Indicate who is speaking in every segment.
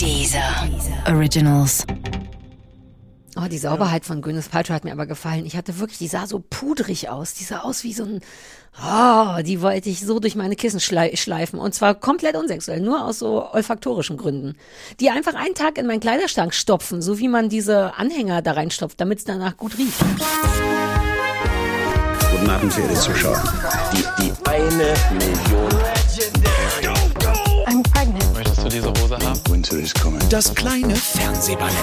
Speaker 1: Dieser Originals.
Speaker 2: Oh, die Sauberheit von Gwyneth Paltrow hat mir aber gefallen. Ich hatte wirklich, die sah so pudrig aus. Die sah aus wie so ein, oh, die wollte ich so durch meine Kissen schlei schleifen. Und zwar komplett unsexuell, nur aus so olfaktorischen Gründen. Die einfach einen Tag in meinen Kleiderschrank stopfen, so wie man diese Anhänger da reinstopft, damit es danach gut riecht.
Speaker 3: Guten Abend, verehrte Zuschauer. Die, die eine Million.
Speaker 4: Diese Hose haben?
Speaker 3: Winter is coming.
Speaker 5: Das kleine Fernsehballett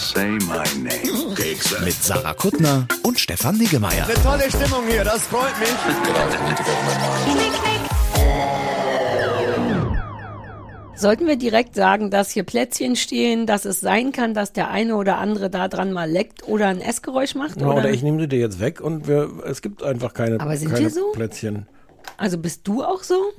Speaker 3: Say my name.
Speaker 5: mit Sarah Kuttner und Stefan Niggemeier.
Speaker 6: Tolle Stimmung hier, das freut mich.
Speaker 2: Sollten wir direkt sagen, dass hier Plätzchen stehen, dass es sein kann, dass der eine oder andere da dran mal leckt oder ein Essgeräusch macht?
Speaker 7: Ja,
Speaker 2: oder?
Speaker 7: oder ich nehme sie dir jetzt weg und wir, es gibt einfach keine,
Speaker 2: Aber sind
Speaker 7: keine
Speaker 2: wir so?
Speaker 7: Plätzchen.
Speaker 2: Also bist du auch so?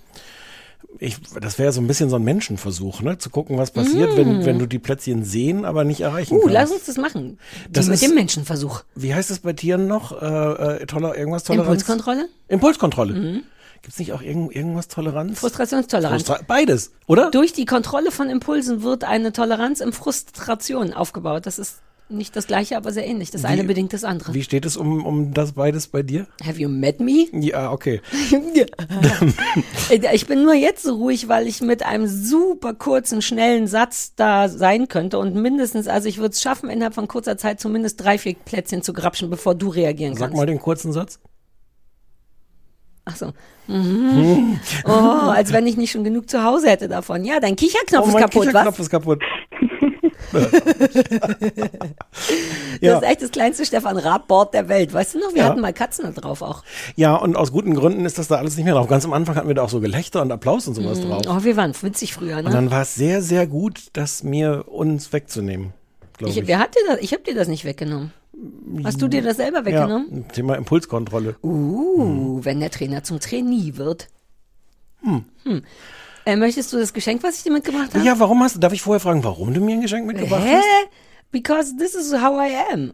Speaker 7: Ich, das wäre so ein bisschen so ein Menschenversuch, ne? Zu gucken, was passiert, wenn, wenn du die Plätzchen sehen, aber nicht erreichen
Speaker 2: Mm. Uh,
Speaker 7: kannst.
Speaker 2: lass uns das machen. Die
Speaker 7: Das
Speaker 2: mit
Speaker 7: ist-
Speaker 2: dem Menschenversuch.
Speaker 7: Wie heißt es bei Tieren noch? Äh, äh, toller, irgendwas Toleranz?
Speaker 2: Impulskontrolle?
Speaker 7: Impulskontrolle.
Speaker 2: Mhm.
Speaker 7: Gibt's nicht auch irgend, irgendwas Toleranz?
Speaker 2: Frustrationstoleranz.
Speaker 7: Frustra Beides, oder?
Speaker 2: Durch die Kontrolle von Impulsen wird eine Toleranz in Frustration aufgebaut. Das ist nicht das gleiche, aber sehr ähnlich. Das eine bedingt das andere.
Speaker 7: Wie steht es um, um das beides bei dir?
Speaker 2: Have you met me?
Speaker 7: Ja, okay.
Speaker 2: ich bin nur jetzt so ruhig, weil ich mit einem super kurzen, schnellen Satz da sein könnte und mindestens, also ich würde es schaffen, innerhalb von kurzer Zeit zumindest drei, vier Plätzchen zu grapschen, bevor du reagieren
Speaker 7: Sag
Speaker 2: kannst.
Speaker 7: mal den kurzen Satz.
Speaker 2: Ach so. Mhm. Oh, als wenn ich nicht schon genug zu Hause hätte davon. Ja, dein Kicherknopf ist
Speaker 7: Oh, mein
Speaker 2: kaputt,
Speaker 7: Kicherknopf
Speaker 2: was?
Speaker 7: ist kaputt.
Speaker 2: Das
Speaker 7: ja.
Speaker 2: ist echt das kleinste Stefan Raab-Board der Welt. Weißt du noch, wir
Speaker 7: Ja.
Speaker 2: hatten mal Katzen da drauf auch.
Speaker 7: ja, und aus guten Gründen ist das da alles nicht mehr drauf. Ganz am Anfang hatten wir da auch so Gelächter und Applaus und sowas drauf.
Speaker 2: Oh, wir waren witzig früher,
Speaker 7: Und
Speaker 2: ne?
Speaker 7: dann war es sehr, sehr gut, das mir uns wegzunehmen. Glaube
Speaker 2: Ich,
Speaker 7: ich.
Speaker 2: wer hat dir das? Ich habe dir das nicht weggenommen. Hast du dir das selber
Speaker 7: ja,
Speaker 2: weggenommen?
Speaker 7: Thema Impulskontrolle.
Speaker 2: Uh, wenn der Trainer zum Trainee wird. Hm. Äh, möchtest du das Geschenk, was ich dir mitgebracht habe?
Speaker 7: Ja, warum hast du, darf ich vorher fragen, warum du mir ein Geschenk mitgebracht
Speaker 2: Hä?
Speaker 7: hast?
Speaker 2: Because this is how I am.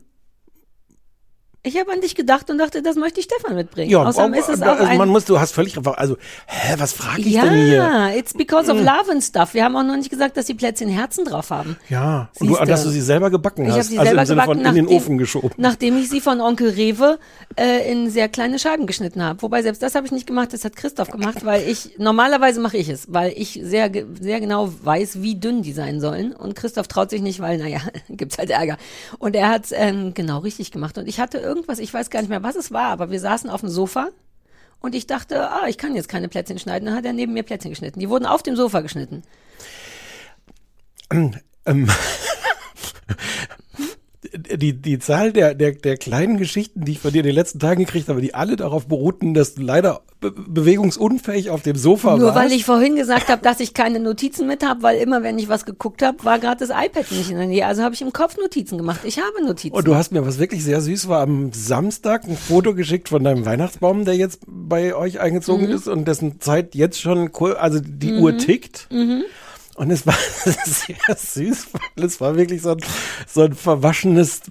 Speaker 2: Ich habe an dich gedacht und dachte, das möchte ich Stefan mitbringen. Außerdem
Speaker 7: aber-
Speaker 2: ist es auch
Speaker 7: also
Speaker 2: ein
Speaker 7: man muss, du hast völlig, also, hä, was frage ich
Speaker 2: ja,
Speaker 7: denn hier?
Speaker 2: it's because of love and stuff. Wir haben auch noch nicht gesagt, dass die Plätzchen Herzen drauf haben.
Speaker 7: Ja, und du,
Speaker 2: Siehste.
Speaker 7: dass du sie selber gebacken
Speaker 2: Ich habe
Speaker 7: hast,
Speaker 2: sie
Speaker 7: also
Speaker 2: selber
Speaker 7: im Sinne
Speaker 2: gebacken,
Speaker 7: von in den Ofen geschoben.
Speaker 2: Nachdem ich sie von Onkel Rewe äh, in sehr kleine Scheiben geschnitten habe. Wobei selbst das habe ich nicht gemacht, das hat Christoph gemacht, weil ich normalerweise mache ich es, weil ich sehr sehr genau weiß, wie dünn die sein sollen. Und Christoph traut sich nicht, weil naja, gibt's halt Ärger. Und er hat ähm, genau richtig gemacht. Und ich hatte irgendwas, ich weiß gar nicht mehr, was es war, aber wir saßen auf dem Sofa. Und ich dachte, ah, ich kann jetzt keine Plätzchen schneiden. Dann hat er neben mir Plätzchen geschnitten. Die wurden auf dem Sofa geschnitten.
Speaker 7: Ähm, die, die Zahl der, der, der kleinen Geschichten, die ich von dir in den letzten Tagen gekriegt habe, die alle darauf beruhten, dass du leider be bewegungsunfähig auf dem Sofa
Speaker 2: Nur
Speaker 7: warst.
Speaker 2: weil ich vorhin gesagt habe, dass ich keine Notizen mit habe, weil immer, wenn ich was geguckt habe, war gerade das iPad nicht in der Nähe. Also habe ich im Kopf Notizen gemacht. Ich habe Notizen.
Speaker 7: Und du hast mir, was wirklich sehr süß war, am Samstag ein Foto geschickt von deinem Weihnachtsbaum, der jetzt bei euch eingezogen
Speaker 2: Mhm.
Speaker 7: ist und dessen Zeit jetzt schon, also die Uhr tickt.
Speaker 2: Mhm.
Speaker 7: Und es war sehr süß, weil es war wirklich so ein, so ein verwaschenes,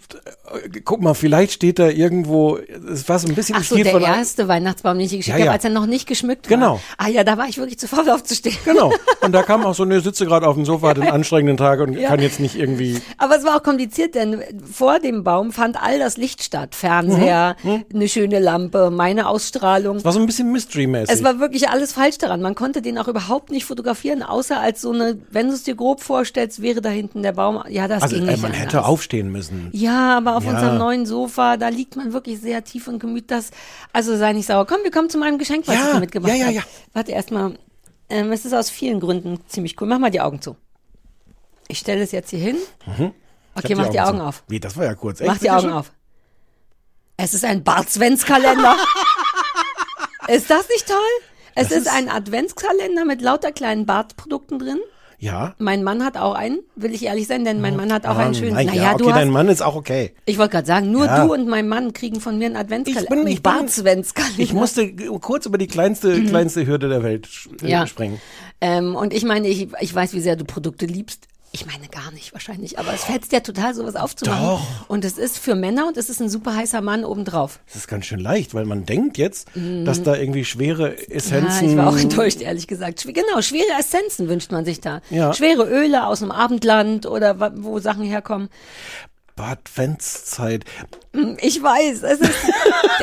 Speaker 7: äh, guck mal, vielleicht steht da irgendwo, es war so ein bisschen
Speaker 2: Ach so, der erste Weihnachtsbaum, den ich geschickt
Speaker 7: Ja, ja.
Speaker 2: habe, als er noch nicht geschmückt
Speaker 7: Genau.
Speaker 2: war. Ah ja, da war ich wirklich zu faul aufzustehen.
Speaker 7: Genau. Und da kam auch so, ne, sitze gerade auf dem Sofa, hat einen anstrengenden Tag und
Speaker 2: Ja.
Speaker 7: kann jetzt nicht irgendwie,
Speaker 2: Aber es war auch kompliziert, denn vor dem Baum fand all das Licht statt. Fernseher,
Speaker 7: Mhm.
Speaker 2: eine schöne Lampe, meine Ausstrahlung.
Speaker 7: es war so ein bisschen Mystery-mäßig.
Speaker 2: Es war wirklich alles falsch daran. Man konnte den auch überhaupt nicht fotografieren, außer als so eine, wenn du es dir grob vorstellst, wäre da hinten der Baum. Ja, das
Speaker 7: also
Speaker 2: ging
Speaker 7: äh,
Speaker 2: nicht
Speaker 7: man
Speaker 2: anders.
Speaker 7: hätte aufstehen müssen.
Speaker 2: Ja, aber auf
Speaker 7: Ja.
Speaker 2: unserem neuen Sofa, da liegt man wirklich sehr tief und gemüt. Das, also sei nicht sauer. Komm, wir kommen zu meinem Geschenk, was
Speaker 7: Ja,
Speaker 2: ich dir mitgebracht
Speaker 7: ja, ja,
Speaker 2: habe.
Speaker 7: ja.
Speaker 2: Warte erstmal. Ähm, es ist aus vielen Gründen ziemlich cool. Mach mal die Augen zu. Ich stelle es jetzt hier hin.
Speaker 7: Hab
Speaker 2: Okay, mach die Augen
Speaker 7: zu.
Speaker 2: auf.
Speaker 7: Wie, das war ja kurz. Echt?
Speaker 2: Mach die Augen
Speaker 7: schon?
Speaker 2: auf. Es ist ein Bart Svens Kalender. ist das nicht toll? Es ist
Speaker 7: ist-
Speaker 2: ein Adventskalender mit lauter kleinen Bartprodukten drin.
Speaker 7: Ja.
Speaker 2: Mein Mann hat auch einen, will ich ehrlich sein, denn mein Mann hat auch
Speaker 7: Ah,
Speaker 2: einen schönen.
Speaker 7: Nein,
Speaker 2: naja,
Speaker 7: ja, okay,
Speaker 2: du hast,
Speaker 7: dein Mann ist auch okay.
Speaker 2: ich wollte gerade sagen, nur
Speaker 7: Ja.
Speaker 2: du und mein Mann kriegen von mir einen Adventskalender.
Speaker 7: Ich bin- ich bin-
Speaker 2: Bart Svens Kalender.
Speaker 7: Ich musste kurz über die kleinste, kleinste Hürde der Welt
Speaker 2: Mhm. Ja.
Speaker 7: springen.
Speaker 2: Ähm, und ich meine, ich, ich weiß, wie sehr du Produkte liebst. Ich meine gar nicht wahrscheinlich, aber es fetzt ja total, sowas aufzumachen.
Speaker 7: Doch.
Speaker 2: Und es ist für Männer und es ist ein super heißer Mann obendrauf.
Speaker 7: Das ist ganz schön leicht, weil man denkt jetzt, dass da irgendwie schwere
Speaker 2: Mhm. Ja,
Speaker 7: Essenzen.
Speaker 2: ich war auch enttäuscht, ehrlich gesagt. Genau, schwere Essenzen wünscht man sich da.
Speaker 7: Ja.
Speaker 2: Schwere Öle aus dem Abendland oder wo Sachen herkommen.
Speaker 7: Bad Venszeit.
Speaker 2: Ich weiß, es ist,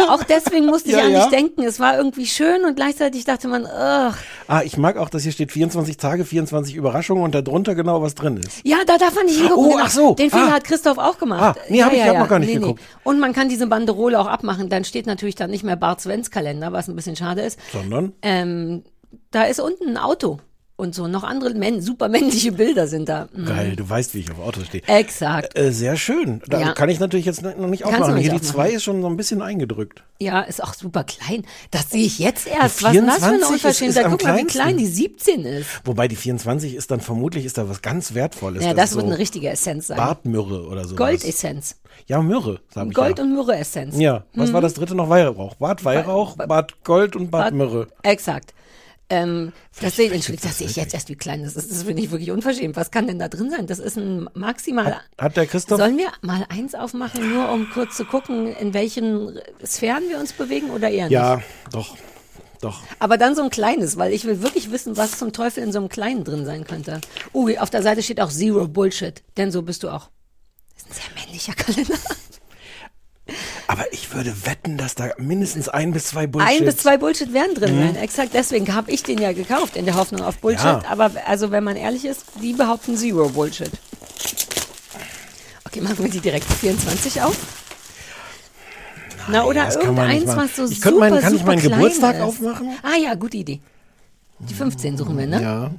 Speaker 2: auch deswegen musste ich
Speaker 7: Ja,
Speaker 2: an
Speaker 7: ja.
Speaker 2: dich denken. Es war irgendwie schön und gleichzeitig dachte man, ugh.
Speaker 7: Ah, ich mag auch, dass hier steht 24 Tage, 24 Überraschungen und darunter genau was drin ist.
Speaker 2: Ja, da darf man nicht hingucken.
Speaker 7: Oh,
Speaker 2: genau.
Speaker 7: ach so.
Speaker 2: Den Fehler
Speaker 7: Ah.
Speaker 2: hat Christoph auch gemacht.
Speaker 7: Ah, nee, hab ich- hab noch gar nicht geguckt.
Speaker 2: Und man kann diese Banderole auch abmachen. Dann steht natürlich dann nicht mehr Bart Svens Kalender, was ein bisschen schade ist.
Speaker 7: Sondern?
Speaker 2: Ähm, da ist unten ein Auto und so. Noch andere männ super männliche Bilder sind da. Mhm.
Speaker 7: Geil, du weißt, wie ich auf Autos stehe.
Speaker 2: Exakt.
Speaker 7: Äh, sehr schön. Da
Speaker 2: Ja.
Speaker 7: kann ich natürlich jetzt noch nicht
Speaker 2: Kannst
Speaker 7: aufmachen.
Speaker 2: nicht
Speaker 7: Hier die
Speaker 2: aufmachen.
Speaker 7: 2 ist schon so ein bisschen eingedrückt.
Speaker 2: Ja, ist auch super klein. Das sehe ich jetzt erst. Was ist das für eine
Speaker 7: 24 ist- ist
Speaker 2: Unverschämtheit? Guck mal, wie klein die 17 ist.
Speaker 7: Wobei die 24 ist dann vermutlich ist da was ganz Wertvolles.
Speaker 2: Ja, das,
Speaker 7: ist
Speaker 2: wird
Speaker 7: so
Speaker 2: eine richtige Essenz sein.
Speaker 7: Bartmyrrhe oder so.
Speaker 2: Goldessenz.
Speaker 7: Ja, Myrrhe, sag ich
Speaker 2: Gold
Speaker 7: ja.
Speaker 2: und Myrrhe-Essenz.
Speaker 7: Ja, was war das dritte noch? Weihrauch. Bad Weihrauch, Bad Gold und Bad Myrrhe.
Speaker 2: Exakt. Ähm, das sehe Entschuldigung, das sehe ich jetzt erst, wie klein das ist. Das finde ich wirklich unverschämt. Was kann denn da drin sein? Das ist ein maximal.
Speaker 7: Hat der Christoph
Speaker 2: Sollen wir mal eins aufmachen, nur um kurz zu gucken, in welchen Sphären wir uns bewegen oder eher nicht?
Speaker 7: Ja, doch. Doch.
Speaker 2: Aber dann so ein kleines, weil ich will wirklich wissen, was zum Teufel in so einem kleinen drin sein könnte. Oh, auf der Seite steht auch Zero Bullshit, denn so bist du auch. Das ist ein sehr männlicher Kalender.
Speaker 7: Aber ich würde wetten, dass da mindestens ein bis zwei Bullshit.
Speaker 2: Ein bis zwei Bullshit werden drin sein. Exakt deswegen habe ich den ja gekauft, in der Hoffnung auf Bullshit.
Speaker 7: Ja.
Speaker 2: Aber also, wenn man ehrlich ist, die behaupten Zero Bullshit. Okay, machen wir die direkt 24 auf. Na, oder irgendeins, was so
Speaker 7: Ich
Speaker 2: super,
Speaker 7: meinen- kann ich
Speaker 2: super
Speaker 7: meinen
Speaker 2: klein
Speaker 7: Geburtstag
Speaker 2: ist.
Speaker 7: aufmachen?
Speaker 2: Ah ja, gute Idee. Die 15 suchen wir, ne?
Speaker 7: Ja.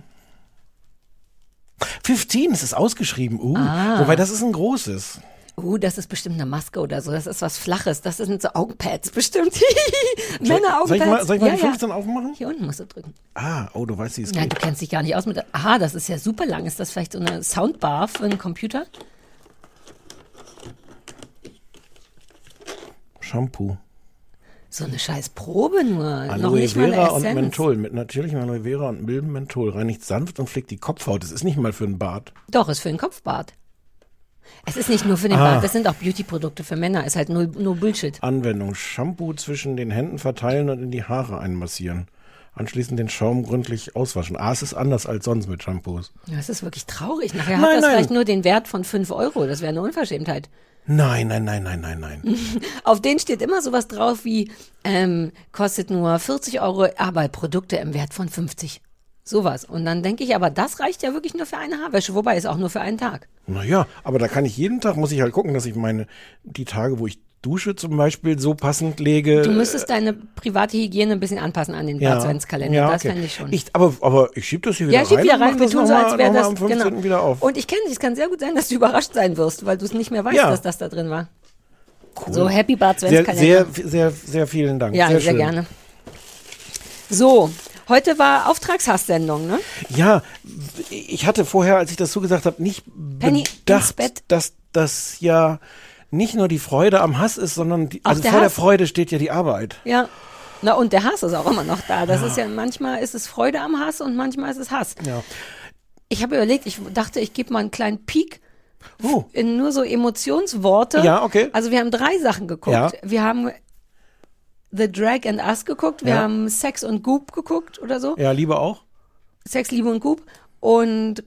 Speaker 7: 15, es ist ausgeschrieben. Uh,
Speaker 2: Ah.
Speaker 7: Wobei das ist ein großes.
Speaker 2: Uh, das ist bestimmt eine Maske oder so. Das ist was Flaches. Das sind so Augenpads bestimmt. Männer-Augenpads.
Speaker 7: soll ich mal, soll ich mal
Speaker 2: ja,
Speaker 7: die 15
Speaker 2: ja.
Speaker 7: aufmachen?
Speaker 2: Hier unten musst du drücken.
Speaker 7: Ah, oh, du weißt, wie es
Speaker 2: Nein,
Speaker 7: geht.
Speaker 2: du kennst dich gar nicht aus mit. Aha, das ist ja super lang. Ist das vielleicht so eine Soundbar für einen Computer?
Speaker 7: Shampoo.
Speaker 2: So eine scheiß Probe nur.
Speaker 7: Aloe Vera und. Menthol. Mit natürlichem Aloe Vera und mildem Menthol. Reinigt sanft und pflegt die Kopfhaut. Das ist nicht mal für einen Bart.
Speaker 2: Doch, ist für den Kopfbart. Es ist nicht nur für den
Speaker 7: Ah.
Speaker 2: Bart, das sind auch Beauty-Produkte für Männer. Ist halt nur, nur Bullshit.
Speaker 7: Anwendung. Shampoo zwischen den Händen verteilen und in die Haare einmassieren. Anschließend den Schaum gründlich auswaschen. Ah, es ist anders als sonst mit Shampoos.
Speaker 2: Ja, Das ist wirklich traurig. Nachher
Speaker 7: Nein,
Speaker 2: hat das
Speaker 7: nein.
Speaker 2: vielleicht nur den Wert von 5 Euro. Das wäre eine Unverschämtheit.
Speaker 7: Nein, nein, nein, nein, nein, nein.
Speaker 2: Auf denen steht immer sowas drauf wie, ähm, kostet nur 40 Euro, aber Produkte im Wert von 50. Sowas. Und dann denke ich, aber das reicht ja wirklich nur für eine Haarwäsche, wobei es auch nur für einen Tag.
Speaker 7: Naja, aber da kann ich jeden Tag, muss ich halt gucken, dass ich meine, die Tage, wo ich dusche zum Beispiel, so passend lege.
Speaker 2: Du müsstest deine private Hygiene ein bisschen anpassen an den
Speaker 7: ja.
Speaker 2: Adventskalender.
Speaker 7: Ja,
Speaker 2: das
Speaker 7: okay.
Speaker 2: fände ich schon.
Speaker 7: Ich, aber, aber ich schieb das hier wieder
Speaker 2: ja, schieb
Speaker 7: rein.
Speaker 2: wieder
Speaker 7: und
Speaker 2: rein. Wir
Speaker 7: das
Speaker 2: tun so,
Speaker 7: mal-
Speaker 2: als wäre das.
Speaker 7: am 15.
Speaker 2: genau.
Speaker 7: wieder auf.
Speaker 2: Und ich kenne dich, es kann sehr gut sein, dass du überrascht sein wirst, weil du es nicht mehr weißt,
Speaker 7: Ja.
Speaker 2: dass das da drin war. So, Happy Bart
Speaker 7: sehr,
Speaker 2: Adventskalender.
Speaker 7: sehr, sehr, sehr vielen Dank.
Speaker 2: ja,
Speaker 7: sehr,
Speaker 2: sehr, gerne. So, heute war Auftragshasssendung, ne?
Speaker 7: Ja, ich hatte vorher, als ich das zugesagt habe, nicht
Speaker 2: Penny,
Speaker 7: bedacht,
Speaker 2: Bett.
Speaker 7: dass das ja nicht nur die Freude am Hass ist, sondern die, also
Speaker 2: der
Speaker 7: vor der
Speaker 2: Hass.
Speaker 7: Freude steht ja die Arbeit.
Speaker 2: Ja. Na, und der Hass ist auch immer noch da. Das ist ja, manchmal ist es Freude am Hass und manchmal ist es Hass.
Speaker 7: Ja.
Speaker 2: Ich habe überlegt, ich dachte, ich gebe mal einen kleinen Peak
Speaker 7: Oh,
Speaker 2: in nur so Emotionsworte.
Speaker 7: Ja, okay.
Speaker 2: Also wir haben drei Sachen geguckt.
Speaker 7: Ja.
Speaker 2: Wir haben The Drag and Us geguckt, wir
Speaker 7: Ja.
Speaker 2: haben Sex und Goop geguckt oder so.
Speaker 7: ja, Liebe auch.
Speaker 2: Sex, Liebe und Goop. Und,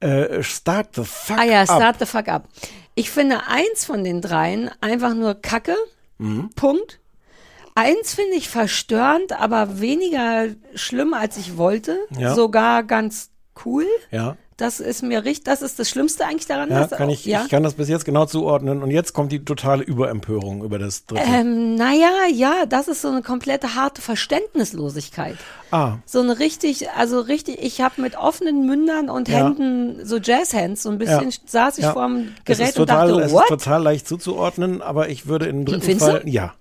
Speaker 7: Äh, start the fuck
Speaker 2: ah ja,
Speaker 7: up.
Speaker 2: Start the Fuck Up. Ich finde eins von den dreien einfach nur Kacke.
Speaker 7: Mhm.
Speaker 2: Punkt. Eins finde ich verstörend, aber weniger schlimm, als ich wollte.
Speaker 7: Ja.
Speaker 2: Sogar ganz cool.
Speaker 7: Ja,
Speaker 2: Das ist mir richtig, das ist das Schlimmste eigentlich daran.
Speaker 7: ja,
Speaker 2: dass-
Speaker 7: kann ich,
Speaker 2: ja.
Speaker 7: ich kann das bis jetzt genau zuordnen. Und jetzt kommt die totale Überempörung über das dritte.
Speaker 2: Ähm, naja, ja, das ist so eine komplette harte Verständnislosigkeit.
Speaker 7: ah,
Speaker 2: So eine richtig, also richtig, ich habe mit offenen Mündern und
Speaker 7: Ja.
Speaker 2: Händen, so Jazzhands, so ein bisschen
Speaker 7: Ja.
Speaker 2: saß ich
Speaker 7: ja.
Speaker 2: vorm
Speaker 7: es
Speaker 2: Gerät
Speaker 7: ist
Speaker 2: und
Speaker 7: total,
Speaker 2: dachte,
Speaker 7: es
Speaker 2: what?
Speaker 7: ist total leicht zuzuordnen, aber ich würde im dritten
Speaker 2: Findest du?
Speaker 7: Fall, ja.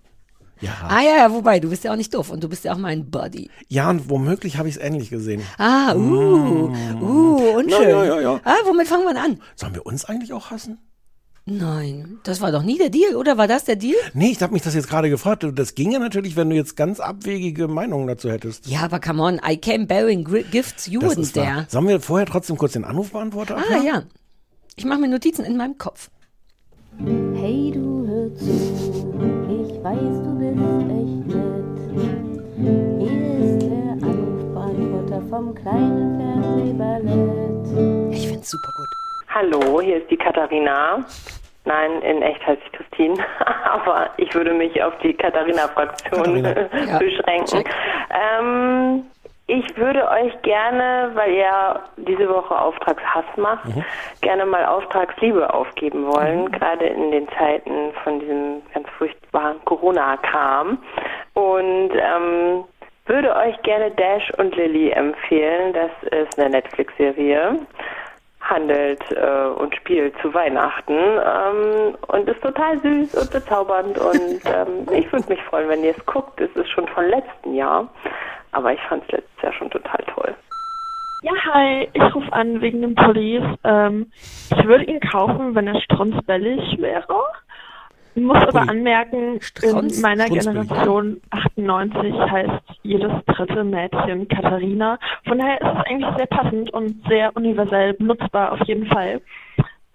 Speaker 7: Ja.
Speaker 2: ah ja, ja, wobei, du bist ja auch nicht doof und du bist ja auch mein Buddy.
Speaker 7: Ja, und womöglich habe ich es ähnlich gesehen.
Speaker 2: Ah, uh, uh, unschön.
Speaker 7: Ja, ja, ja, ja.
Speaker 2: Ah, womit fangen wir an?
Speaker 7: Sollen wir uns eigentlich auch hassen?
Speaker 2: Nein, das war doch nie der Deal, oder? War das der Deal?
Speaker 7: Nee, ich habe mich das jetzt gerade gefragt. Das ginge natürlich, wenn du jetzt ganz abwegige Meinungen dazu hättest.
Speaker 2: Ja, aber come on, I came bearing gifts, you
Speaker 7: Das wahr.
Speaker 2: there.
Speaker 7: Sollen wir vorher trotzdem kurz den Anrufbeantworter
Speaker 2: Ah
Speaker 7: abmachen?
Speaker 2: ja, ich mache mir Notizen in meinem Kopf.
Speaker 8: Hey, du hör zu, ich weiß, du kleinen Fernsehballett.
Speaker 2: Ich find's super gut.
Speaker 4: Hallo, hier ist die Katharina. Nein, in echt heiße ich Christine, aber ich würde mich auf die Katharina-Fraktion
Speaker 7: Katharina.
Speaker 2: Ja,
Speaker 4: beschränken.
Speaker 2: check.
Speaker 4: Ähm, ich würde euch gerne, weil ihr diese Woche Auftragshass macht, gerne mal Auftragsliebe aufgeben wollen, gerade in den Zeiten von diesem ganz furchtbaren Corona-Kram. Und ähm, würde euch gerne Dash und Lily empfehlen. Das ist eine Netflix-Serie handelt äh, und spielt zu Weihnachten ähm, und ist total süß und bezaubernd und ähm, ich würde mich freuen, wenn ihr es guckt. Es ist schon von letzten Jahr, aber ich fand es letztes Jahr schon total toll.
Speaker 9: Ja, hi, ich rufe an wegen dem Police. Ähm, ich würde ihn kaufen, wenn er strunzbellig wäre. Muss aber anmerken,
Speaker 2: Strunz?
Speaker 9: in meiner. Generation 98 heißt jedes dritte Mädchen Katharina. Von daher ist es eigentlich sehr passend und sehr universell benutzbar auf jeden Fall.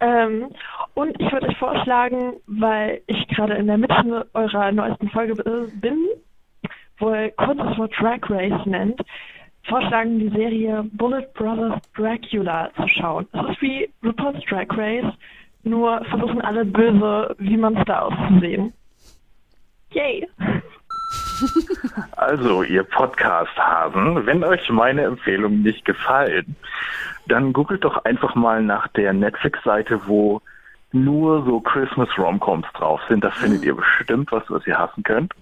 Speaker 9: Ähm, und ich würde euch vorschlagen, weil ich gerade in der Mitte eurer neuesten Folge bin, wo ihr kurz das Wort Drag Race nennt, vorschlagen, die Serie Bullet Brothers Dracula zu schauen. Es ist wie RuPaul's Drag Race, nur versuchen alle böse, wie man es da auszusehen. Yay!
Speaker 10: Also, ihr Podcast-Hasen, wenn euch meine Empfehlungen nicht gefallen, dann googelt doch einfach mal nach der Netflix-Seite, wo nur so Christmas-Romcoms drauf sind. Da findet ihr bestimmt was, was ihr hassen könnt.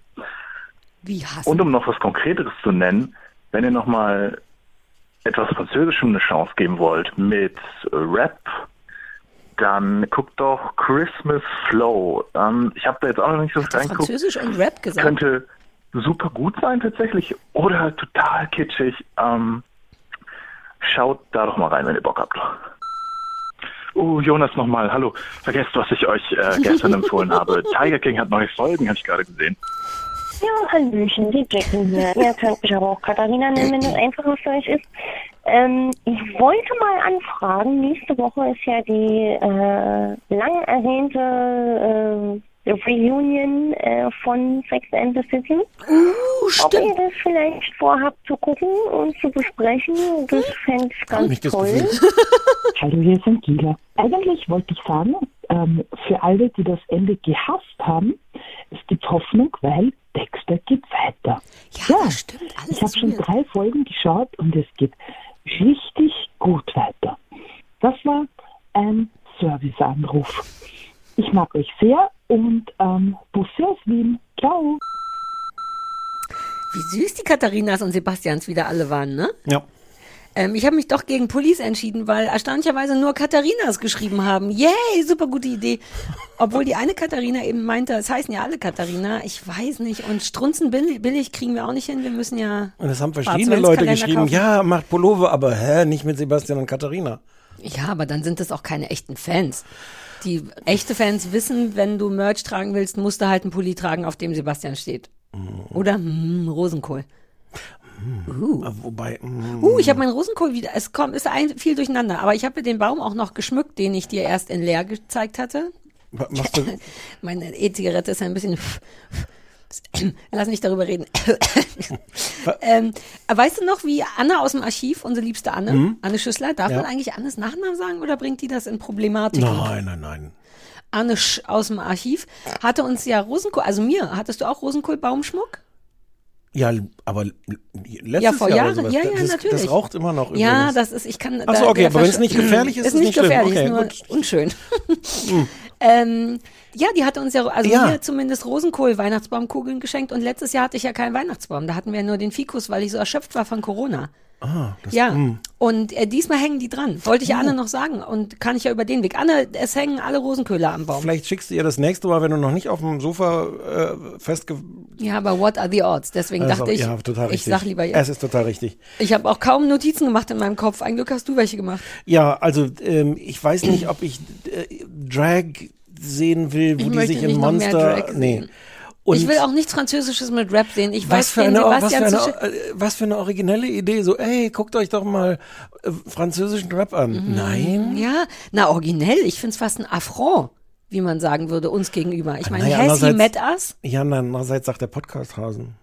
Speaker 2: Wie hassen.
Speaker 10: Und um noch was Konkreteres zu nennen, wenn ihr nochmal etwas Französischem eine Chance geben wollt mit Rap, dann guckt doch Christmas Flow. Ähm, ich habe da jetzt auch noch nicht so
Speaker 2: er
Speaker 10: reingeguckt.
Speaker 2: Französisch und Rap gesagt.
Speaker 10: Könnte super gut sein tatsächlich oder halt total kitschig. Ähm, schaut da doch mal rein, wenn ihr Bock habt. Oh, Jonas nochmal, hallo. Vergesst, was ich euch äh, gestern empfohlen habe. Tiger King hat neue Folgen, habe ich gerade gesehen.
Speaker 11: Ja, Hallöchen, die Jacken hier. Ihr könnt mich aber auch Katharina nennen, wenn das einfacher für euch ist. Ähm, ich wollte mal anfragen, nächste Woche ist ja die äh, lang ersehnte äh, Reunion äh, von Sex and the City.
Speaker 2: Uh,
Speaker 11: Ob ihr
Speaker 2: stimmt.
Speaker 11: das vielleicht vorhabt zu gucken und zu besprechen, das fände ich ganz toll.
Speaker 12: Hallo, hier ist Angela. Eigentlich wollte ich sagen, ähm, für alle, die das Ende gehasst haben, es gibt Hoffnung, weil Dexter geht weiter.
Speaker 2: Ja, das stimmt. Alles
Speaker 12: Ich habe schon drei Folgen geschaut und es geht richtig gut weiter. Das war ein Serviceanruf. Ich mag euch sehr und ähm, Busse aus Wien. Ciao.
Speaker 2: Wie süß die Katharinas und Sebastians wieder alle waren, ne?
Speaker 7: Ja.
Speaker 2: Ähm, ich habe mich doch gegen Police entschieden, weil erstaunlicherweise nur Katharinas geschrieben haben. Yay, super gute Idee. Obwohl die eine Katharina eben meinte, es heißen ja alle Katharina. Ich weiß nicht. Und Strunzen billig, billig kriegen wir auch nicht hin. Wir müssen ja.
Speaker 7: Und das haben verschiedene Leute geschrieben.
Speaker 2: kaufen.
Speaker 7: Ja, macht Pullover, aber hä, nicht mit Sebastian und Katharina.
Speaker 2: Ja, aber dann sind das auch keine echten Fans. Die echte Fans wissen, wenn du Merch tragen willst, musst du halt einen Pulli tragen, auf dem Sebastian steht. Oder hm, Rosenkohl. Uh.
Speaker 7: Wobei, mm,
Speaker 2: Uh, ich habe meinen Rosenkohl wieder. Es kommt, ist ein, viel durcheinander. Aber ich habe den Baum auch noch geschmückt, den ich dir erst in leer gezeigt hatte.
Speaker 7: wa- machst du,
Speaker 2: Meine E-Zigarette ist ein bisschen. Lass nicht darüber reden. ähm, weißt du noch, wie Anna aus dem Archiv, unsere liebste Anne, Anne Schüssler, darf
Speaker 7: Ja.
Speaker 2: man eigentlich Annes Nachnamen sagen oder bringt die das in Problematik?
Speaker 7: nein, nein, nein.
Speaker 2: Anne Sch aus dem Archiv hatte uns ja Rosenkohl, also mir, hattest du auch Rosenkohl-Baumschmuck?
Speaker 7: Ja, aber letztes
Speaker 2: Ja, vor
Speaker 7: Jahr
Speaker 2: Jahren.
Speaker 7: oder sowas,
Speaker 2: Ja, ja,
Speaker 7: das,
Speaker 2: natürlich.
Speaker 7: Das raucht immer noch
Speaker 2: Ja,
Speaker 7: übrigens.
Speaker 2: das ist, ich kann.
Speaker 7: Ach so,
Speaker 2: da-
Speaker 7: okay, aber wenn's
Speaker 2: versch-
Speaker 7: nicht gefährlich ist,
Speaker 2: ist
Speaker 7: ist
Speaker 2: nicht
Speaker 7: nicht schlimm.
Speaker 2: gefährlich,
Speaker 7: Okay,
Speaker 2: ist nur
Speaker 7: gut.
Speaker 2: unschön. Ähm, ja, die hatte uns ja, also
Speaker 7: Ja.
Speaker 2: mir zumindest Rosenkohl-Weihnachtsbaumkugeln geschenkt und letztes Jahr hatte ich ja keinen Weihnachtsbaum. Da hatten wir ja nur den Fikus, weil ich so erschöpft war von Corona.
Speaker 7: ah, das,
Speaker 2: Ja,
Speaker 7: mm.
Speaker 2: und äh, diesmal hängen die dran. Wollte ich ja Anne noch sagen und kann ich ja über den Weg. Anne, es hängen alle Rosenköhler am Baum.
Speaker 7: Vielleicht schickst du ihr das nächste Mal, wenn du noch nicht auf dem Sofa äh, festge...
Speaker 2: Ja, aber what are the odds? Deswegen
Speaker 7: Das
Speaker 2: dachte
Speaker 7: auch-
Speaker 2: ich,
Speaker 7: ja, total
Speaker 2: ich
Speaker 7: richtig.
Speaker 2: sag lieber
Speaker 7: Es
Speaker 2: jetzt.
Speaker 7: ist total richtig.
Speaker 2: Ich habe auch kaum Notizen gemacht in meinem Kopf. Ein Glück hast du welche gemacht.
Speaker 7: Ja, also ähm, ich weiß nicht, ob ich äh, Drag sehen will, wo
Speaker 2: Ich
Speaker 7: die sich in
Speaker 2: mehr
Speaker 7: Monster. Nee. Und
Speaker 2: ich will auch nichts Französisches mit Rap sehen. Ich
Speaker 7: was
Speaker 2: weiß,
Speaker 7: für, eine, was, für eine, äh, was für eine originelle Idee. So, ey, guckt euch doch mal äh, französischen Rap an. Nein.
Speaker 2: Ja, na originell. Ich find's fast ein Affront, wie man sagen würde, uns gegenüber. Ich meine,
Speaker 7: Naja,
Speaker 2: has he met us?
Speaker 7: Ja, na, andererseits sagt der Podcast-Hasen.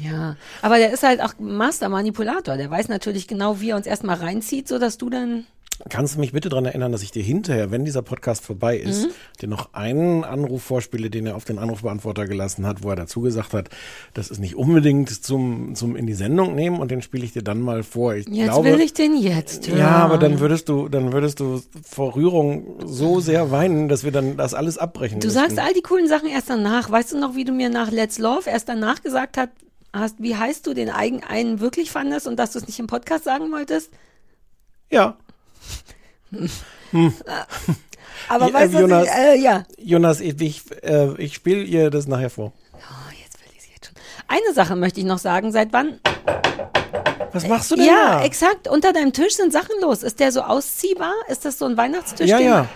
Speaker 2: Ja, aber der ist halt auch Master-Manipulator. Der weiß natürlich genau, wie er uns erstmal reinzieht, so dass du dann
Speaker 7: Kannst du mich bitte daran erinnern, dass ich dir hinterher, wenn dieser Podcast vorbei ist,
Speaker 2: Mhm.
Speaker 7: dir noch einen Anruf vorspiele, den er auf den Anrufbeantworter gelassen hat, wo er dazu gesagt hat, das ist nicht unbedingt zum, zum in die Sendung nehmen und den spiele ich dir dann mal vor. Ich
Speaker 2: jetzt
Speaker 7: glaube,
Speaker 2: will ich den jetzt hören.
Speaker 7: Ja, aber dann würdest du, dann würdest du vor Rührung so sehr weinen, dass wir dann das alles abbrechen
Speaker 2: Du
Speaker 7: müssten.
Speaker 2: sagst all die coolen Sachen erst danach. Weißt du noch, wie du mir nach Let's Love erst danach gesagt hast, hast wie heißt du den eigen einen wirklich fandest und dass du es nicht im Podcast sagen wolltest?
Speaker 7: Ja. Hm.
Speaker 2: Aber
Speaker 7: Ja,
Speaker 2: weißt du,
Speaker 7: Jonas,
Speaker 2: äh, ja.
Speaker 7: Jonas, ich, ich, äh, ich spiele ihr das nachher vor.
Speaker 2: Eine Sache möchte ich noch sagen. Seit wann?
Speaker 7: Was machst du denn
Speaker 2: Ja,
Speaker 7: da?
Speaker 2: exakt. Unter deinem Tisch sind Sachen los. Ist der so ausziehbar? Ist das so ein Weihnachtstisch?
Speaker 7: Ja, ja.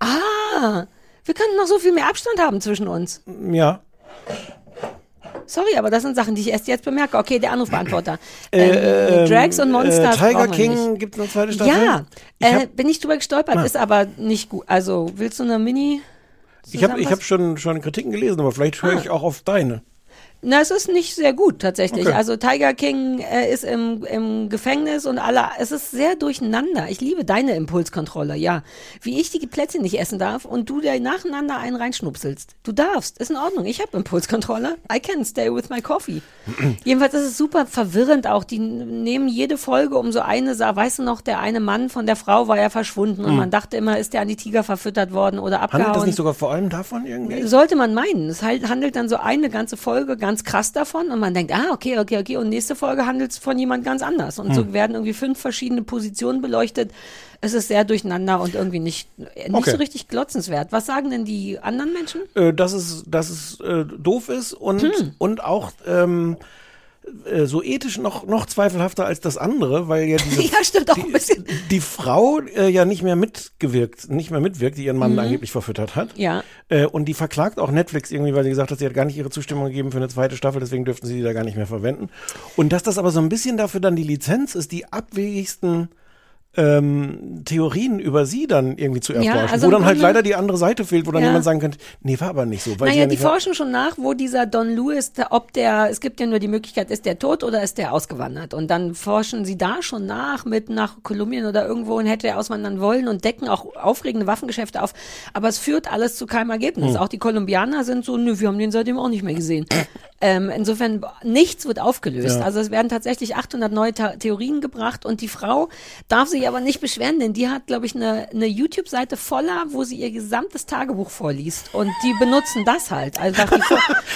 Speaker 2: Ah, wir könnten noch so viel mehr Abstand haben zwischen uns.
Speaker 7: Ja.
Speaker 2: Sorry, aber das sind Sachen, die ich erst jetzt bemerke. Okay, der Anrufbeantworter.
Speaker 7: Äh,
Speaker 2: ähm, Drags und Monsters.
Speaker 7: Äh, Tiger King gibt es eine zweite Staffel?
Speaker 2: Ja,
Speaker 7: Ich
Speaker 2: äh, bin ich drüber gestolpert,
Speaker 7: Na.
Speaker 2: ist aber nicht gut. Also, willst du eine Mini?
Speaker 7: Ich habe ich hab schon, schon Kritiken gelesen, aber vielleicht höre
Speaker 2: Ah.
Speaker 7: ich auch auf deine.
Speaker 2: Na, es ist nicht sehr gut tatsächlich.
Speaker 7: Okay.
Speaker 2: Also Tiger King äh, ist im, im Gefängnis und alle, es ist sehr durcheinander. Ich liebe deine Impulskontrolle, ja. Wie ich die Plätzchen nicht essen darf und du dir nacheinander einen reinschnupselst. Du darfst, ist in Ordnung. Ich habe Impulskontrolle. I can stay with my coffee. Jedenfalls ist es super verwirrend auch. Die nehmen jede Folge um so eine, Sa- weißt du noch, der eine Mann von der Frau war ja verschwunden und
Speaker 7: Mhm.
Speaker 2: man dachte immer, ist der an die Tiger verfüttert worden oder abgehauen.
Speaker 7: Handelt das nicht sogar vor allem davon irgendwie?
Speaker 2: Sollte man meinen. Es halt, handelt dann so eine ganze Folge ganz krass davon und man denkt, ah, okay, okay, okay. Und nächste Folge handelt es von jemand ganz anders. Und so
Speaker 7: Hm.
Speaker 2: werden irgendwie fünf verschiedene Positionen beleuchtet. Es ist sehr durcheinander und irgendwie nicht, nicht
Speaker 7: Okay.
Speaker 2: so richtig glotzenswert. Was sagen denn die anderen Menschen?
Speaker 7: Äh, dass es, dass es äh, doof ist und,
Speaker 2: Hm.
Speaker 7: und auch ähm, äh, so ethisch noch, noch zweifelhafter als das andere, weil ja diese,
Speaker 2: ja, stimmt auch ein bisschen.
Speaker 7: die Frau äh, ja nicht mehr mitgewirkt, nicht mehr mitwirkt, die ihren Mann
Speaker 2: Mhm.
Speaker 7: angeblich verfüttert hat.
Speaker 2: Ja.
Speaker 7: Äh, und die verklagt auch Netflix irgendwie, weil sie gesagt hat, sie hat gar nicht ihre Zustimmung gegeben für eine zweite Staffel, deswegen dürften sie die da gar nicht mehr verwenden. Und dass das aber so ein bisschen dafür dann die Lizenz ist, die abwegigsten ähm, Theorien über sie dann irgendwie zu
Speaker 2: Ja,
Speaker 7: erforschen,
Speaker 2: also
Speaker 7: wo dann halt leider die andere Seite fehlt, wo dann
Speaker 2: Ja.
Speaker 7: jemand sagen könnte, nee, war aber nicht so. Weil
Speaker 2: naja,
Speaker 7: ja
Speaker 2: die forschen schon nach, wo dieser Don Lewis, ob der, es gibt ja nur die Möglichkeit, ist der tot oder ist der ausgewandert? Und dann forschen sie da schon nach, mit nach Kolumbien oder irgendwo und hätte er auswandern wollen und decken auch aufregende Waffengeschäfte auf. Aber es führt alles zu keinem Ergebnis.
Speaker 7: Hm.
Speaker 2: Auch die Kolumbianer sind so, nö, wir haben den seitdem auch nicht mehr gesehen. Ähm, insofern, nichts wird aufgelöst.
Speaker 7: Ja.
Speaker 2: Also es werden tatsächlich 800 neue Ta Theorien gebracht und die Frau darf sich aber nicht beschweren, denn die hat, glaube ich, eine, eine YouTube-Seite voller, wo sie ihr gesamtes Tagebuch vorliest. Und die benutzen das halt. Vor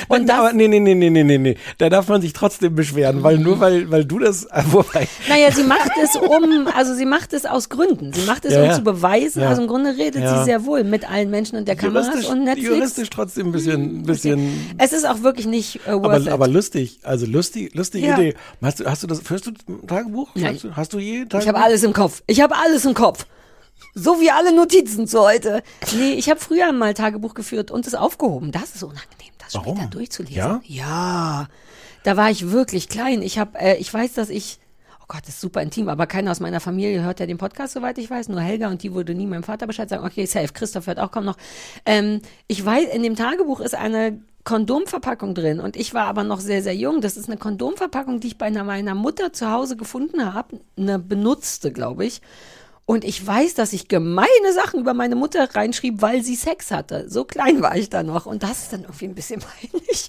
Speaker 2: und das,
Speaker 7: aber nee, nee, nee, nee, nee, nee. Da darf man sich trotzdem beschweren, weil nur weil, weil du das, äh, wobei.
Speaker 2: naja, sie macht es um, also sie macht es aus Gründen. Sie macht es,
Speaker 7: Ja,
Speaker 2: um
Speaker 7: ja.
Speaker 2: zu beweisen. Also im Grunde redet sie sehr wohl mit allen Menschen und der Kameras und Netflix.
Speaker 7: juristisch trotzdem ein bisschen, bisschen
Speaker 2: Es ist auch wirklich nicht äh,
Speaker 7: aber,
Speaker 2: it.
Speaker 7: aber lustig, also lustig, lustige
Speaker 2: Ja.
Speaker 7: Idee. Hast du, hast du das, führst du ein Tagebuch?
Speaker 2: Nein.
Speaker 7: Hast du, hast du je Tagebuch?
Speaker 2: Ich habe alles im Kopf. Ich habe alles im Kopf. So wie alle Notizen zu heute. Nee, ich habe früher mal Tagebuch geführt und es aufgehoben. Das ist unangenehm, das
Speaker 7: Warum?
Speaker 2: später durchzulesen.
Speaker 7: Ja?
Speaker 2: Ja. Da war ich wirklich klein. Ich habe, äh, ich weiß, dass ich, oh Gott, das ist super intim, aber keiner aus meiner Familie hört ja den Podcast, soweit ich weiß. Nur Helga und die würde nie meinem Vater Bescheid sagen. Okay, safe. Christoph hört auch kaum noch. Ähm, ich weiß, in dem Tagebuch ist eine Kondomverpackung drin und ich war aber noch sehr, sehr jung. Das ist eine Kondomverpackung, die ich bei einer, meiner Mutter zu Hause gefunden habe. Eine benutzte, glaube ich. Und ich weiß, dass ich gemeine Sachen über meine Mutter reinschrieb, weil sie Sex hatte. So klein war ich da noch. Und das ist dann irgendwie ein bisschen peinlich.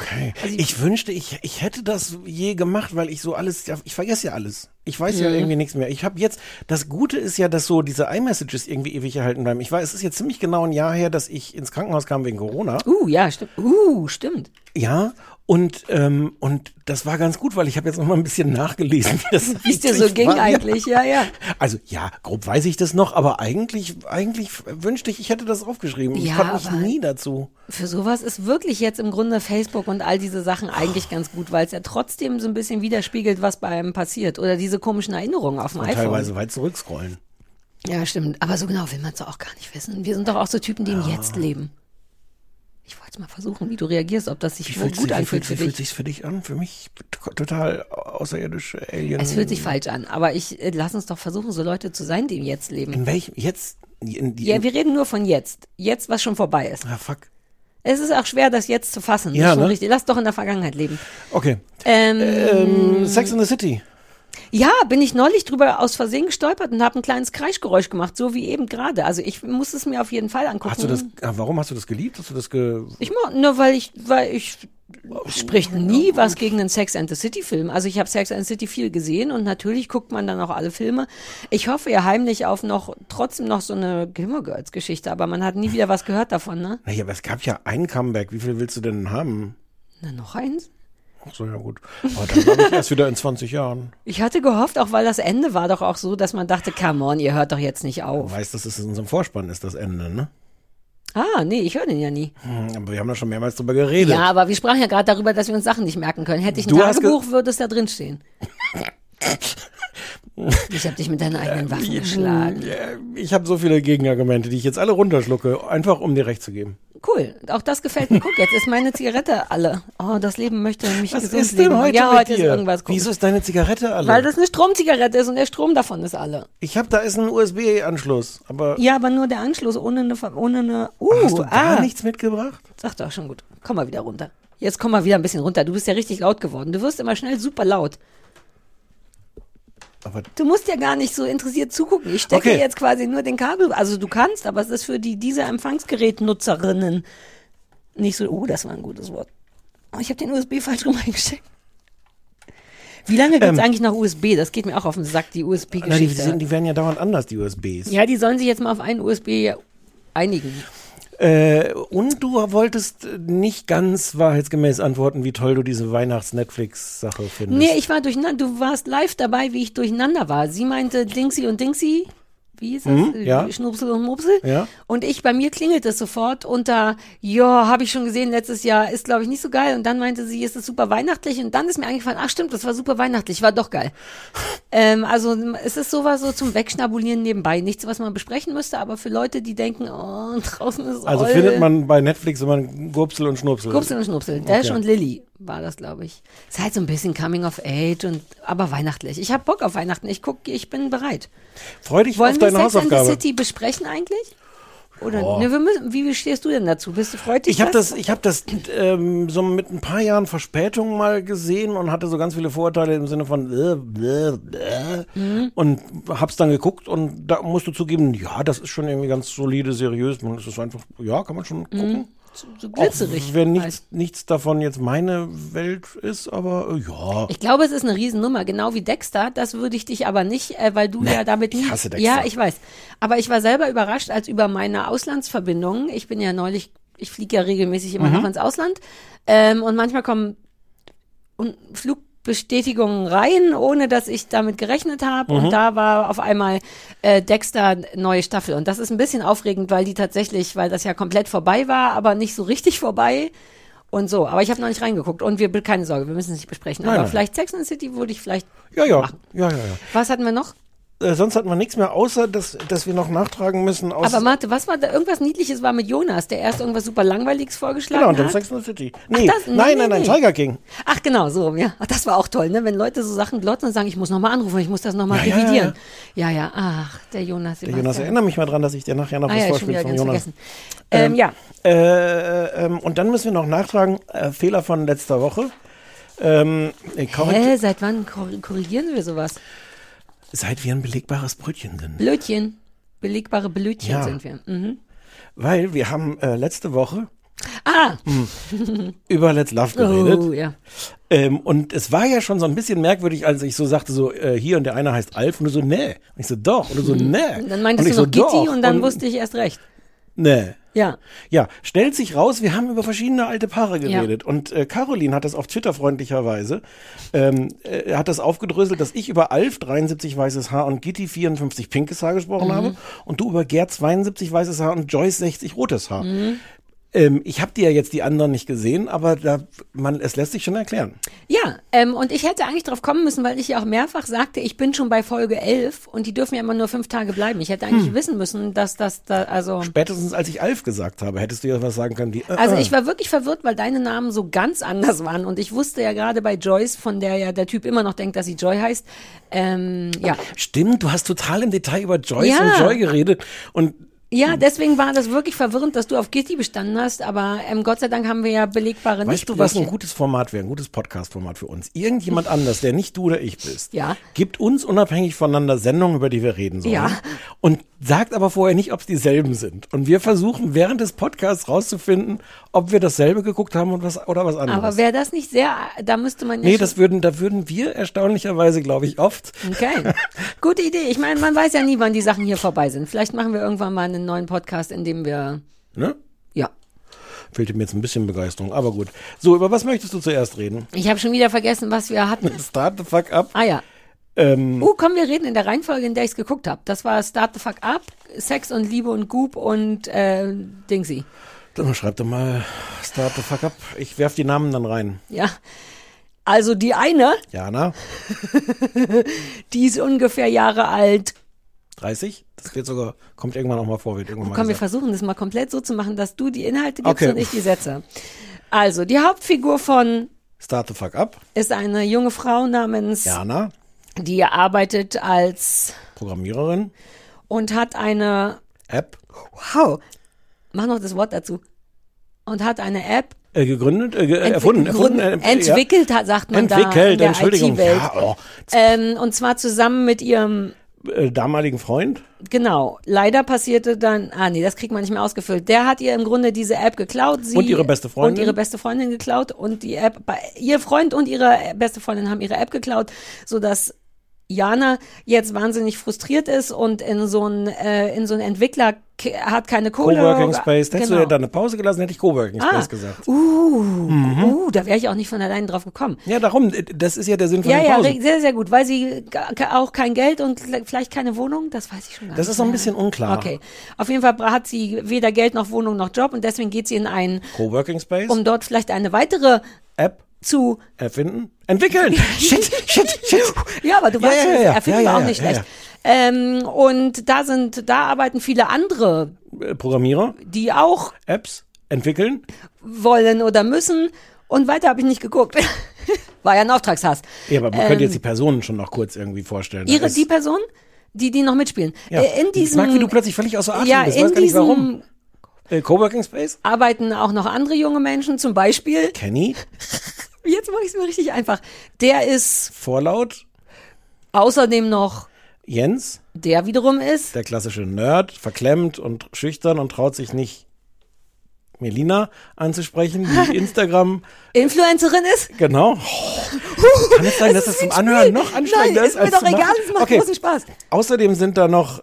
Speaker 7: Okay.
Speaker 2: Also
Speaker 7: ich wünschte, ich, ich hätte das je gemacht, weil ich so alles, ja, ich vergesse ja alles. Ich weiß ja
Speaker 2: Mhm.
Speaker 7: irgendwie nichts mehr. Ich habe jetzt, das Gute ist ja, dass so diese iMessages irgendwie ewig erhalten bleiben. Ich weiß, es ist jetzt ziemlich genau ein Jahr her, dass ich ins Krankenhaus kam wegen Corona.
Speaker 2: Uh, ja, stimmt. Uh, stimmt.
Speaker 7: Ja, und, ähm, und das war ganz gut, weil ich habe jetzt noch mal ein bisschen nachgelesen, wie das
Speaker 2: Wie es dir so ging
Speaker 7: war.
Speaker 2: eigentlich, ja, ja.
Speaker 7: Also ja, grob weiß ich das noch, aber eigentlich, eigentlich wünschte ich, ich hätte das aufgeschrieben. Ich
Speaker 2: Ja,
Speaker 7: konnte mich
Speaker 2: aber-
Speaker 7: nie dazu.
Speaker 2: Für sowas ist wirklich jetzt im Grunde Facebook und all diese Sachen eigentlich ganz gut, weil es ja trotzdem so ein bisschen widerspiegelt, was bei einem passiert. Oder diese komischen Erinnerungen auf dem
Speaker 7: Und
Speaker 2: iPhone.
Speaker 7: teilweise weit zurückscrollen.
Speaker 2: Ja, stimmt. Aber so genau will man es doch auch gar nicht wissen. Wir sind doch auch so Typen, die im Jetzt leben. Ich wollte mal versuchen, wie du reagierst, ob das sich gut
Speaker 7: sich-
Speaker 2: anfühlt
Speaker 7: wie
Speaker 2: für
Speaker 7: fühlt, wie
Speaker 2: dich.
Speaker 7: fühlt sich's für dich an? Für mich total außerirdische Alien.
Speaker 2: Es fühlt sich falsch an, aber ich äh, lass uns doch versuchen, so Leute zu sein, die im Jetzt leben.
Speaker 7: In welchem, jetzt, in die,
Speaker 2: Ja, wir reden nur von jetzt. Jetzt, was schon vorbei ist.
Speaker 7: ah, fuck.
Speaker 2: Es ist auch schwer, das jetzt zu fassen.
Speaker 7: Ja, ne?
Speaker 2: richtig. Lass doch in der Vergangenheit leben.
Speaker 7: Okay.
Speaker 2: Ähm,
Speaker 7: Ähm, Sex in the City.
Speaker 2: Ja, bin ich neulich drüber aus Versehen gestolpert und habe ein kleines Kreischgeräusch gemacht, so wie eben gerade. Also ich muss es mir auf jeden Fall angucken.
Speaker 7: Hast du das, ah, warum hast du das geliebt? Hast du das ge,
Speaker 2: Ich mag, nur weil ich, weil ich spricht nie was gegen einen Sex and the City Film. Also ich habe Sex and the City viel gesehen und natürlich guckt man dann auch alle Filme. Ich hoffe ja heimlich auf noch trotzdem noch so eine Gilmore Girls Geschichte, aber man hat nie wieder was gehört davon, ne?
Speaker 7: naja, aber es gab ja ein Comeback. Wie viel willst du denn haben?
Speaker 2: Na, noch eins?
Speaker 7: Ach so, ja gut. Aber dann glaube ich erst wieder in 20 Jahren.
Speaker 2: Ich hatte gehofft, auch weil das Ende war doch auch so, dass man dachte, come on, ihr hört doch jetzt nicht
Speaker 7: Du
Speaker 2: auf.
Speaker 7: weißt, dass es in unserem Vorspann ist, das Ende, ne?
Speaker 2: Ah, nee, ich höre den ja nie.
Speaker 7: Hm, Aber wir haben da schon mehrmals drüber geredet.
Speaker 2: Ja, aber wir sprachen ja gerade darüber, dass wir uns Sachen nicht merken können. Hätte ich ein
Speaker 7: Du
Speaker 2: Tagebuch, würde es da drin stehen. ich habe dich mit deinen eigenen Waffen geschlagen.
Speaker 7: Ich habe so viele Gegenargumente, die ich jetzt alle runterschlucke, einfach um dir recht zu geben.
Speaker 2: Cool, auch das gefällt mir. Guck, jetzt ist meine Zigarette alle. Oh, das Leben möchte mich
Speaker 7: Was
Speaker 2: gesund
Speaker 7: ist denn
Speaker 2: leben.
Speaker 7: heute
Speaker 2: ja, heute ist irgendwas. Guck.
Speaker 7: Wieso ist deine Zigarette alle?
Speaker 2: Weil das eine Stromzigarette ist und der Strom davon ist alle.
Speaker 7: ich habe da ist ein USB-Anschluss, aber
Speaker 2: Ja, aber nur der Anschluss ohne eine, ohne eine. Uh,
Speaker 7: hast du gar
Speaker 2: ah,
Speaker 7: nichts mitgebracht?
Speaker 2: Sag doch schon gut. Komm mal wieder runter. Jetzt komm mal wieder ein bisschen runter. Du bist ja richtig laut geworden. Du wirst immer schnell super laut.
Speaker 7: Aber
Speaker 2: Du musst ja gar nicht so interessiert zugucken. Ich stecke
Speaker 7: Okay.
Speaker 2: jetzt quasi nur den Kabel. Also du kannst, aber es ist für die diese Empfangsgerätnutzerinnen nicht so. Oh, das war ein gutes Wort. Oh, ich habe den USB falsch rum eingesteckt. Wie lange gibt's
Speaker 7: Ähm.
Speaker 2: eigentlich noch USB? Das geht mir auch auf den Sack, die
Speaker 7: die,
Speaker 2: USB-Geschichte.
Speaker 7: sind, die werden ja dauernd anders, die USBs.
Speaker 2: ja, die sollen sich jetzt mal auf einen USB einigen.
Speaker 7: Äh, und du wolltest nicht ganz wahrheitsgemäß antworten, wie toll du diese Weihnachts-Netflix-Sache findest.
Speaker 2: Nee, ich war durcheinander. Du warst live dabei, wie ich durcheinander war. Sie meinte Dingsy und Dingsy. Wie ist es?
Speaker 7: Mhm, ja.
Speaker 2: Schnupsel und Mupsel.
Speaker 7: Ja.
Speaker 2: Und ich, bei mir klingelt es sofort unter, ja, habe ich schon gesehen letztes Jahr, ist glaube ich nicht so geil. Und dann meinte sie, ist es super weihnachtlich. Und dann ist mir eingefallen, ach stimmt, das war super weihnachtlich, war doch geil. ähm, also es ist sowas so zum Wegschnabulieren nebenbei. Nichts, was man besprechen müsste, aber für Leute, die denken, oh, draußen ist
Speaker 7: Also
Speaker 2: Oll.
Speaker 7: findet man bei Netflix immer Gurpsel und Schnupsel.
Speaker 2: Gupsel und Schnupsel. Dash
Speaker 7: Okay.
Speaker 2: und Lilly war das, glaube ich. Ist halt so ein bisschen Coming of Age und aber weihnachtlich. Ich habe Bock auf Weihnachten. Ich guck, ich bin bereit.
Speaker 7: Freu dich
Speaker 2: Wollen
Speaker 7: auf
Speaker 2: wir
Speaker 7: deine
Speaker 2: Sex and the
Speaker 7: Hausaufgabe.
Speaker 2: City besprechen eigentlich? Oder ne, wir müssen, wie stehst du denn dazu? Bist du freut dich
Speaker 7: Ich habe das, ich hab das ähm, so mit ein paar Jahren Verspätung mal gesehen und hatte so ganz viele Vorurteile im Sinne von äh, bläh, bläh,
Speaker 2: Mhm.
Speaker 7: und hab's dann geguckt und da musst du zugeben, ja, das ist schon irgendwie ganz solide, seriös. Man ist es einfach, ja, kann man schon gucken.
Speaker 2: So, so
Speaker 7: Auch
Speaker 2: glitzerig.
Speaker 7: wenn
Speaker 2: halt.
Speaker 7: nichts, nichts davon jetzt meine Welt ist, aber äh, ja.
Speaker 2: Ich glaube, es ist eine Riesennummer, genau wie Dexter. Das würde ich dich aber nicht, äh, weil du
Speaker 7: Nee,
Speaker 2: ja damit
Speaker 7: ich
Speaker 2: nie.
Speaker 7: hasse Dexter.
Speaker 2: Ja, ich weiß. Aber ich war selber überrascht, als über meine Auslandsverbindungen. Ich bin ja neulich, ich fliege ja regelmäßig immer
Speaker 7: Mhm.
Speaker 2: noch ins Ausland. Ähm, und manchmal kommen und Flugbestätigungen rein, ohne dass ich damit gerechnet habe.
Speaker 7: Mhm.
Speaker 2: Und da war auf einmal äh, Dexter neue Staffel. Und das ist ein bisschen aufregend, weil die tatsächlich, weil das ja komplett vorbei war, aber nicht so richtig vorbei. Und so, aber ich habe noch nicht reingeguckt und wir keine Sorge, wir müssen es nicht besprechen.
Speaker 7: Nein,
Speaker 2: aber
Speaker 7: nein.
Speaker 2: vielleicht Sex and the City würde ich vielleicht.
Speaker 7: Ja, ja,
Speaker 2: machen.
Speaker 7: ja, ja, ja.
Speaker 2: Was hatten wir noch?
Speaker 7: Äh, sonst hatten wir nichts mehr, außer dass, dass wir noch nachtragen müssen aus.
Speaker 2: Aber Marte, was war da? Irgendwas Niedliches war mit Jonas, der erst irgendwas super Langweiliges vorgeschlagen
Speaker 7: genau, und dann
Speaker 2: hat.
Speaker 7: Sex and the City. Nee,
Speaker 2: das- nee,
Speaker 7: nein, nein, nein,
Speaker 2: nee.
Speaker 7: Tiger King.
Speaker 2: Ach genau, so, ja. Ach, das war auch toll, ne? Wenn Leute so Sachen glotzen und sagen, ich muss nochmal anrufen, ich muss das nochmal
Speaker 7: Ja, ja,
Speaker 2: revidieren. Ja, ja, ach, der Jonas.
Speaker 7: Der Jonas, erinnere mich mal dran, dass ich dir nachher noch
Speaker 2: Ah
Speaker 7: was
Speaker 2: ja,
Speaker 7: vorspiele von Jonas.
Speaker 2: vergessen. Ähm, ja,
Speaker 7: Äh, ähm, und dann müssen wir noch nachtragen, äh, Fehler von letzter Woche. Ähm, äh,
Speaker 2: Hä, seit wann kor- korrigieren wir sowas?
Speaker 7: Seit wir ein belegbares Brötchen sind.
Speaker 2: Blödchen. Belegbare Blödchen
Speaker 7: Ja.
Speaker 2: sind wir. Mhm.
Speaker 7: Weil wir haben äh, letzte Woche
Speaker 2: Ah,
Speaker 7: über Let's Love geredet.
Speaker 2: oh, ja.
Speaker 7: Ähm, und es war ja schon so ein bisschen merkwürdig, als ich so sagte, so äh, hier und der eine heißt Alf und du so, nee. Und ich so, doch. Und du so, nee.
Speaker 2: Und dann meintest
Speaker 7: und
Speaker 2: du
Speaker 7: ich
Speaker 2: noch
Speaker 7: so,
Speaker 2: Gitti
Speaker 7: doch.
Speaker 2: und dann wusste ich erst recht.
Speaker 7: Nee.
Speaker 2: Ja.
Speaker 7: Ja, stellt sich raus, wir haben über verschiedene alte Paare geredet. Und äh, Caroline hat das auf Twitter freundlicherweise, ähm, äh, hat das aufgedröselt, dass ich über Alf 73 weißes Haar und Gitti 54 pinkes Haar gesprochen
Speaker 2: Mhm.
Speaker 7: habe und du über Gerd 72 weißes Haar und Joyce 60 rotes Haar.
Speaker 2: Mhm.
Speaker 7: Ähm, ich habe die ja jetzt die anderen nicht gesehen, aber da, man, es lässt sich schon erklären.
Speaker 2: Ja, ähm, und ich hätte eigentlich drauf kommen müssen, weil ich ja auch mehrfach sagte, ich bin schon bei Folge 11 und die dürfen ja immer nur fünf Tage bleiben. Ich hätte eigentlich
Speaker 7: Hm.
Speaker 2: wissen müssen, dass das da, also.
Speaker 7: Spätestens als ich Alf gesagt habe, hättest du ja was sagen können wie. Äh,
Speaker 2: Also
Speaker 7: äh.
Speaker 2: ich war wirklich verwirrt, weil deine Namen so ganz anders waren und ich wusste ja gerade bei Joyce, von der ja der Typ immer noch denkt, dass sie Joy heißt. Ähm, ja.
Speaker 7: Stimmt, du hast total im Detail über Joyce
Speaker 2: Ja.
Speaker 7: und Joy geredet und
Speaker 2: Ja, deswegen war das wirklich verwirrend, dass du auf Kitty bestanden hast, aber ähm, Gott sei Dank haben wir ja belegbare
Speaker 7: Weißt du, was ein gutes Format wäre, ein gutes Podcast-Format für uns? Irgendjemand anders, der nicht du oder ich bist,
Speaker 2: Ja.
Speaker 7: gibt uns unabhängig voneinander Sendungen, über die wir reden sollen.
Speaker 2: Ja.
Speaker 7: Und sagt aber vorher nicht, ob es dieselben sind. Und wir versuchen während des Podcasts rauszufinden, ob wir dasselbe geguckt haben und was, oder was anderes.
Speaker 2: Aber wäre das nicht sehr, da müsste man ja
Speaker 7: nee, das würden, da würden wir erstaunlicherweise, glaube ich, oft.
Speaker 2: Okay. Gute Idee. Ich meine, man weiß ja nie, wann die Sachen hier vorbei sind. Vielleicht machen wir irgendwann mal einen neuen Podcast, in dem wir.
Speaker 7: Ne?
Speaker 2: Ja.
Speaker 7: Fehlte mir jetzt ein bisschen Begeisterung, aber gut. So, über was möchtest du zuerst reden?
Speaker 2: Ich habe schon wieder vergessen, was wir hatten.
Speaker 7: Start the fuck up.
Speaker 2: Ah ja.
Speaker 7: Ähm,
Speaker 2: Uh, komm, wir reden in der Reihenfolge, in der ich es geguckt habe. Das war Start the Fuck Up, Sex und Liebe und Goop und äh, Dingsy.
Speaker 7: dann schreib doch mal Start the fuck up. Ich werf die Namen dann rein.
Speaker 2: Ja. Also die eine,
Speaker 7: Jana,
Speaker 2: die ist ungefähr Jahre alt.
Speaker 7: 30? Das wird sogar, kommt irgendwann auch mal vor, wird irgendwann mal
Speaker 2: Komm, wir
Speaker 7: gesagt.
Speaker 2: versuchen das mal komplett so zu machen, dass du die Inhalte gibst
Speaker 7: Okay.
Speaker 2: und ich die Sätze. Also, die Hauptfigur von
Speaker 7: Start the fuck up.
Speaker 2: ist eine junge Frau namens,
Speaker 7: Jana,
Speaker 2: die arbeitet als
Speaker 7: Programmiererin,
Speaker 2: und hat eine,
Speaker 7: App,
Speaker 2: wow, mach noch das Wort dazu. Und hat eine App
Speaker 7: äh, gegründet, äh, erfunden, erfunden, äh,
Speaker 2: entwickelt hat, sagt man da
Speaker 7: Entwickelt,
Speaker 2: in der
Speaker 7: Entschuldigung.
Speaker 2: IT-Welt.
Speaker 7: Ja, oh.
Speaker 2: Ähm, und zwar zusammen mit ihrem,
Speaker 7: ja, äh, damaligen Freund.
Speaker 2: genau, leider passierte dann, ah nee, das kriegt man nicht mehr ausgefüllt. Der hat ihr im Grunde diese App geklaut. Sie
Speaker 7: Und ihre beste Freundin.
Speaker 2: Und ihre beste Freundin geklaut. Und die App, bei- ihr Freund und ihre beste Freundin haben ihre App geklaut, sodass Jana jetzt wahnsinnig frustriert ist und in so ein, äh, in so ein Entwickler hat keine Kohle.
Speaker 7: Coworking Space. Hättest du
Speaker 2: Genau.
Speaker 7: ja da eine Pause gelassen, hätte ich Coworking
Speaker 2: Ah,
Speaker 7: Space gesagt.
Speaker 2: uh,
Speaker 7: Mhm.
Speaker 2: uh, da wäre ich auch nicht von alleine drauf gekommen.
Speaker 7: Ja, darum, das ist ja der Sinn von
Speaker 2: Ja,
Speaker 7: den
Speaker 2: ja,
Speaker 7: Pausen.
Speaker 2: re- sehr, sehr gut, weil sie auch kein Geld und le- vielleicht keine Wohnung, das weiß ich schon gar
Speaker 7: Das
Speaker 2: nicht
Speaker 7: ist noch ein bisschen unklar.
Speaker 2: Okay, auf jeden Fall hat sie weder Geld noch Wohnung noch Job und deswegen geht sie in einen,
Speaker 7: Coworking Space,
Speaker 2: um dort vielleicht eine weitere
Speaker 7: App
Speaker 2: zu,
Speaker 7: erfinden, entwickeln. shit, shit, shit.
Speaker 2: ja, aber du
Speaker 7: Ja,
Speaker 2: weißt,
Speaker 7: ja,
Speaker 2: ja, erfinden
Speaker 7: ja,
Speaker 2: auch nicht schlecht. Ähm, und da sind, da arbeiten viele andere,
Speaker 7: Äh, Programmierer,
Speaker 2: die auch
Speaker 7: Apps, entwickeln.
Speaker 2: wollen oder müssen und weiter habe ich nicht geguckt. War ja ein Auftragshass.
Speaker 7: Ja, aber man
Speaker 2: Ähm,
Speaker 7: könnte jetzt die Personen schon noch kurz irgendwie vorstellen.
Speaker 2: Ihre, die Person, die, die noch mitspielen.
Speaker 7: ja.
Speaker 2: Äh, in
Speaker 7: ich
Speaker 2: diesem,
Speaker 7: mag, wie du plötzlich völlig außer Atem
Speaker 2: ja,
Speaker 7: bist.
Speaker 2: in
Speaker 7: Weiß gar nicht
Speaker 2: diesem
Speaker 7: warum. Äh, Coworking Space,
Speaker 2: arbeiten auch noch andere junge Menschen, zum Beispiel,
Speaker 7: Kenny,
Speaker 2: jetzt mache ich es mir richtig einfach, der ist
Speaker 7: Vorlaut,
Speaker 2: außerdem noch,
Speaker 7: Jens,
Speaker 2: der wiederum ist,
Speaker 7: der klassische Nerd, verklemmt und schüchtern und traut sich nicht, Melina anzusprechen, die Instagram,
Speaker 2: Influencerin ist.
Speaker 7: genau. Kann es sein, dass das zum Anhören noch anstrengender
Speaker 2: Nein,
Speaker 7: ist
Speaker 2: ist mir
Speaker 7: als
Speaker 2: doch
Speaker 7: machen?
Speaker 2: egal, es macht
Speaker 7: Okay.
Speaker 2: großen Spaß.
Speaker 7: Außerdem sind da noch,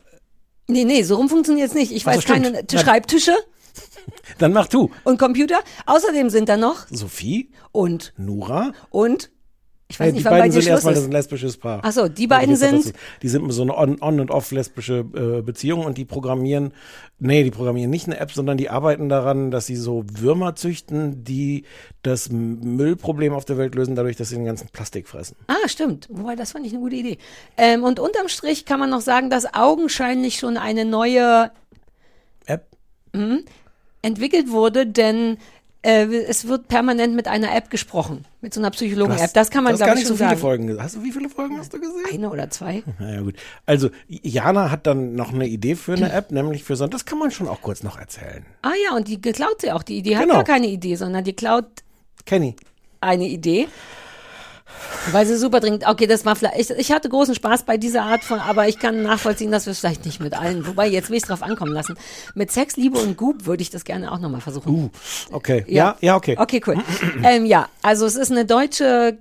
Speaker 2: Nee, nee, so rum funktioniert es nicht. Ich
Speaker 7: Ach so,
Speaker 2: weiß
Speaker 7: stimmt.
Speaker 2: keine
Speaker 7: Na-
Speaker 2: Schreibtische
Speaker 7: dann mach du,
Speaker 2: und Computer. Außerdem sind da noch
Speaker 7: Sophie,
Speaker 2: und,
Speaker 7: Nura,
Speaker 2: und, ich weiß
Speaker 7: Äh,
Speaker 2: nicht,
Speaker 7: die
Speaker 2: wann bei
Speaker 7: beiden sind
Speaker 2: Schluss
Speaker 7: erstmal das
Speaker 2: ist.
Speaker 7: ein lesbisches Paar.
Speaker 2: Ach so, die beiden sind.
Speaker 7: Die sind so eine On- On- und Off-lesbische äh, Beziehung und die programmieren, nee, die programmieren nicht eine App, sondern die arbeiten daran, dass sie so Würmer züchten, die das Müllproblem auf der Welt lösen, dadurch, dass sie den ganzen Plastik fressen.
Speaker 2: Ah, stimmt. Wobei, das fand ich eine gute Idee. Ähm, und unterm Strich kann man noch sagen, dass augenscheinlich schon eine neue
Speaker 7: App?
Speaker 2: Mhm. Entwickelt wurde, denn äh, es wird permanent mit einer App gesprochen. Mit so einer Psychologen-App. Das kann man, glaube ich,
Speaker 7: nicht so viele
Speaker 2: sagen.
Speaker 7: Folgen. Hast du, wie viele Folgen hast du gesehen?
Speaker 2: Eine oder zwei.
Speaker 7: Naja, gut. Also, Jana hat dann noch eine Idee für eine App, nämlich für so, das kann man schon auch kurz noch erzählen.
Speaker 2: Ah ja, und die geklaut sie auch. Die Idee hat
Speaker 7: Genau.
Speaker 2: gar keine Idee, sondern die klaut
Speaker 7: Kenny.
Speaker 2: eine Idee. Weil sie super dringend, okay, das war vielleicht, ich, ich hatte großen Spaß bei dieser Art von, aber ich kann nachvollziehen, dass wir es vielleicht nicht mit allen, wobei jetzt will ich es drauf ankommen lassen. Mit Sex, Liebe und Goop würde ich das gerne auch nochmal versuchen.
Speaker 7: Uh, okay. Ja, ja, okay.
Speaker 2: Okay, cool. ähm, ja, also es ist eine deutsche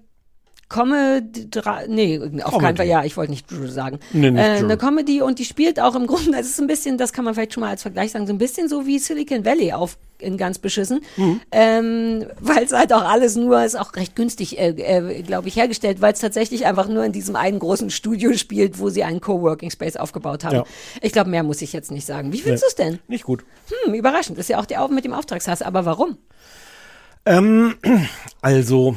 Speaker 2: Comedy, nee, auf
Speaker 7: Comedy.
Speaker 2: keinen Fall, ja, ich wollte nicht Drew sagen.
Speaker 7: Nee, nicht
Speaker 2: äh,
Speaker 7: Drew.
Speaker 2: eine Comedy und die spielt auch im Grunde, es ist ein bisschen, das kann man vielleicht schon mal als Vergleich sagen, so ein bisschen so wie Silicon Valley auf in ganz beschissen,
Speaker 7: Mhm.
Speaker 2: ähm, weil es halt auch alles nur, ist auch recht günstig, äh, äh, glaube ich, hergestellt, weil es tatsächlich einfach nur in diesem einen großen Studio spielt, wo sie einen Coworking Space aufgebaut haben.
Speaker 7: Ja.
Speaker 2: Ich glaube, mehr muss ich jetzt nicht sagen. Wie findest
Speaker 7: Nee.
Speaker 2: du es denn?
Speaker 7: Nicht gut.
Speaker 2: Hm, überraschend. Ist ja auch der Auf mit dem Auftragshass, aber warum?
Speaker 7: Ähm, also,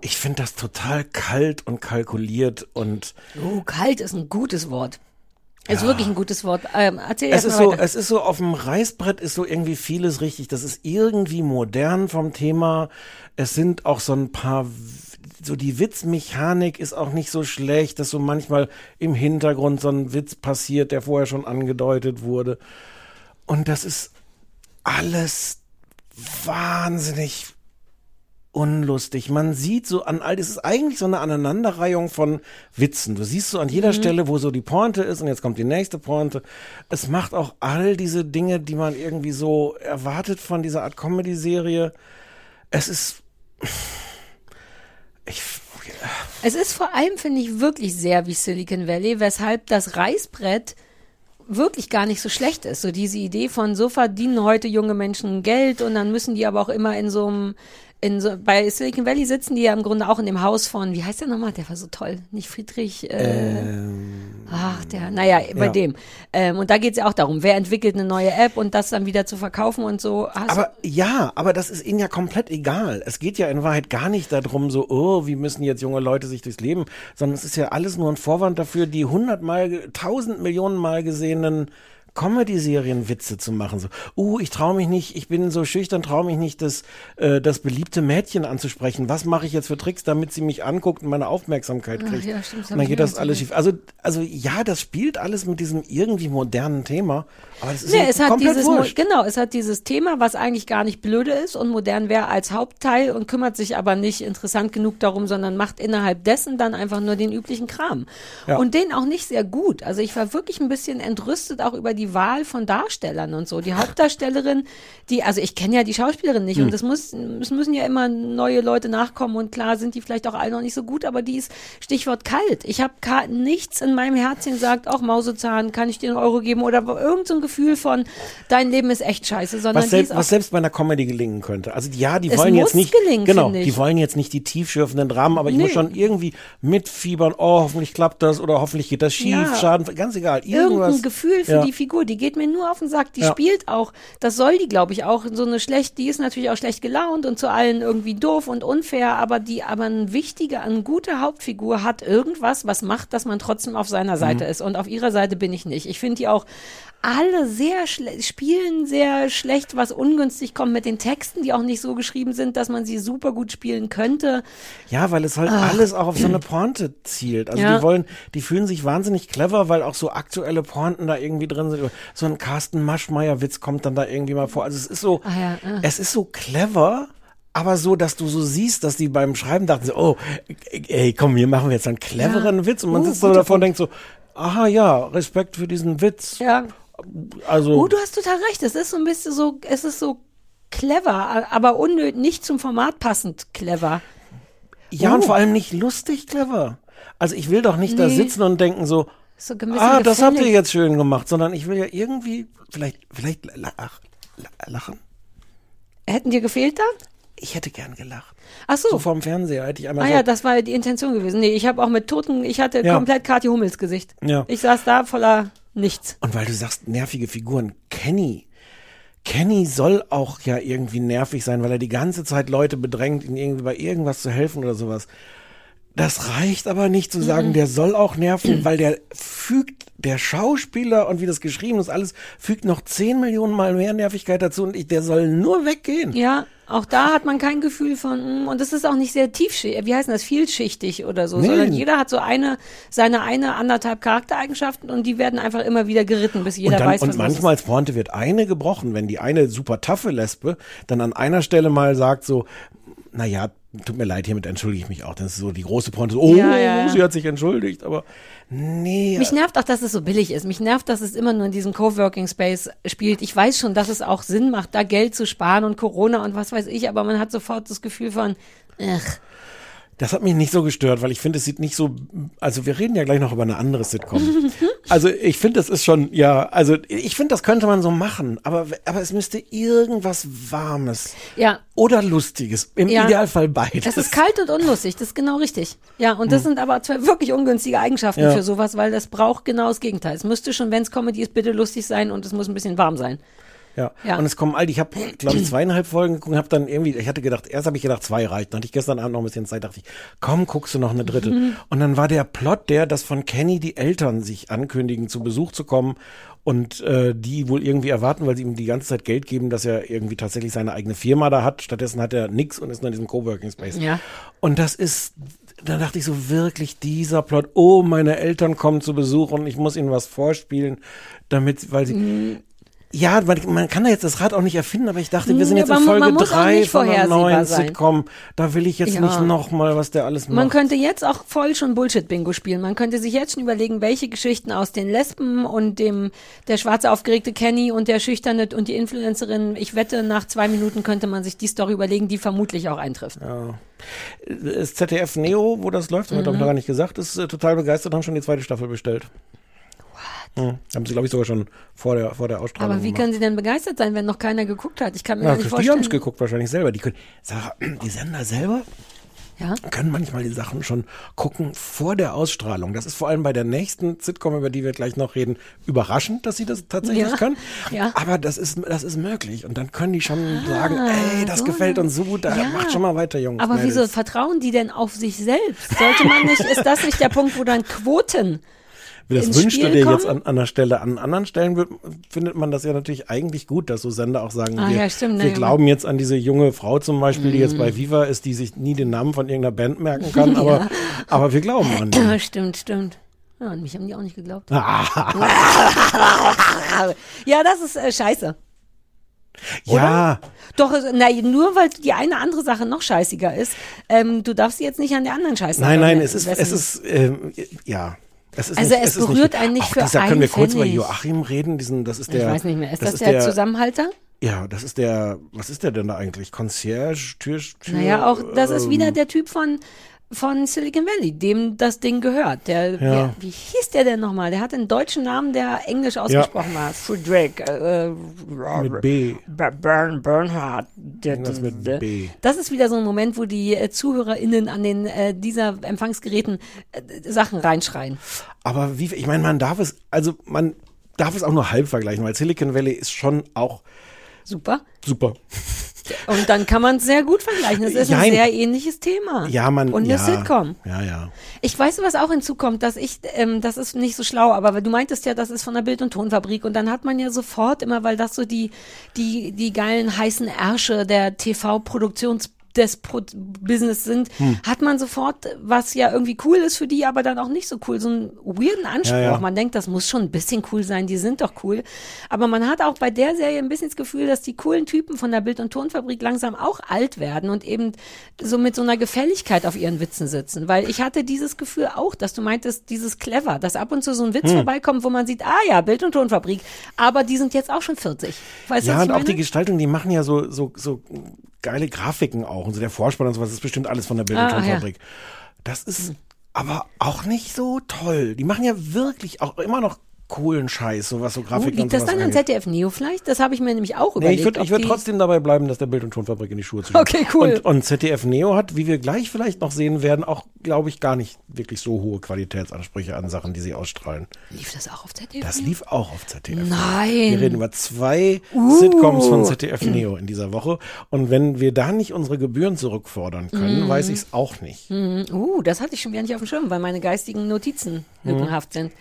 Speaker 7: ich finde das total kalt und kalkuliert und
Speaker 2: Oh, kalt ist ein gutes Wort. Ist wirklich ein gutes Wort. Ähm, erzähl
Speaker 7: es ist so,
Speaker 2: weiter.
Speaker 7: es ist so auf dem Reißbrett ist so irgendwie vieles richtig. Das ist irgendwie modern vom Thema. Es sind auch so ein paar so die Witzmechanik ist auch nicht so schlecht, dass so manchmal im Hintergrund so ein Witz passiert, der vorher schon angedeutet wurde. Und das ist alles wahnsinnig unlustig. Man sieht so an all, das ist eigentlich so eine Aneinanderreihung von Witzen. Du siehst so an jeder
Speaker 2: Mhm.
Speaker 7: Stelle, wo so die Pointe ist und jetzt kommt die nächste Pointe. Es macht auch all diese Dinge, die man irgendwie so erwartet von dieser Art Comedy-Serie. Es ist, ich,
Speaker 2: Es ist vor allem, finde ich, wirklich sehr wie Silicon Valley, weshalb das Reißbrett wirklich gar nicht so schlecht ist. So diese Idee von, so verdienen heute junge Menschen Geld und dann müssen die aber auch immer in so einem in so, bei Silicon Valley sitzen die ja im Grunde auch in dem Haus von, wie heißt der nochmal? Der war so toll. Nicht Friedrich, äh, ach, der, naja, bei
Speaker 7: ja.
Speaker 2: dem. Ähm, und da geht es ja auch darum, wer entwickelt eine neue App und das dann wieder zu verkaufen und so. Hast
Speaker 7: Aber ja, aber das ist ihnen ja komplett egal. Es geht ja in Wahrheit gar nicht darum, so, oh, wie müssen jetzt junge Leute sich durchs Leben, sondern es ist ja alles nur ein Vorwand dafür, die hundertmal, tausend Millionen Mal gesehenen Comedy-Serien Witze zu machen. So, uh, ich traue mich nicht, ich bin so schüchtern, traue mich nicht, das, äh, das beliebte Mädchen anzusprechen. Was mache ich jetzt für Tricks, damit sie mich anguckt und meine Aufmerksamkeit
Speaker 2: Ach
Speaker 7: kriegt?
Speaker 2: ja, stimmt,
Speaker 7: und dann geht das alles schief. Also, also ja, das spielt alles mit diesem irgendwie modernen Thema, aber das ist
Speaker 2: Nee, es hat
Speaker 7: komplett
Speaker 2: dieses
Speaker 7: wurscht.
Speaker 2: genau, es hat dieses Thema, was eigentlich gar nicht blöde ist und modern wäre als Hauptteil und kümmert sich aber nicht interessant genug darum, sondern macht innerhalb dessen dann einfach nur den üblichen Kram.
Speaker 7: Ja.
Speaker 2: Und den auch nicht sehr gut. Also ich war wirklich ein bisschen entrüstet auch über die Wahl von Darstellern und so. Die Hauptdarstellerin, die also ich kenne ja die Schauspielerin nicht
Speaker 7: Hm.
Speaker 2: und es muss es müssen ja immer neue Leute nachkommen und klar sind die vielleicht auch alle noch nicht so gut, aber die ist Stichwort kalt. Ich habe nichts in meinem Herzen gesagt, auch Mausezahn, kann ich dir einen Euro geben oder irgend so ein Gefühl von dein Leben ist echt scheiße, sondern
Speaker 7: was,
Speaker 2: die
Speaker 7: selbst, was selbst bei einer Comedy gelingen könnte. Also ja, die wollen jetzt nicht,
Speaker 2: gelingen,
Speaker 7: genau, die wollen jetzt nicht die tiefschürfenden Dramen, aber ich
Speaker 2: Nee.
Speaker 7: muss schon irgendwie mitfiebern. Oh, hoffentlich klappt das oder hoffentlich geht das schief,
Speaker 2: Ja.
Speaker 7: Schaden, ganz egal. Irgendwas.
Speaker 2: irgendein Gefühl für
Speaker 7: ja.
Speaker 2: die Figur, die geht mir nur auf den Sack, die
Speaker 7: Ja.
Speaker 2: spielt auch, das soll die, glaube ich, auch, so eine schlecht, die ist natürlich auch schlecht gelaunt und zu allen irgendwie doof und unfair, aber die, aber ein wichtiger, eine gute Hauptfigur hat irgendwas, was macht, dass man trotzdem auf seiner Seite
Speaker 7: Mhm.
Speaker 2: ist und auf ihrer Seite bin ich nicht. Ich finde die auch alle sehr spielen sehr schlecht, was ungünstig kommt mit den Texten, die auch nicht so geschrieben sind, dass man sie super gut spielen könnte.
Speaker 7: Ja, weil es halt alles auch auf so eine Pointe zielt. Also
Speaker 2: Ja.
Speaker 7: die wollen, die fühlen sich wahnsinnig clever, weil auch so aktuelle Pointen da irgendwie drin sind. So ein Carsten Maschmeyer-Witz kommt dann da irgendwie mal vor. Also es ist so,
Speaker 2: Ah ja, ah.
Speaker 7: es ist so clever, aber so, dass du so siehst, dass die beim Schreiben dachten so, oh, ey, komm, hier machen wir jetzt einen cleveren
Speaker 2: Ja.
Speaker 7: Witz. Und man
Speaker 2: Uh,
Speaker 7: sitzt so davor und denkt so, aha, ja, Respekt für diesen Witz.
Speaker 2: Ja.
Speaker 7: Also,
Speaker 2: Oh, du hast total recht. Es ist so ein bisschen so, es ist so clever, aber unnötig, nicht zum Format passend clever.
Speaker 7: ja, und
Speaker 2: Oh.
Speaker 7: vor allem nicht lustig clever. Also ich will doch nicht da
Speaker 2: Nee.
Speaker 7: sitzen und denken so,
Speaker 2: So
Speaker 7: ah, das habt ihr jetzt schön gemacht, sondern ich will ja irgendwie, vielleicht, vielleicht la- ach, la- lachen.
Speaker 2: Hätten dir gefehlt da?
Speaker 7: Ich hätte gern gelacht.
Speaker 2: Ach so.
Speaker 7: So vorm Fernseher hätte ich einmal
Speaker 2: Ah
Speaker 7: so,
Speaker 2: ja, das war die Intention gewesen. Nee, ich habe auch mit Toten, ich hatte
Speaker 7: Ja.
Speaker 2: komplett Kathi Hummels Gesicht.
Speaker 7: Ja.
Speaker 2: Ich saß da voller nichts.
Speaker 7: Und weil du sagst, nervige Figuren, Kenny. Kenny soll auch ja irgendwie nervig sein, weil er die ganze Zeit Leute bedrängt, ihnen irgendwie bei irgendwas zu helfen oder sowas. Das reicht aber nicht zu sagen,
Speaker 2: Mhm.
Speaker 7: der soll auch nerven, weil der fügt, der Schauspieler und wie das geschrieben ist, alles fügt noch 10 Millionen Mal mehr Nervigkeit dazu und ich, der soll nur weggehen.
Speaker 2: Ja, auch da hat man kein Gefühl von, mm, und es ist auch nicht sehr tiefschichtig, wie heißt das, vielschichtig oder so,
Speaker 7: Nee.
Speaker 2: sondern jeder hat so eine, seine eine, anderthalb Charaktereigenschaften und die werden einfach immer wieder geritten, bis jeder
Speaker 7: und dann,
Speaker 2: weiß, was
Speaker 7: und manchmal als Pointe wird eine gebrochen, wenn die eine super taffe Lesbe dann an einer Stelle mal sagt so, naja, tut mir leid, hiermit entschuldige ich mich auch. Das ist so die große Pointe, so, oh,
Speaker 2: Ja, ja, ja.
Speaker 7: sie hat sich entschuldigt, aber nee.
Speaker 2: Mich nervt auch, dass es so billig ist. Mich nervt, dass es immer nur in diesem Coworking Space spielt. Ich weiß schon, dass es auch Sinn macht, da Geld zu sparen und Corona und was weiß ich, aber man hat sofort das Gefühl von, ach,
Speaker 7: Das hat mich nicht so gestört, weil ich finde, es sieht nicht so, also wir reden ja gleich noch über eine andere Sitcom. also ich finde, das ist schon, ja, also ich finde, das könnte man so machen, aber, aber es müsste irgendwas Warmes
Speaker 2: Ja.
Speaker 7: oder Lustiges, im
Speaker 2: Ja.
Speaker 7: Idealfall beides.
Speaker 2: Es ist kalt und unlustig, das ist genau richtig. Ja, und das sind aber zwei wirklich ungünstige Eigenschaften
Speaker 7: Hm. Ja.
Speaker 2: für sowas, weil das braucht genau das Gegenteil. Es müsste schon, wenn es Comedy ist, bitte lustig sein und es muss ein bisschen warm sein.
Speaker 7: Ja.
Speaker 2: Ja.
Speaker 7: Und es kommen all die, ich habe, glaube ich, zweieinhalb Folgen geguckt, habe dann irgendwie, ich hatte gedacht, erst habe ich gedacht, zwei reicht. Dann hatte ich gestern Abend noch ein bisschen Zeit, dachte ich, komm, guckst du noch eine dritte.
Speaker 2: Mhm.
Speaker 7: Und dann war der Plot der, dass von Kenny die Eltern sich ankündigen, zu Besuch zu kommen und äh, die wohl irgendwie erwarten, weil sie ihm die ganze Zeit Geld geben, dass er irgendwie tatsächlich seine eigene Firma da hat. Stattdessen hat er nix und ist nur in diesem Coworking Space.
Speaker 2: Ja.
Speaker 7: Und das ist, da dachte ich so wirklich dieser Plot, oh, meine Eltern kommen zu Besuch und ich muss ihnen was vorspielen, damit, weil sie,
Speaker 2: Mhm.
Speaker 7: Ja, man, man kann da jetzt das Rad auch nicht erfinden, aber ich dachte, wir sind
Speaker 2: Ja,
Speaker 7: jetzt
Speaker 2: aber
Speaker 7: in Folge
Speaker 2: muss auch
Speaker 7: drei
Speaker 2: nicht
Speaker 7: von einer
Speaker 2: vorhersehbar
Speaker 7: neuen
Speaker 2: sein.
Speaker 7: Sitcom. Da will ich jetzt
Speaker 2: Ja.
Speaker 7: nicht nochmal, was der alles macht.
Speaker 2: Man könnte jetzt auch voll schon Bullshit-Bingo spielen. Man könnte sich jetzt schon überlegen, welche Geschichten aus den Lesben und dem, der schwarze aufgeregte Kenny und der schüchterne und die Influencerin, ich wette, nach zwei Minuten könnte man sich die Story überlegen, die vermutlich auch eintrifft.
Speaker 7: ja. Das ZDF Neo, wo das läuft, das
Speaker 2: Mhm.
Speaker 7: habe ich noch gar nicht gesagt, ist äh, total begeistert, haben schon die zweite Staffel bestellt. What? Haben sie, glaube ich, sogar schon vor der, vor der Ausstrahlung
Speaker 2: Aber wie
Speaker 7: gemacht.
Speaker 2: können sie denn begeistert sein, wenn noch keiner geguckt hat? Ich kann mir
Speaker 7: Ja,
Speaker 2: nicht
Speaker 7: die
Speaker 2: vorstellen.
Speaker 7: haben es geguckt wahrscheinlich selber. Die können, die Sender selber
Speaker 2: Ja?
Speaker 7: können manchmal die Sachen schon gucken vor der Ausstrahlung. Das ist vor allem bei der nächsten Sitcom, über die wir gleich noch reden, überraschend, dass sie das tatsächlich
Speaker 2: Ja.
Speaker 7: können.
Speaker 2: Ja.
Speaker 7: Aber das ist, das ist möglich. Und dann können die schon sagen,
Speaker 2: Ah,
Speaker 7: ey, das
Speaker 2: so.
Speaker 7: gefällt uns so gut, da
Speaker 2: Ja.
Speaker 7: macht schon mal weiter, Jungs.
Speaker 2: Aber wieso
Speaker 7: Mädels.
Speaker 2: vertrauen die denn auf sich selbst? Sollte man nicht, ist das nicht der Punkt, wo dann Quoten
Speaker 7: Das
Speaker 2: ins
Speaker 7: wünschst du
Speaker 2: Spiel
Speaker 7: dir jetzt
Speaker 2: kommen?
Speaker 7: an, an der Stelle. An anderen Stellen wird, findet man das ja natürlich eigentlich gut, dass so Sender auch sagen,
Speaker 2: Ah,
Speaker 7: wir,
Speaker 2: ja, stimmt,
Speaker 7: wir
Speaker 2: ja.
Speaker 7: glauben jetzt an diese junge Frau zum Beispiel, die jetzt
Speaker 2: Mhm.
Speaker 7: bei Viva ist, die sich nie den Namen von irgendeiner Band merken kann, aber,
Speaker 2: Ja.
Speaker 7: aber wir glauben an die.
Speaker 2: Stimmt, stimmt. Ja, an mich haben die auch nicht geglaubt. ja, das ist äh, scheiße.
Speaker 7: ja,
Speaker 2: Doch, äh, na, nur weil die eine andere Sache noch scheißiger ist, ähm, du darfst sie jetzt nicht an der anderen Scheiße
Speaker 7: nein, nein,
Speaker 2: messen.
Speaker 7: es ist, es ist, ähm, ja. Es ist
Speaker 2: Also
Speaker 7: nicht,
Speaker 2: es
Speaker 7: ist
Speaker 2: berührt
Speaker 7: nicht,
Speaker 2: einen nicht
Speaker 7: auch
Speaker 2: für
Speaker 7: dieser,
Speaker 2: einen
Speaker 7: Können wir kurz über. Joachim reden? Diesen, das ist
Speaker 2: Ich
Speaker 7: der.
Speaker 2: weiß nicht mehr. Ist das, der, Zusammenhalter?
Speaker 7: Ja, das ist der. Was ist der denn da eigentlich? Concierge, Tür, Tür
Speaker 2: Naja, auch das ist
Speaker 7: ähm,
Speaker 2: wieder der Typ von von Silicon Valley, dem das Ding gehört. Der,
Speaker 7: Ja.
Speaker 2: wie, wie hieß der denn nochmal? Der hat einen deutschen Namen, der englisch ausgesprochen war. Friedrich. Äh,
Speaker 7: Mit B.
Speaker 2: Bern, Bernhard.
Speaker 7: Irgendwas mit B.
Speaker 2: Das ist wieder so ein Moment, wo die äh, ZuhörerInnen an den äh, dieser Empfangsgeräten äh, Sachen reinschreien.
Speaker 7: Aber wie, ich meine, man darf es, also man darf es auch nur halb vergleichen, weil Silicon Valley ist schon auch
Speaker 2: Super.
Speaker 7: super.
Speaker 2: Und dann kann man es sehr gut vergleichen. Es ist ein
Speaker 7: Jein.
Speaker 2: sehr ähnliches Thema.
Speaker 7: Ja, man.
Speaker 2: Und eine
Speaker 7: ja,
Speaker 2: Sitcom.
Speaker 7: Ja, ja.
Speaker 2: Ich weiß, was auch hinzukommt, dass ich, ähm, das ist nicht so schlau, aber du meintest ja, das ist von der Bild- und Tonfabrik und dann hat man ja sofort immer, weil das so die, die, die geilen heißen Ärsche der TV-Produktions des Pro Business sind,
Speaker 7: Hm.
Speaker 2: hat man sofort, was ja irgendwie cool ist für die, aber dann auch nicht so cool, so einen weirden Anspruch.
Speaker 7: Ja, ja.
Speaker 2: Man denkt, das muss schon ein bisschen cool sein, die sind doch cool. Aber man hat auch bei der Serie ein bisschen das Gefühl, dass die coolen Typen von der Bild- und Tonfabrik langsam auch alt werden und eben so mit so einer Gefälligkeit auf ihren Witzen sitzen. Weil ich hatte dieses Gefühl auch, dass du meintest, dieses clever, dass ab und zu so ein Witz
Speaker 7: Hm.
Speaker 2: vorbeikommt, wo man sieht, ah ja, Bild- und Tonfabrik, aber die sind jetzt auch schon 40. Weißt du,
Speaker 7: ja, und auch die Gestaltung, die machen ja so, so, so geile Grafiken auch. Und so der Vorspann und sowas, das ist bestimmt alles von der Bild- und
Speaker 2: Ah,
Speaker 7: Tonfabrik. Das ist aber auch nicht so toll. Die machen ja wirklich auch immer noch coolen Scheiß, so was so
Speaker 2: Oh,
Speaker 7: Grafiken und
Speaker 2: liegt das
Speaker 7: sowas
Speaker 2: dann an. ZDF Neo vielleicht? Das habe ich mir nämlich auch
Speaker 7: Nee,
Speaker 2: überlegt.
Speaker 7: ich würde würd trotzdem dabei bleiben, dass der Bild- und Tonfabrik in die Schuhe zu
Speaker 2: Okay, cool.
Speaker 7: Und, und ZDF Neo hat, wie wir gleich vielleicht noch sehen werden, auch, glaube ich, gar nicht wirklich so hohe Qualitätsansprüche an Sachen, die sie ausstrahlen.
Speaker 2: Lief das auch auf ZDF?
Speaker 7: Das lief auch auf ZDF.
Speaker 2: Nein.
Speaker 7: Wir reden über zwei
Speaker 2: Uh.
Speaker 7: Sitcoms von ZDF Neo in dieser Woche. Und wenn wir da nicht unsere Gebühren zurückfordern können,
Speaker 2: Mhm.
Speaker 7: weiß ich es auch nicht.
Speaker 2: Mhm. Uh, das hatte ich schon wieder nicht auf dem Schirm, weil meine geistigen Notizen lückenhaft sind.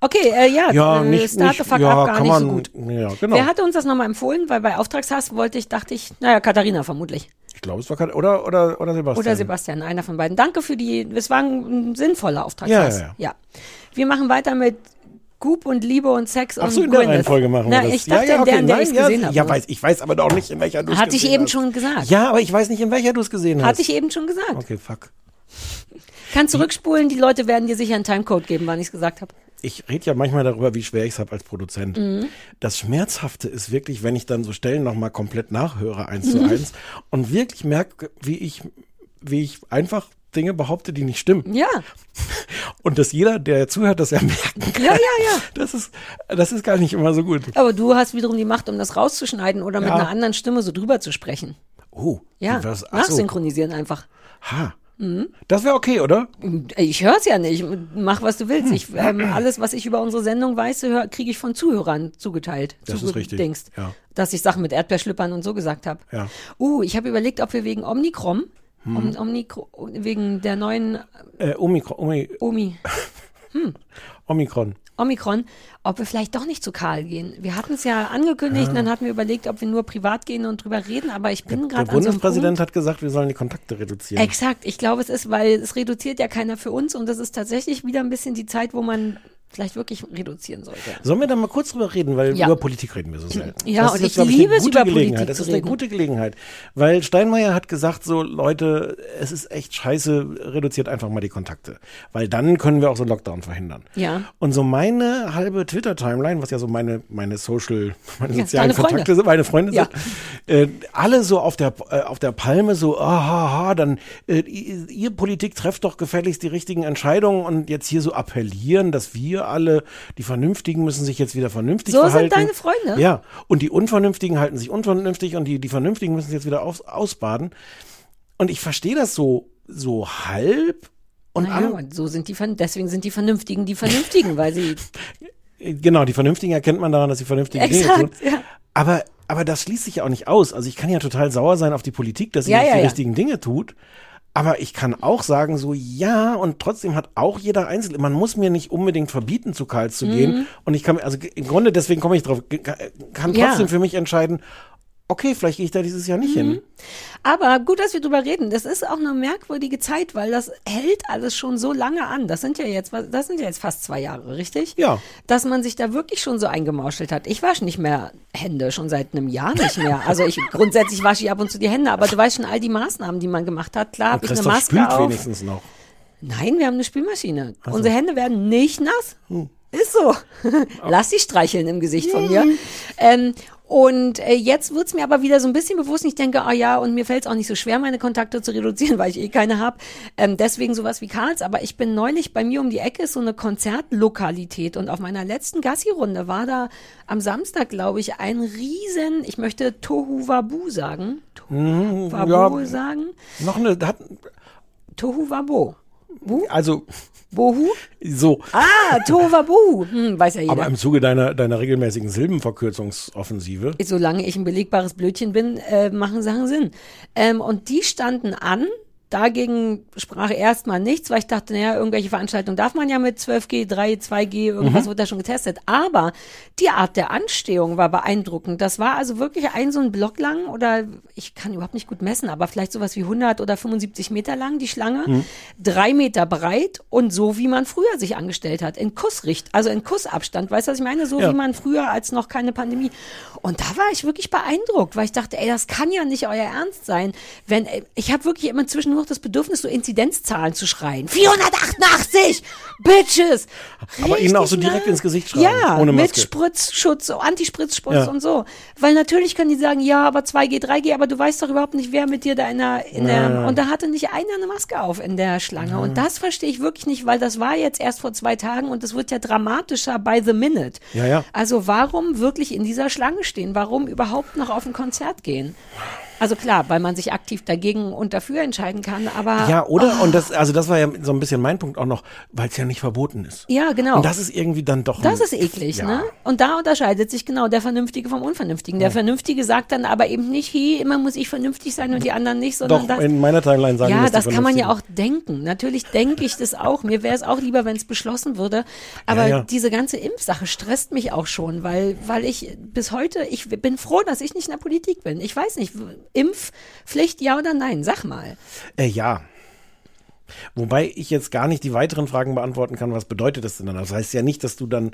Speaker 2: Okay, äh, ja,
Speaker 7: Ja,
Speaker 2: äh,
Speaker 7: nicht,
Speaker 2: Start
Speaker 7: nicht
Speaker 2: the fuck
Speaker 7: ja,
Speaker 2: up gar nicht
Speaker 7: man,
Speaker 2: so gut.
Speaker 7: Ja, genau.
Speaker 2: Wer hatte uns das nochmal empfohlen? Weil bei Auftragshass wollte ich, dachte ich, naja, Katharina vermutlich.
Speaker 7: ich glaube, es war Kat- oder, oder, oder Sebastian.
Speaker 2: Oder Sebastian, einer von beiden. Danke für die, es war ein, ein sinnvoller Auftragshass.
Speaker 7: Ja, ja, ja.
Speaker 2: Wir machen weiter mit Goop und Liebe und Sex
Speaker 7: Ach
Speaker 2: und
Speaker 7: so, in der. Reihenfolge machen
Speaker 2: Na,
Speaker 7: wir das.
Speaker 2: ich dachte,
Speaker 7: ja, ja,
Speaker 2: in der,
Speaker 7: okay,
Speaker 2: in der
Speaker 7: nein, ja,
Speaker 2: gesehen habe.
Speaker 7: Ja, weiß, ich weiß aber doch nicht, in welcher du es
Speaker 2: Hatte ich
Speaker 7: gesehen
Speaker 2: eben
Speaker 7: hast.
Speaker 2: schon gesagt.
Speaker 7: Ja, aber ich weiß nicht, in welcher du es gesehen hast.
Speaker 2: Hatte ich eben schon gesagt.
Speaker 7: Okay, fuck.
Speaker 2: Kann zurückspulen, die Leute werden dir sicher einen Timecode geben, wann ich es gesagt habe.
Speaker 7: Ich rede ja manchmal darüber, wie schwer ich es habe als Produzent.
Speaker 2: Mhm.
Speaker 7: Das Schmerzhafte ist wirklich, wenn ich dann so Stellen nochmal komplett nachhöre, eins zu
Speaker 2: Mhm.
Speaker 7: eins, und wirklich merke, wie ich, wie ich einfach Dinge behaupte, die nicht stimmen.
Speaker 2: Ja.
Speaker 7: Und dass jeder, der zuhört, das ja merken kann.
Speaker 2: Ja, ja, ja.
Speaker 7: Das ist, das ist gar nicht immer so gut.
Speaker 2: Aber du hast wiederum die Macht, um das rauszuschneiden oder mit
Speaker 7: Ja.
Speaker 2: einer anderen Stimme so drüber zu sprechen.
Speaker 7: Oh,
Speaker 2: Ja,
Speaker 7: so.
Speaker 2: nachsynchronisieren einfach.
Speaker 7: Ha.
Speaker 2: Mhm.
Speaker 7: Das wäre okay, oder?
Speaker 2: Ich höre es ja nicht. Mach, was du willst.
Speaker 7: Hm.
Speaker 2: Ich, ähm, alles, was ich über unsere Sendung weiß, kriege ich von Zuhörern zugeteilt.
Speaker 7: Das ist richtig,
Speaker 2: zugedingst.
Speaker 7: ja.
Speaker 2: Dass ich Sachen mit Erdbeerschlüppern und so gesagt habe.
Speaker 7: Ja.
Speaker 2: Uh, ich habe überlegt, ob wir wegen Omikron,
Speaker 7: Hm.
Speaker 2: Om, Omikron wegen der neuen
Speaker 7: Äh, Omikron, Omi,
Speaker 2: Omi,
Speaker 7: Omikron.
Speaker 2: Omikron, ob wir vielleicht doch nicht zu Karl gehen. Wir hatten es ja angekündigt,
Speaker 7: Ja.
Speaker 2: dann hatten wir überlegt, ob wir nur privat gehen und drüber reden, aber ich bin
Speaker 7: Der
Speaker 2: gerade so einem
Speaker 7: Bundespräsident
Speaker 2: Punkt.
Speaker 7: hat gesagt, wir sollen die Kontakte reduzieren.
Speaker 2: Exakt, ich glaube, es ist, weil es reduziert ja keiner für uns und das ist tatsächlich wieder ein bisschen die Zeit, wo man vielleicht wirklich reduzieren sollte.
Speaker 7: Sollen wir da mal kurz drüber reden, weil
Speaker 2: Ja.
Speaker 7: über Politik reden wir so selten.
Speaker 2: Ja,
Speaker 7: das
Speaker 2: und
Speaker 7: ist
Speaker 2: ich liebe
Speaker 7: eine
Speaker 2: es, über
Speaker 7: Gelegenheit.
Speaker 2: Politik
Speaker 7: Das ist eine gute Gelegenheit, weil Steinmeier hat gesagt, so Leute, es ist echt scheiße, reduziert einfach mal die Kontakte, weil dann können wir auch so einen Lockdown verhindern.
Speaker 2: Ja.
Speaker 7: Und so meine halbe Twitter-Timeline, was ja so meine, meine Social, meine
Speaker 2: Ja,
Speaker 7: sozialen
Speaker 2: Freunde.
Speaker 7: Kontakte sind, meine Freunde
Speaker 2: Ja.
Speaker 7: sind, äh, alle so auf der, äh, auf der Palme so, aha, dann, äh, ihr Politik trefft doch gefälligst die richtigen Entscheidungen und jetzt hier so appellieren, dass wir alle, die Vernünftigen müssen sich jetzt wieder vernünftig
Speaker 2: So sind
Speaker 7: verhalten.
Speaker 2: deine Freunde?
Speaker 7: Ja. Und die Unvernünftigen halten sich unvernünftig und die, die Vernünftigen müssen sich jetzt wieder aus, ausbaden. Und ich verstehe das so, so halb. Und
Speaker 2: naja, und so sind die, deswegen sind die Vernünftigen die Vernünftigen, weil sie,
Speaker 7: Genau, die Vernünftigen erkennt man daran, dass sie vernünftige Dinge tun.
Speaker 2: exakt, ja.
Speaker 7: Aber, aber das schließt sich ja auch nicht aus. Also ich kann ja total sauer sein auf die Politik, dass sie
Speaker 2: Ja,
Speaker 7: nicht
Speaker 2: ja,
Speaker 7: die richtigen Dinge tut. Aber ich kann auch sagen, so ja, und trotzdem hat auch jeder Einzelne, man muss mir nicht unbedingt verbieten, zu Karls zu
Speaker 2: Mhm.
Speaker 7: gehen. Und ich kann, also im Grunde, deswegen komme ich drauf, kann
Speaker 2: Ja.
Speaker 7: trotzdem für mich entscheiden, okay, vielleicht gehe ich da dieses Jahr nicht
Speaker 2: Mhm.
Speaker 7: hin.
Speaker 2: Aber gut, dass wir drüber reden. Das ist auch eine merkwürdige Zeit, weil das hält alles schon so lange an. Das sind ja jetzt, das sind ja jetzt fast zwei Jahre, richtig?
Speaker 7: Ja.
Speaker 2: Dass man sich da wirklich schon so eingemauschelt hat. Ich wasche nicht mehr Hände, schon seit einem Jahr nicht mehr. Also ich, grundsätzlich wasche ich ab und zu die Hände, aber du weißt schon all die Maßnahmen, die man gemacht hat. Klar habe ich eine Maske
Speaker 7: spült
Speaker 2: auf.
Speaker 7: wenigstens noch.
Speaker 2: Nein, wir haben eine Spülmaschine.
Speaker 7: Ach so.
Speaker 2: Unsere Hände werden nicht nass.
Speaker 7: Hm.
Speaker 2: Ist so. Lass sie streicheln im Gesicht von mir. Ähm, und äh, jetzt wird's mir aber wieder so ein bisschen bewusst. Ich denke, ah ja, und mir fällt's auch nicht so schwer, meine Kontakte zu reduzieren, weil ich eh keine habe. Ähm, deswegen sowas wie Karls. Aber ich bin neulich bei mir um die Ecke ist so eine Konzertlokalität. Und auf meiner letzten Gassi-Runde war da am Samstag, glaube ich, ein riesen, ich möchte Tohu Wabu sagen.
Speaker 7: Mhm,
Speaker 2: Wabu
Speaker 7: ja,
Speaker 2: sagen.
Speaker 7: noch eine, hat,
Speaker 2: Tohu Wabo.
Speaker 7: also
Speaker 2: Bohu?
Speaker 7: so.
Speaker 2: Ah, Tohuwabohu. Hm, weiß ja jeder.
Speaker 7: Aber im Zuge deiner, deiner regelmäßigen Silbenverkürzungsoffensive.
Speaker 2: Solange ich ein belegbares Blödchen bin, äh, machen Sachen Sinn. Ähm, und die standen an. Dagegen sprach erstmal nichts, weil ich dachte, naja, irgendwelche Veranstaltungen darf man ja mit 12G, 3, 2G, irgendwas
Speaker 13: Mhm.
Speaker 2: wird da schon getestet. Aber die Art der Anstehung war beeindruckend. Das war also wirklich ein so ein Block lang oder ich kann überhaupt nicht gut messen, aber vielleicht sowas wie 100 oder 75 Meter lang, die Schlange.
Speaker 13: Mhm.
Speaker 2: Drei Meter breit und so, wie man früher sich angestellt hat. In Kussricht, also in Kussabstand. Weißt du, was ich meine? So
Speaker 13: Ja.
Speaker 2: wie man früher, als noch keine Pandemie. Und da war ich wirklich beeindruckt, weil ich dachte, ey, das kann ja nicht euer Ernst sein. Wenn, ey, ich habe wirklich immer zwischendurch das Bedürfnis, so Inzidenzzahlen zu schreien. 488! Bitches!
Speaker 7: Aber ihnen auch so direkt
Speaker 2: nah.
Speaker 7: ins Gesicht schreiben,
Speaker 2: Ja,
Speaker 7: ohne
Speaker 2: mit
Speaker 7: Maske.
Speaker 2: Spritzschutz, so Antispritzschutz
Speaker 7: Ja.
Speaker 2: und so. Weil natürlich können die sagen, ja, aber 2G, 3G, aber du weißt doch überhaupt nicht, wer mit dir da in der, in der,
Speaker 7: Ja.
Speaker 2: und da hatte nicht einer eine Maske auf in der Schlange.
Speaker 7: Ja.
Speaker 2: Und das verstehe ich wirklich nicht, weil das war jetzt erst vor zwei Tagen und es wird ja dramatischer by the minute.
Speaker 7: Ja, ja.
Speaker 2: Also warum wirklich in dieser Schlange stehen? Warum überhaupt noch auf ein Konzert gehen? Also klar, weil man sich aktiv dagegen und dafür entscheiden kann, aber
Speaker 7: Ja, oder?
Speaker 2: Oh,
Speaker 7: Und das, also das war ja so ein bisschen mein Punkt auch noch, weil es ja nicht verboten ist.
Speaker 2: ja, genau.
Speaker 7: Und das ist irgendwie dann doch.
Speaker 2: Das ist eklig,
Speaker 7: ja.
Speaker 2: ne? Und da unterscheidet sich genau der Vernünftige vom Unvernünftigen. Der
Speaker 7: Ja.
Speaker 2: Vernünftige sagt dann aber eben nicht, hey, immer muss ich vernünftig sein und die anderen nicht, sondern
Speaker 7: Doch,
Speaker 2: das.
Speaker 7: in meiner Timeline sagen
Speaker 2: ja,
Speaker 7: das
Speaker 2: kann man ja auch denken. Natürlich denke ich das auch. Mir wäre es auch lieber, wenn es beschlossen würde. Aber
Speaker 7: ja.
Speaker 2: diese ganze Impfsache stresst mich auch schon, weil, weil ich bis heute, ich bin froh, dass ich nicht in der Politik bin. Ich weiß nicht, Impfpflicht, ja oder nein? Sag mal.
Speaker 7: Äh, ja. Wobei ich jetzt gar nicht die weiteren Fragen beantworten kann, was bedeutet das denn dann? Das heißt ja nicht, dass du dann,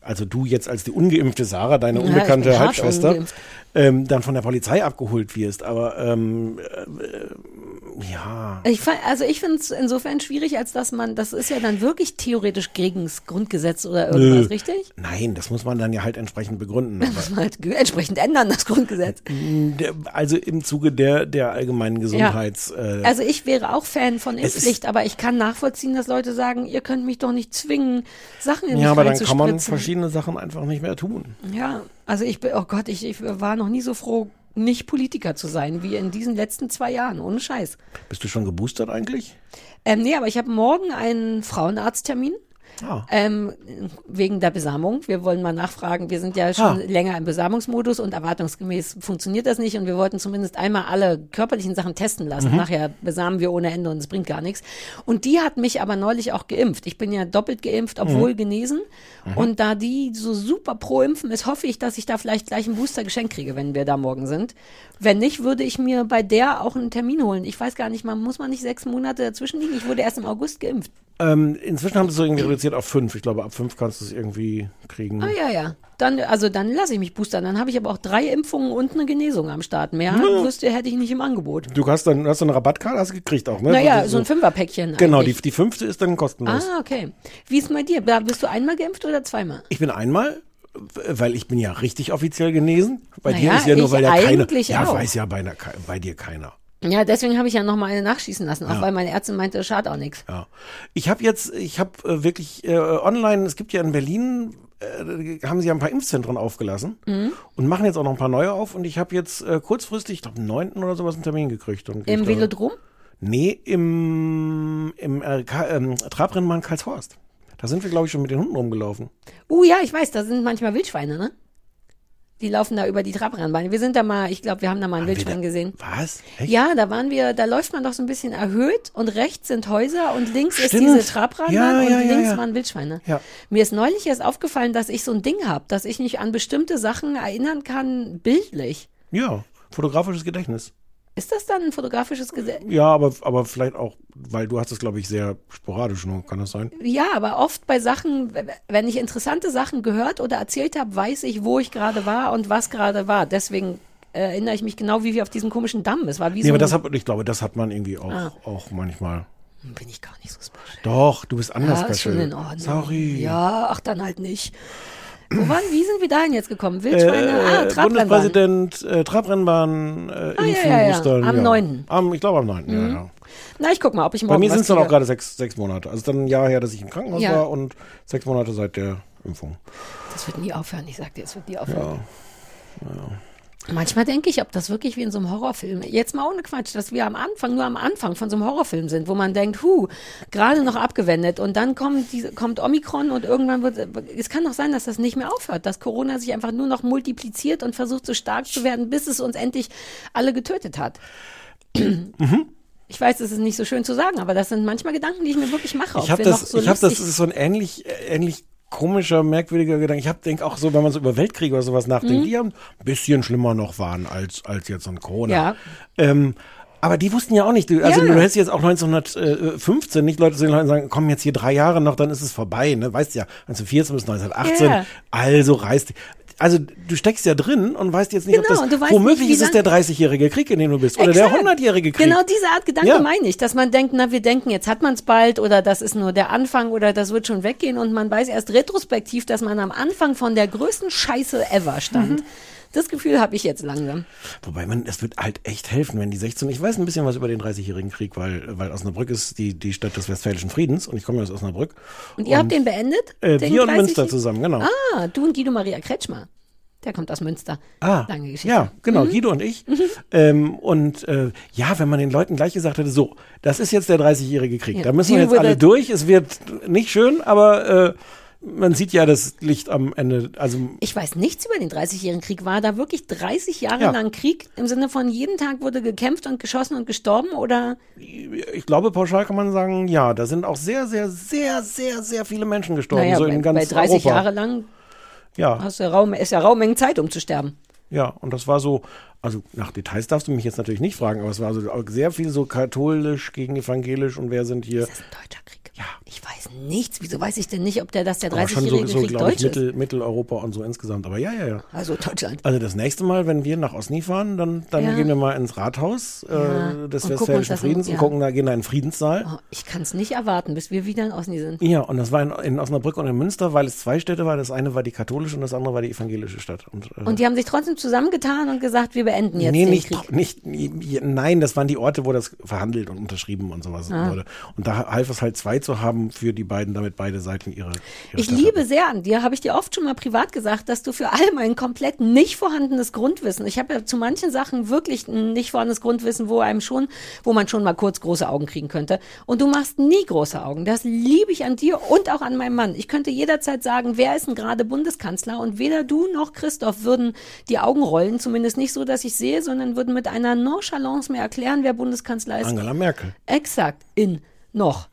Speaker 7: also du jetzt als die ungeimpfte Sarah, deine
Speaker 2: Ja,
Speaker 7: unbekannte Halbschwester, ähm, dann von der Polizei abgeholt wirst. Aber ähm, äh, Ja.
Speaker 2: Ich, fa- also ich finde es insofern schwierig, als dass man, das ist ja dann wirklich theoretisch gegen das Grundgesetz oder irgendwas,
Speaker 7: Nö.
Speaker 2: richtig?
Speaker 7: Nein, das muss man dann ja halt entsprechend begründen.
Speaker 2: Das muss man halt entsprechend ändern, das Grundgesetz.
Speaker 7: Also im Zuge der, der allgemeinen Gesundheits... Äh,
Speaker 2: Also ich wäre auch Fan von Impfpflicht, aber ich kann nachvollziehen, dass Leute sagen, ihr könnt mich doch nicht zwingen, Sachen in mich
Speaker 7: ja, aber dann kann man verschiedene Sachen einfach nicht mehr tun.
Speaker 2: Ja, also ich bin, oh Gott, ich, ich war noch nie so froh, nicht Politiker zu sein, wie in diesen letzten zwei Jahren, ohne Scheiß.
Speaker 7: Bist du schon geboostert eigentlich?
Speaker 2: Ähm, nee, aber ich habe morgen einen Frauenarzttermin.
Speaker 7: Ah.
Speaker 2: Ähm, wegen der Besamung. Wir wollen mal nachfragen. Wir sind ja schon
Speaker 7: Ah.
Speaker 2: länger im Besamungsmodus und erwartungsgemäß funktioniert das nicht. Und wir wollten zumindest einmal alle körperlichen Sachen testen lassen.
Speaker 13: Mhm.
Speaker 2: Nachher besamen wir ohne Ende und es bringt gar nichts. Und die hat mich aber neulich auch geimpft. Ich bin ja doppelt geimpft, obwohl
Speaker 13: Mhm.
Speaker 2: genesen.
Speaker 13: Mhm.
Speaker 2: Und da die so super pro Impfen ist, hoffe ich, dass ich da vielleicht gleich ein Booster geschenkt kriege, wenn wir da morgen sind. Wenn nicht, würde ich mir bei der auch einen Termin holen. Ich weiß gar nicht, man muss man nicht sechs Monate dazwischen liegen. Ich wurde erst im August geimpft.
Speaker 7: Ähm, inzwischen haben sie es so irgendwie reduziert auf fünf. Ich glaube, ab fünf kannst du es irgendwie kriegen.
Speaker 2: Ah ja, ja. Dann, also dann lasse ich mich boostern. Dann habe ich aber auch drei Impfungen und eine Genesung am Start. Mehr
Speaker 7: Ja.
Speaker 2: wüsste, hätte ich nicht im Angebot.
Speaker 7: Du hast dann hast du eine Rabattkarte hast du gekriegt auch, ne?
Speaker 2: Naja,
Speaker 7: Das
Speaker 2: so ein Fünferpäckchen
Speaker 7: Genau, die, die fünfte ist dann kostenlos.
Speaker 2: Ah, okay. Wie ist bei dir? Bist du einmal geimpft oder zweimal?
Speaker 7: Ich bin einmal, weil ich bin ja richtig offiziell genesen. Bei dir
Speaker 2: Naja,
Speaker 7: ist ja nur, weil ja keiner. Ja,
Speaker 2: auch.
Speaker 7: weiß ja bei, bei dir keiner.
Speaker 2: Ja, deswegen habe ich ja noch mal eine nachschießen lassen, auch
Speaker 7: Ja.
Speaker 2: weil meine Ärztin meinte, schadet auch nichts.
Speaker 7: Ja. Ich habe jetzt, ich habe äh, wirklich äh, online, es gibt ja in Berlin, äh, haben sie ja ein paar Impfzentren aufgelassen
Speaker 2: Mhm.
Speaker 7: und machen jetzt auch noch ein paar neue auf und ich habe jetzt äh, kurzfristig, ich glaube am 9. oder sowas einen Termin gekriegt. Und
Speaker 2: Im
Speaker 7: da-
Speaker 2: Velodrom?
Speaker 7: Nee, im, im äh, ähm, Trabrennbahn Karlshorst. Da sind wir, glaube ich, schon mit den Hunden rumgelaufen.
Speaker 2: Uh, ja, ich weiß, da sind manchmal Wildschweine, ne? Die laufen da über die Trabrennbahn. Wir sind da mal, ich glaube, wir haben da mal ein Wildschwein gesehen.
Speaker 7: Was? Echt?
Speaker 2: Ja, da waren wir, da läuft man doch so ein bisschen erhöht und rechts sind Häuser und links ist
Speaker 7: Stimmt.
Speaker 2: diese Trabrennbahn
Speaker 7: Ja,
Speaker 2: und
Speaker 7: ja,
Speaker 2: links
Speaker 7: ja.
Speaker 2: waren Wildschweine.
Speaker 7: Ja.
Speaker 2: Mir ist neulich erst aufgefallen, dass ich so ein Ding habe, dass ich mich an bestimmte Sachen erinnern kann, bildlich.
Speaker 7: Ja, fotografisches Gedächtnis.
Speaker 2: Ist das dann ein fotografisches Gesetz?
Speaker 7: Ja, aber, aber vielleicht auch, weil du hast es, glaube ich, sehr sporadisch nur, kann das sein?
Speaker 2: Ja, aber oft bei Sachen, wenn ich interessante Sachen gehört oder erzählt habe, weiß ich, wo ich gerade war und was gerade war. Deswegen äh, erinnere ich mich genau, wie wir auf diesem komischen Damm. Es war wie
Speaker 7: Nee,
Speaker 2: so
Speaker 7: aber das hat, ich glaube, das hat man irgendwie auch,
Speaker 2: Ah.
Speaker 7: auch manchmal.
Speaker 2: bin ich gar nicht so special.
Speaker 7: Doch, du bist anders
Speaker 2: ja, ist
Speaker 7: special.
Speaker 2: schon in Ordnung.
Speaker 7: Sorry.
Speaker 2: Ja, ach dann halt nicht. Wo waren, wie sind wir dahin jetzt gekommen? Wildschweine?
Speaker 7: Äh,
Speaker 2: ah, Trabrennbahn.
Speaker 7: Bundespräsident, äh, Trabrennbahn, äh,
Speaker 2: Ah, ja,
Speaker 7: Impfen,
Speaker 2: ja, ja.
Speaker 7: Boostern,
Speaker 2: Am
Speaker 7: ja.
Speaker 2: 9..
Speaker 7: Am, ich glaube am 9.
Speaker 2: Mhm.
Speaker 7: Ja, ja.
Speaker 2: Na, ich guck mal, ob ich
Speaker 7: Bei
Speaker 2: morgen
Speaker 7: mir
Speaker 2: was
Speaker 7: sind es dann auch gerade sechs, sechs Monate. Also es ist dann ein Jahr her, dass ich im Krankenhaus
Speaker 2: Ja.
Speaker 7: war und sechs Monate seit der Impfung.
Speaker 2: Das wird nie aufhören, ich sag dir, es wird nie aufhören.
Speaker 7: Ja. ja.
Speaker 2: Manchmal denke ich, ob das wirklich wie in so einem Horrorfilm, jetzt mal ohne Quatsch, dass wir am Anfang, nur am Anfang von so einem Horrorfilm sind, wo man denkt, hu, gerade noch abgewendet und dann kommt, diese, kommt Omikron und irgendwann wird, es kann doch sein, dass das nicht mehr aufhört, dass Corona sich einfach nur noch multipliziert und versucht so stark zu werden, bis es uns endlich alle getötet hat. Ich weiß, es ist nicht so schön zu sagen, aber das sind manchmal Gedanken, die ich mir wirklich mache.
Speaker 7: Ich habe das,
Speaker 2: so
Speaker 7: ich habe das, ist so ein ähnlich, äh, ähnlich komischer, merkwürdiger Gedanke. Ich habe denke auch so, wenn man so über Weltkriege oder sowas nachdenkt,
Speaker 2: Mhm.
Speaker 7: die haben ein bisschen schlimmer noch waren als als jetzt so ein Corona.
Speaker 2: Ja.
Speaker 7: Ähm, aber die wussten ja auch nicht, du, also
Speaker 2: Ja.
Speaker 7: du hättest jetzt auch 1915 nicht Leute zu den Leuten sagen, komm jetzt hier drei Jahre noch, dann ist es vorbei, ne? Weißt ja, 1914 bis 1918,
Speaker 2: Ja.
Speaker 7: also reißt also du steckst ja drin und weißt jetzt nicht,
Speaker 2: Genau,
Speaker 7: ob das
Speaker 2: weißt
Speaker 7: womöglich
Speaker 2: nicht,
Speaker 7: ist es der 30-jährige Krieg, in dem du bist oder der
Speaker 2: Exakt.
Speaker 7: 100-jährige Krieg.
Speaker 2: Genau diese Art Gedanke
Speaker 7: Ja.
Speaker 2: meine ich, dass man denkt, na, wir denken, jetzt hat man es bald oder das ist nur der Anfang oder das wird schon weggehen und man weiß erst retrospektiv, dass man am Anfang von der größten Scheiße ever stand.
Speaker 7: Mhm.
Speaker 2: Das Gefühl habe ich jetzt langsam.
Speaker 7: Wobei man, es wird halt echt helfen, wenn die 16, ich weiß ein bisschen was über den 30-jährigen Krieg, weil, weil Osnabrück ist die, die Stadt des Westfälischen Friedens und ich komme aus Osnabrück.
Speaker 2: Und ihr habt den beendet?
Speaker 7: Äh,
Speaker 2: den
Speaker 7: wir und
Speaker 2: 30?
Speaker 7: Münster zusammen, genau.
Speaker 2: Ah, du und Guido Maria Kretschmer. Der kommt aus Münster.
Speaker 7: Ah,
Speaker 2: Lange Geschichte.
Speaker 7: ja, genau,
Speaker 2: Mhm.
Speaker 7: Guido und ich. Ähm, und äh, ja, wenn man den Leuten gleich gesagt hätte, so, das ist jetzt der 30-jährige Krieg,
Speaker 2: Ja,
Speaker 7: da müssen wir jetzt alle
Speaker 2: it.
Speaker 7: durch, es wird nicht schön, aber äh, man sieht ja das Licht am Ende, also
Speaker 2: Ich weiß nichts über den 30-jährigen Krieg. War da wirklich 30 Jahre
Speaker 7: Ja.
Speaker 2: lang Krieg? Im Sinne von jeden Tag wurde gekämpft und geschossen und gestorben? Oder?
Speaker 7: ich glaube, pauschal kann man sagen, ja, da sind auch sehr, sehr, sehr, sehr, sehr viele Menschen gestorben,
Speaker 2: Naja,
Speaker 7: so
Speaker 2: bei,
Speaker 7: in ganz
Speaker 2: bei 30
Speaker 7: Europa.
Speaker 2: Jahre lang
Speaker 7: Ja.
Speaker 2: hast du ja Raum, ist ja Raummengen Zeit, um zu sterben.
Speaker 7: Ja, und das war so, also nach Details darfst du mich jetzt natürlich nicht fragen, aber es war so sehr viel so katholisch gegen evangelisch und wer sind hier. Das ist ein
Speaker 2: deutscher Krieg.
Speaker 7: Ja,
Speaker 2: Ich weiß nichts. Wieso weiß ich denn nicht, ob der, dass der
Speaker 7: Aber schon so,
Speaker 2: 30-jährige
Speaker 7: so
Speaker 2: Krieg
Speaker 7: glaube ich,
Speaker 2: deutsch ist?
Speaker 7: Mittel, Mitteleuropa und so insgesamt. Aber ja, ja, ja.
Speaker 2: Also Deutschland.
Speaker 7: Also das nächste Mal, wenn wir nach Osni fahren, dann, dann
Speaker 2: Ja.
Speaker 7: gehen wir mal ins Rathaus
Speaker 2: Ja.
Speaker 7: äh, des Westfälischen
Speaker 2: das
Speaker 7: Friedens
Speaker 2: ja.
Speaker 7: und gucken, da gehen da in den Friedenssaal.
Speaker 2: Oh, ich kann es nicht erwarten, bis wir wieder in Osni sind.
Speaker 7: Ja, und das war in, in Osnabrück und in Münster, weil es zwei Städte war. Das eine war die katholische und das andere war die evangelische Stadt. Und, äh,
Speaker 2: Und die haben sich trotzdem zusammengetan und gesagt, wir beenden jetzt
Speaker 7: nee,
Speaker 2: den
Speaker 7: nicht,
Speaker 2: Krieg.
Speaker 7: nicht, nicht, nein, das waren die Orte, wo das verhandelt und unterschrieben und sowas
Speaker 2: Ah.
Speaker 7: wurde. Und da half es halt zwei zu haben für die beiden, damit beide Seiten ihre, ihre
Speaker 2: Ich
Speaker 7: Stadt
Speaker 2: liebe sehr an dir, habe ich dir oft schon mal privat gesagt, dass du für all mein komplett nicht vorhandenes Grundwissen, ich habe ja zu manchen Sachen wirklich ein nicht vorhandenes Grundwissen, wo einem schon, wo man schon mal kurz große Augen kriegen könnte. Und du machst nie große Augen. Das liebe ich an dir und auch an meinem Mann. Ich könnte jederzeit sagen, wer ist denn gerade Bundeskanzler? Und weder du noch Christoph würden die Augen rollen, zumindest nicht so, dass ich sehe, sondern würden mit einer Nonchalance mir erklären, wer Bundeskanzler ist.
Speaker 7: Angela Merkel.
Speaker 2: Exakt, in noch.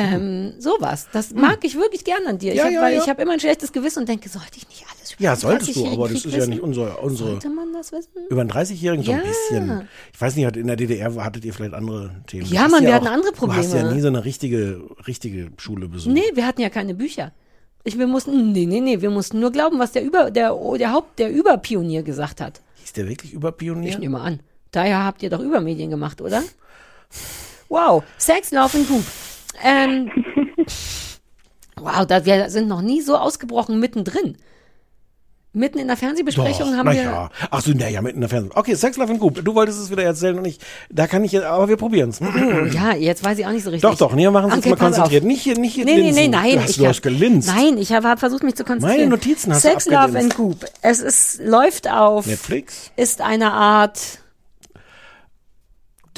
Speaker 2: Ähm, sowas. Das mag ich wirklich gern an dir.
Speaker 7: Hm. Ja,
Speaker 2: ich hab,
Speaker 7: ja,
Speaker 2: weil
Speaker 7: ja.
Speaker 2: ich habe immer ein schlechtes Gewissen und denke, sollte ich nicht alles über
Speaker 7: Ja, solltest du,
Speaker 2: 30-jährigen
Speaker 7: aber das ist ja
Speaker 2: wissen?
Speaker 7: nicht unsere, unsere
Speaker 2: Sollte man das wissen?
Speaker 7: über einen 30-Jährigen so ein
Speaker 2: Ja.
Speaker 7: bisschen. Ich weiß nicht, in der DDR hattet ihr vielleicht andere Themen.
Speaker 2: Ja, Mann, wir
Speaker 7: auch-
Speaker 2: hatten andere
Speaker 7: Du hast ja
Speaker 2: Probleme.
Speaker 7: nie so eine richtige, richtige Schule besucht.
Speaker 2: Nee, wir hatten ja keine Bücher. Ich, wir mussten, nee, nee, nee, wir mussten nur glauben, was der Über, der, der Haupt, der Überpionier gesagt hat.
Speaker 7: Hieß der wirklich Überpionier?
Speaker 2: Ich nehme an. Daher habt ihr doch Übermedien gemacht, oder? Wow, Sex, Love and Goop. Ähm, wow, da, wir sind noch nie so ausgebrochen mittendrin. Mitten in der Fernsehbesprechung
Speaker 7: Doch,
Speaker 2: haben
Speaker 7: na
Speaker 2: wir.
Speaker 7: ja. Ach so, naja, mitten in der Fernsehen. Okay, Sex, Love and Goop. Du wolltest es wieder erzählen und ich, da kann ich jetzt, aber wir probieren's.
Speaker 2: Oh, ja, jetzt weiß ich auch nicht so richtig.
Speaker 7: Doch, doch, nee, wir machen's jetzt
Speaker 2: Okay,
Speaker 7: mal
Speaker 2: pass
Speaker 7: konzentriert.
Speaker 2: auf.
Speaker 7: Nicht hier, nicht hier
Speaker 2: Nee, nee, nee,
Speaker 7: linsen.
Speaker 2: nein.
Speaker 7: Du hast,
Speaker 2: ich
Speaker 7: du
Speaker 2: hab-
Speaker 7: hast gelinst.
Speaker 2: Nein, ich habe hab versucht, mich zu konzentrieren.
Speaker 7: Meine Notizen hast du
Speaker 2: Sex, Love and Goop. Es ist, läuft auf.
Speaker 7: Netflix?
Speaker 2: Ist eine Art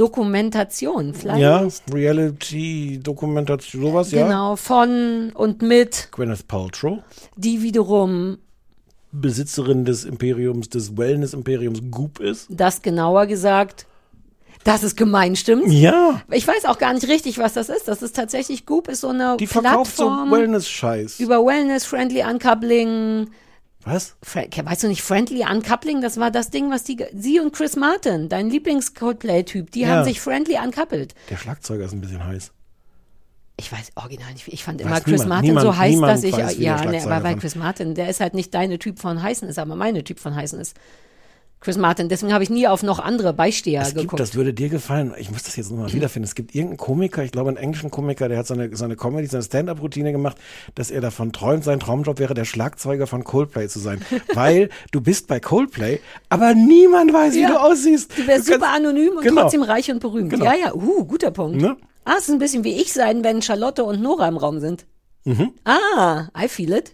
Speaker 2: Dokumentation, vielleicht.
Speaker 7: Ja, Reality, Dokumentation, sowas, ja.
Speaker 2: Genau, von und mit,
Speaker 7: Gwyneth Paltrow,
Speaker 2: die wiederum
Speaker 7: Besitzerin des Imperiums, des Wellness-Imperiums Goop ist.
Speaker 2: das genauer gesagt, dass es gemein stimmt.
Speaker 7: Ja.
Speaker 2: Ich weiß auch gar nicht richtig, was das ist. Das ist tatsächlich Goop, ist so eine
Speaker 7: Die verkauft so
Speaker 2: Plattform
Speaker 7: Wellness-Scheiß.
Speaker 2: über Wellness, Friendly Uncoupling.
Speaker 7: Was?
Speaker 2: Weißt du nicht, Friendly Uncoupling, das war das Ding, was die, sie und Chris Martin, dein Lieblings-Coldplay-Typ, die
Speaker 7: Ja.
Speaker 2: haben sich Friendly uncoupled.
Speaker 7: Der Schlagzeuger ist ein bisschen heiß.
Speaker 2: Ich weiß original nicht, ich fand
Speaker 7: Weiß
Speaker 2: immer Chris
Speaker 7: niemand.
Speaker 2: Martin
Speaker 7: Niemand-
Speaker 2: so heiß, dass ich,
Speaker 7: weiß,
Speaker 2: ja, ne, aber weil Chris Martin, der ist halt nicht deine Typ von heißen ist, aber meine Typ von heißen ist. Chris Martin, deswegen habe ich nie auf noch andere Beisteher
Speaker 7: Es gibt,
Speaker 2: geguckt.
Speaker 7: das würde dir gefallen. Ich muss das jetzt nochmal wiederfinden. Es gibt irgendeinen Komiker, ich glaube einen englischen Komiker, der hat seine, seine Comedy, seine Stand-Up-Routine gemacht, dass er davon träumt, sein Traumjob wäre, der Schlagzeuger von Coldplay zu sein. Weil du bist bei Coldplay, aber niemand weiß, wie
Speaker 2: Ja.
Speaker 7: du aussiehst.
Speaker 2: Du wärst
Speaker 7: kannst-
Speaker 2: super anonym und
Speaker 7: Genau.
Speaker 2: trotzdem reich und berühmt.
Speaker 7: Genau.
Speaker 2: Ja, ja, uh, guter Punkt.
Speaker 7: Ne?
Speaker 2: Ah, es ist ein bisschen wie ich sein, wenn Charlotte und Nora im Raum sind.
Speaker 7: Mhm.
Speaker 2: Ah, I feel it.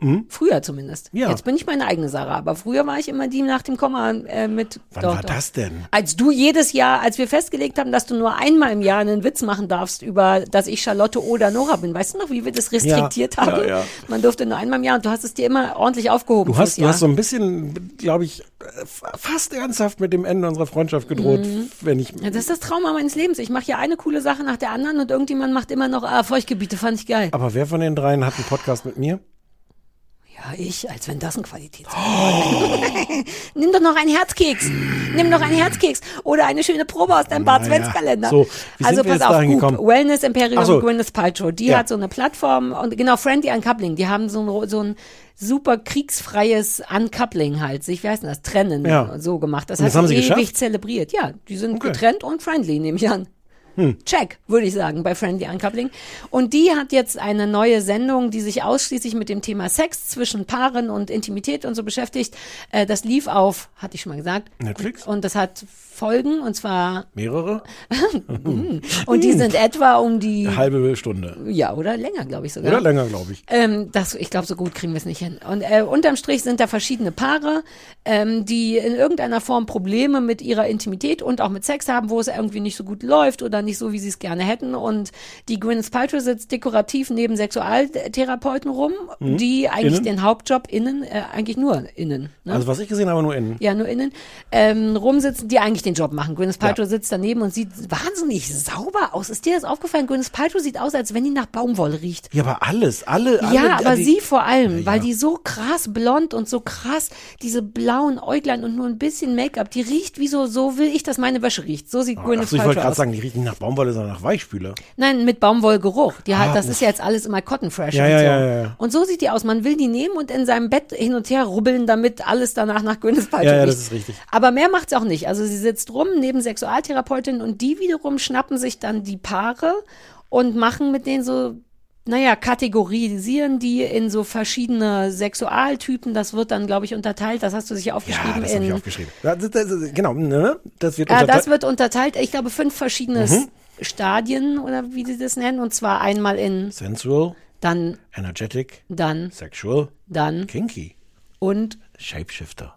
Speaker 7: Mhm.
Speaker 2: Früher zumindest.
Speaker 7: Ja.
Speaker 2: Jetzt bin ich meine eigene Sarah, aber früher war ich immer die nach dem Komma äh, mit.
Speaker 7: Wann
Speaker 2: doch,
Speaker 7: war
Speaker 2: doch.
Speaker 7: das denn?
Speaker 2: Als du jedes Jahr, als wir festgelegt haben, dass du nur einmal im Jahr einen Witz machen darfst über, dass ich Charlotte oder Nora bin. Weißt du noch, wie wir das restriktiert
Speaker 7: Ja,
Speaker 2: haben?
Speaker 7: ja.
Speaker 2: Man durfte nur einmal im Jahr und du hast es dir immer ordentlich aufgehoben.
Speaker 7: Du hast, du hast so ein bisschen, glaube ich, äh, fast ernsthaft mit dem Ende unserer Freundschaft gedroht,
Speaker 2: Mhm.
Speaker 7: wenn ich.
Speaker 2: Ja, das ist das Trauma meines Lebens. Ich mache hier eine coole Sache nach der anderen und irgendjemand macht immer noch, ah, Feuchtgebiete fand ich geil.
Speaker 7: Aber wer von den dreien hat einen Podcast mit mir?
Speaker 2: Ja, ich, als wenn das ein Qualitäts. Nimm doch noch einen Herzkeks. Nimm doch einen Herzkeks oder eine schöne Probe aus deinem
Speaker 7: Naja,
Speaker 2: Adventskalender.
Speaker 7: so,
Speaker 2: also pass auf, Goop? Wellness Imperium
Speaker 7: so.
Speaker 2: Gwyneth Paltrow. Die
Speaker 7: Ja.
Speaker 2: hat so eine Plattform und genau Friendly Uncoupling. Die haben so ein, so ein super kriegsfreies Uncoupling halt, sich, wie heißt denn das, trennen
Speaker 7: Ja.
Speaker 2: so gemacht. Das
Speaker 7: Und das
Speaker 2: hat
Speaker 7: haben
Speaker 2: sie ewig
Speaker 7: geschafft?
Speaker 2: zelebriert. Ja, die sind
Speaker 7: Okay.
Speaker 2: getrennt und friendly, nehme ich an.
Speaker 7: Hm.
Speaker 2: Check, würde ich sagen, bei Friendly Uncoupling. Und die hat jetzt eine neue Sendung, die sich ausschließlich mit dem Thema Sex zwischen Paaren und Intimität und so beschäftigt. Äh, Das lief auf, hatte ich schon mal gesagt.
Speaker 7: Netflix?
Speaker 2: Und das hat Folgen, und zwar,
Speaker 7: Mehrere?
Speaker 2: und die sind etwa um die,
Speaker 7: Eine halbe Stunde.
Speaker 2: ja, oder länger, glaube ich sogar.
Speaker 7: Oder länger, glaube ich.
Speaker 2: Ähm, das, ich glaube, so gut kriegen wir es nicht hin. Und äh, unterm Strich sind da verschiedene Paare, ähm, die in irgendeiner Form Probleme mit ihrer Intimität und auch mit Sex haben, wo es irgendwie nicht so gut läuft oder nicht so, wie sie es gerne hätten. Und die Gwyneth Paltrow sitzt dekorativ neben Sexualtherapeuten rum,
Speaker 7: Mhm.
Speaker 2: die eigentlich
Speaker 7: Innen?
Speaker 2: den Hauptjob innen, äh, eigentlich nur innen. Ne?
Speaker 7: Also was ich gesehen habe, nur innen.
Speaker 2: ja, nur innen, ähm, rumsitzen, die eigentlich den Job machen. Gwyneth Paltrow
Speaker 7: Ja.
Speaker 2: sitzt daneben und sieht wahnsinnig sauber aus. Ist dir das aufgefallen? Gwyneth Paltrow sieht aus, als wenn die nach Baumwolle riecht.
Speaker 7: Ja, aber alles, alle, alle.
Speaker 2: Ja, aber
Speaker 7: die,
Speaker 2: sie vor allem,
Speaker 7: Ja,
Speaker 2: weil
Speaker 7: ja.
Speaker 2: die so krass blond und so krass diese blauen Äuglein und nur ein bisschen Make-up, die riecht wie so, so will ich, dass meine Wäsche riecht. So sieht Gwyneth
Speaker 7: Achso, ich wollte
Speaker 2: Paltrow
Speaker 7: gerade
Speaker 2: aus.
Speaker 7: sagen, die riechen nach Baumwolle, sondern nach Weichspüler.
Speaker 2: Nein, mit Baumwollgeruch. Die hat,
Speaker 7: Ah,
Speaker 2: das
Speaker 7: uff.
Speaker 2: ist jetzt alles immer Cotton Fresh
Speaker 7: Ja,
Speaker 2: und
Speaker 7: ja,
Speaker 2: so.
Speaker 7: ja, ja, ja.
Speaker 2: Und so sieht die aus. Man will die nehmen und in seinem Bett hin und her rubbeln, damit alles danach nach Gwyneth Paltrow
Speaker 7: Ja, ja,
Speaker 2: riecht.
Speaker 7: das ist richtig.
Speaker 2: Aber mehr macht sie auch nicht. Also sie sitzt rum neben Sexualtherapeutin und die wiederum schnappen sich dann die Paare und machen mit denen so, naja, kategorisieren die in so verschiedene Sexualtypen. Das wird dann, glaube ich, unterteilt. Das hast du sicher
Speaker 7: Ja,
Speaker 2: aufgeschrieben.
Speaker 7: das habe ich aufgeschrieben. Das, das, das, genau, ne? Das wird
Speaker 2: äh, das
Speaker 7: unterteilt.
Speaker 2: wird unterteilt, ich glaube, fünf verschiedene
Speaker 7: Mhm.
Speaker 2: Stadien oder wie sie das nennen. Und zwar einmal in,
Speaker 7: Sensual,
Speaker 2: dann,
Speaker 7: energetic,
Speaker 2: dann,
Speaker 7: sexual,
Speaker 2: dann
Speaker 7: kinky,
Speaker 2: und
Speaker 7: Shapeshifter.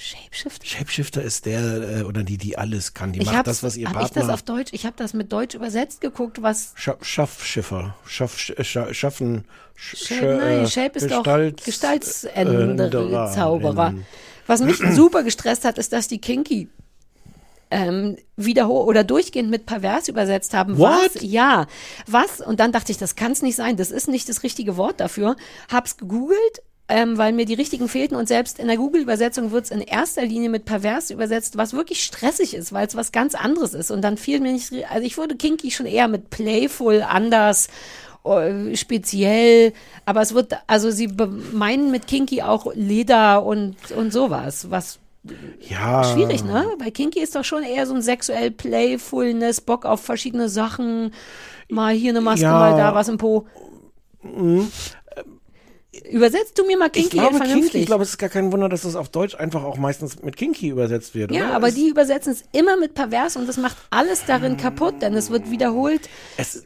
Speaker 2: Shapeshifter.
Speaker 7: Shapeshifter ist der äh, oder die, die alles kann. Die
Speaker 2: Ich
Speaker 7: macht das, was ihr
Speaker 2: hab
Speaker 7: Partner.
Speaker 2: ich das auf Deutsch, ich habe das mit Deutsch übersetzt geguckt, was
Speaker 7: Scha Schaffschiffer, Schaff, sch, scha- Schaffen, sch,
Speaker 2: Shape, nein,
Speaker 7: äh,
Speaker 2: Shape ist doch
Speaker 7: Gestalts-
Speaker 2: Gestaltsänderer,
Speaker 7: äh,
Speaker 2: Zauberer. Was mich super gestresst hat, ist, dass die Kinky ähm, wiederhol oder durchgehend mit pervers übersetzt haben.
Speaker 7: What?
Speaker 2: Was? Ja. Was? Und dann dachte ich, das kann es nicht sein. Das ist nicht das richtige Wort dafür. Hab's gegoogelt. Ähm, weil mir die richtigen fehlten und selbst in der Google-Übersetzung wird's in erster Linie mit pervers übersetzt, was wirklich stressig ist, weil es was ganz anderes ist. Und dann fiel mir nicht, also ich würde kinky schon eher mit playful, anders, äh, speziell, aber es wird, also sie meinen mit kinky auch Leder und, und sowas, was
Speaker 7: Ja.
Speaker 2: schwierig, ne? Bei Kinky ist doch schon eher so ein sexuell Playfulness, Bock auf verschiedene Sachen. Mal hier eine Maske,
Speaker 7: Ja.
Speaker 2: mal da was im Po.
Speaker 7: Mhm.
Speaker 2: Übersetzt du mir mal
Speaker 7: Ich
Speaker 2: Kinky
Speaker 7: glaube,
Speaker 2: vernünftig?
Speaker 7: Kinky, ich glaube, es ist gar kein Wunder, dass das auf Deutsch einfach auch meistens mit Kinky übersetzt wird,
Speaker 2: ja,
Speaker 7: oder?
Speaker 2: aber
Speaker 7: Es-
Speaker 2: die übersetzen es immer mit pervers und das macht alles darin kaputt, denn es wird wiederholt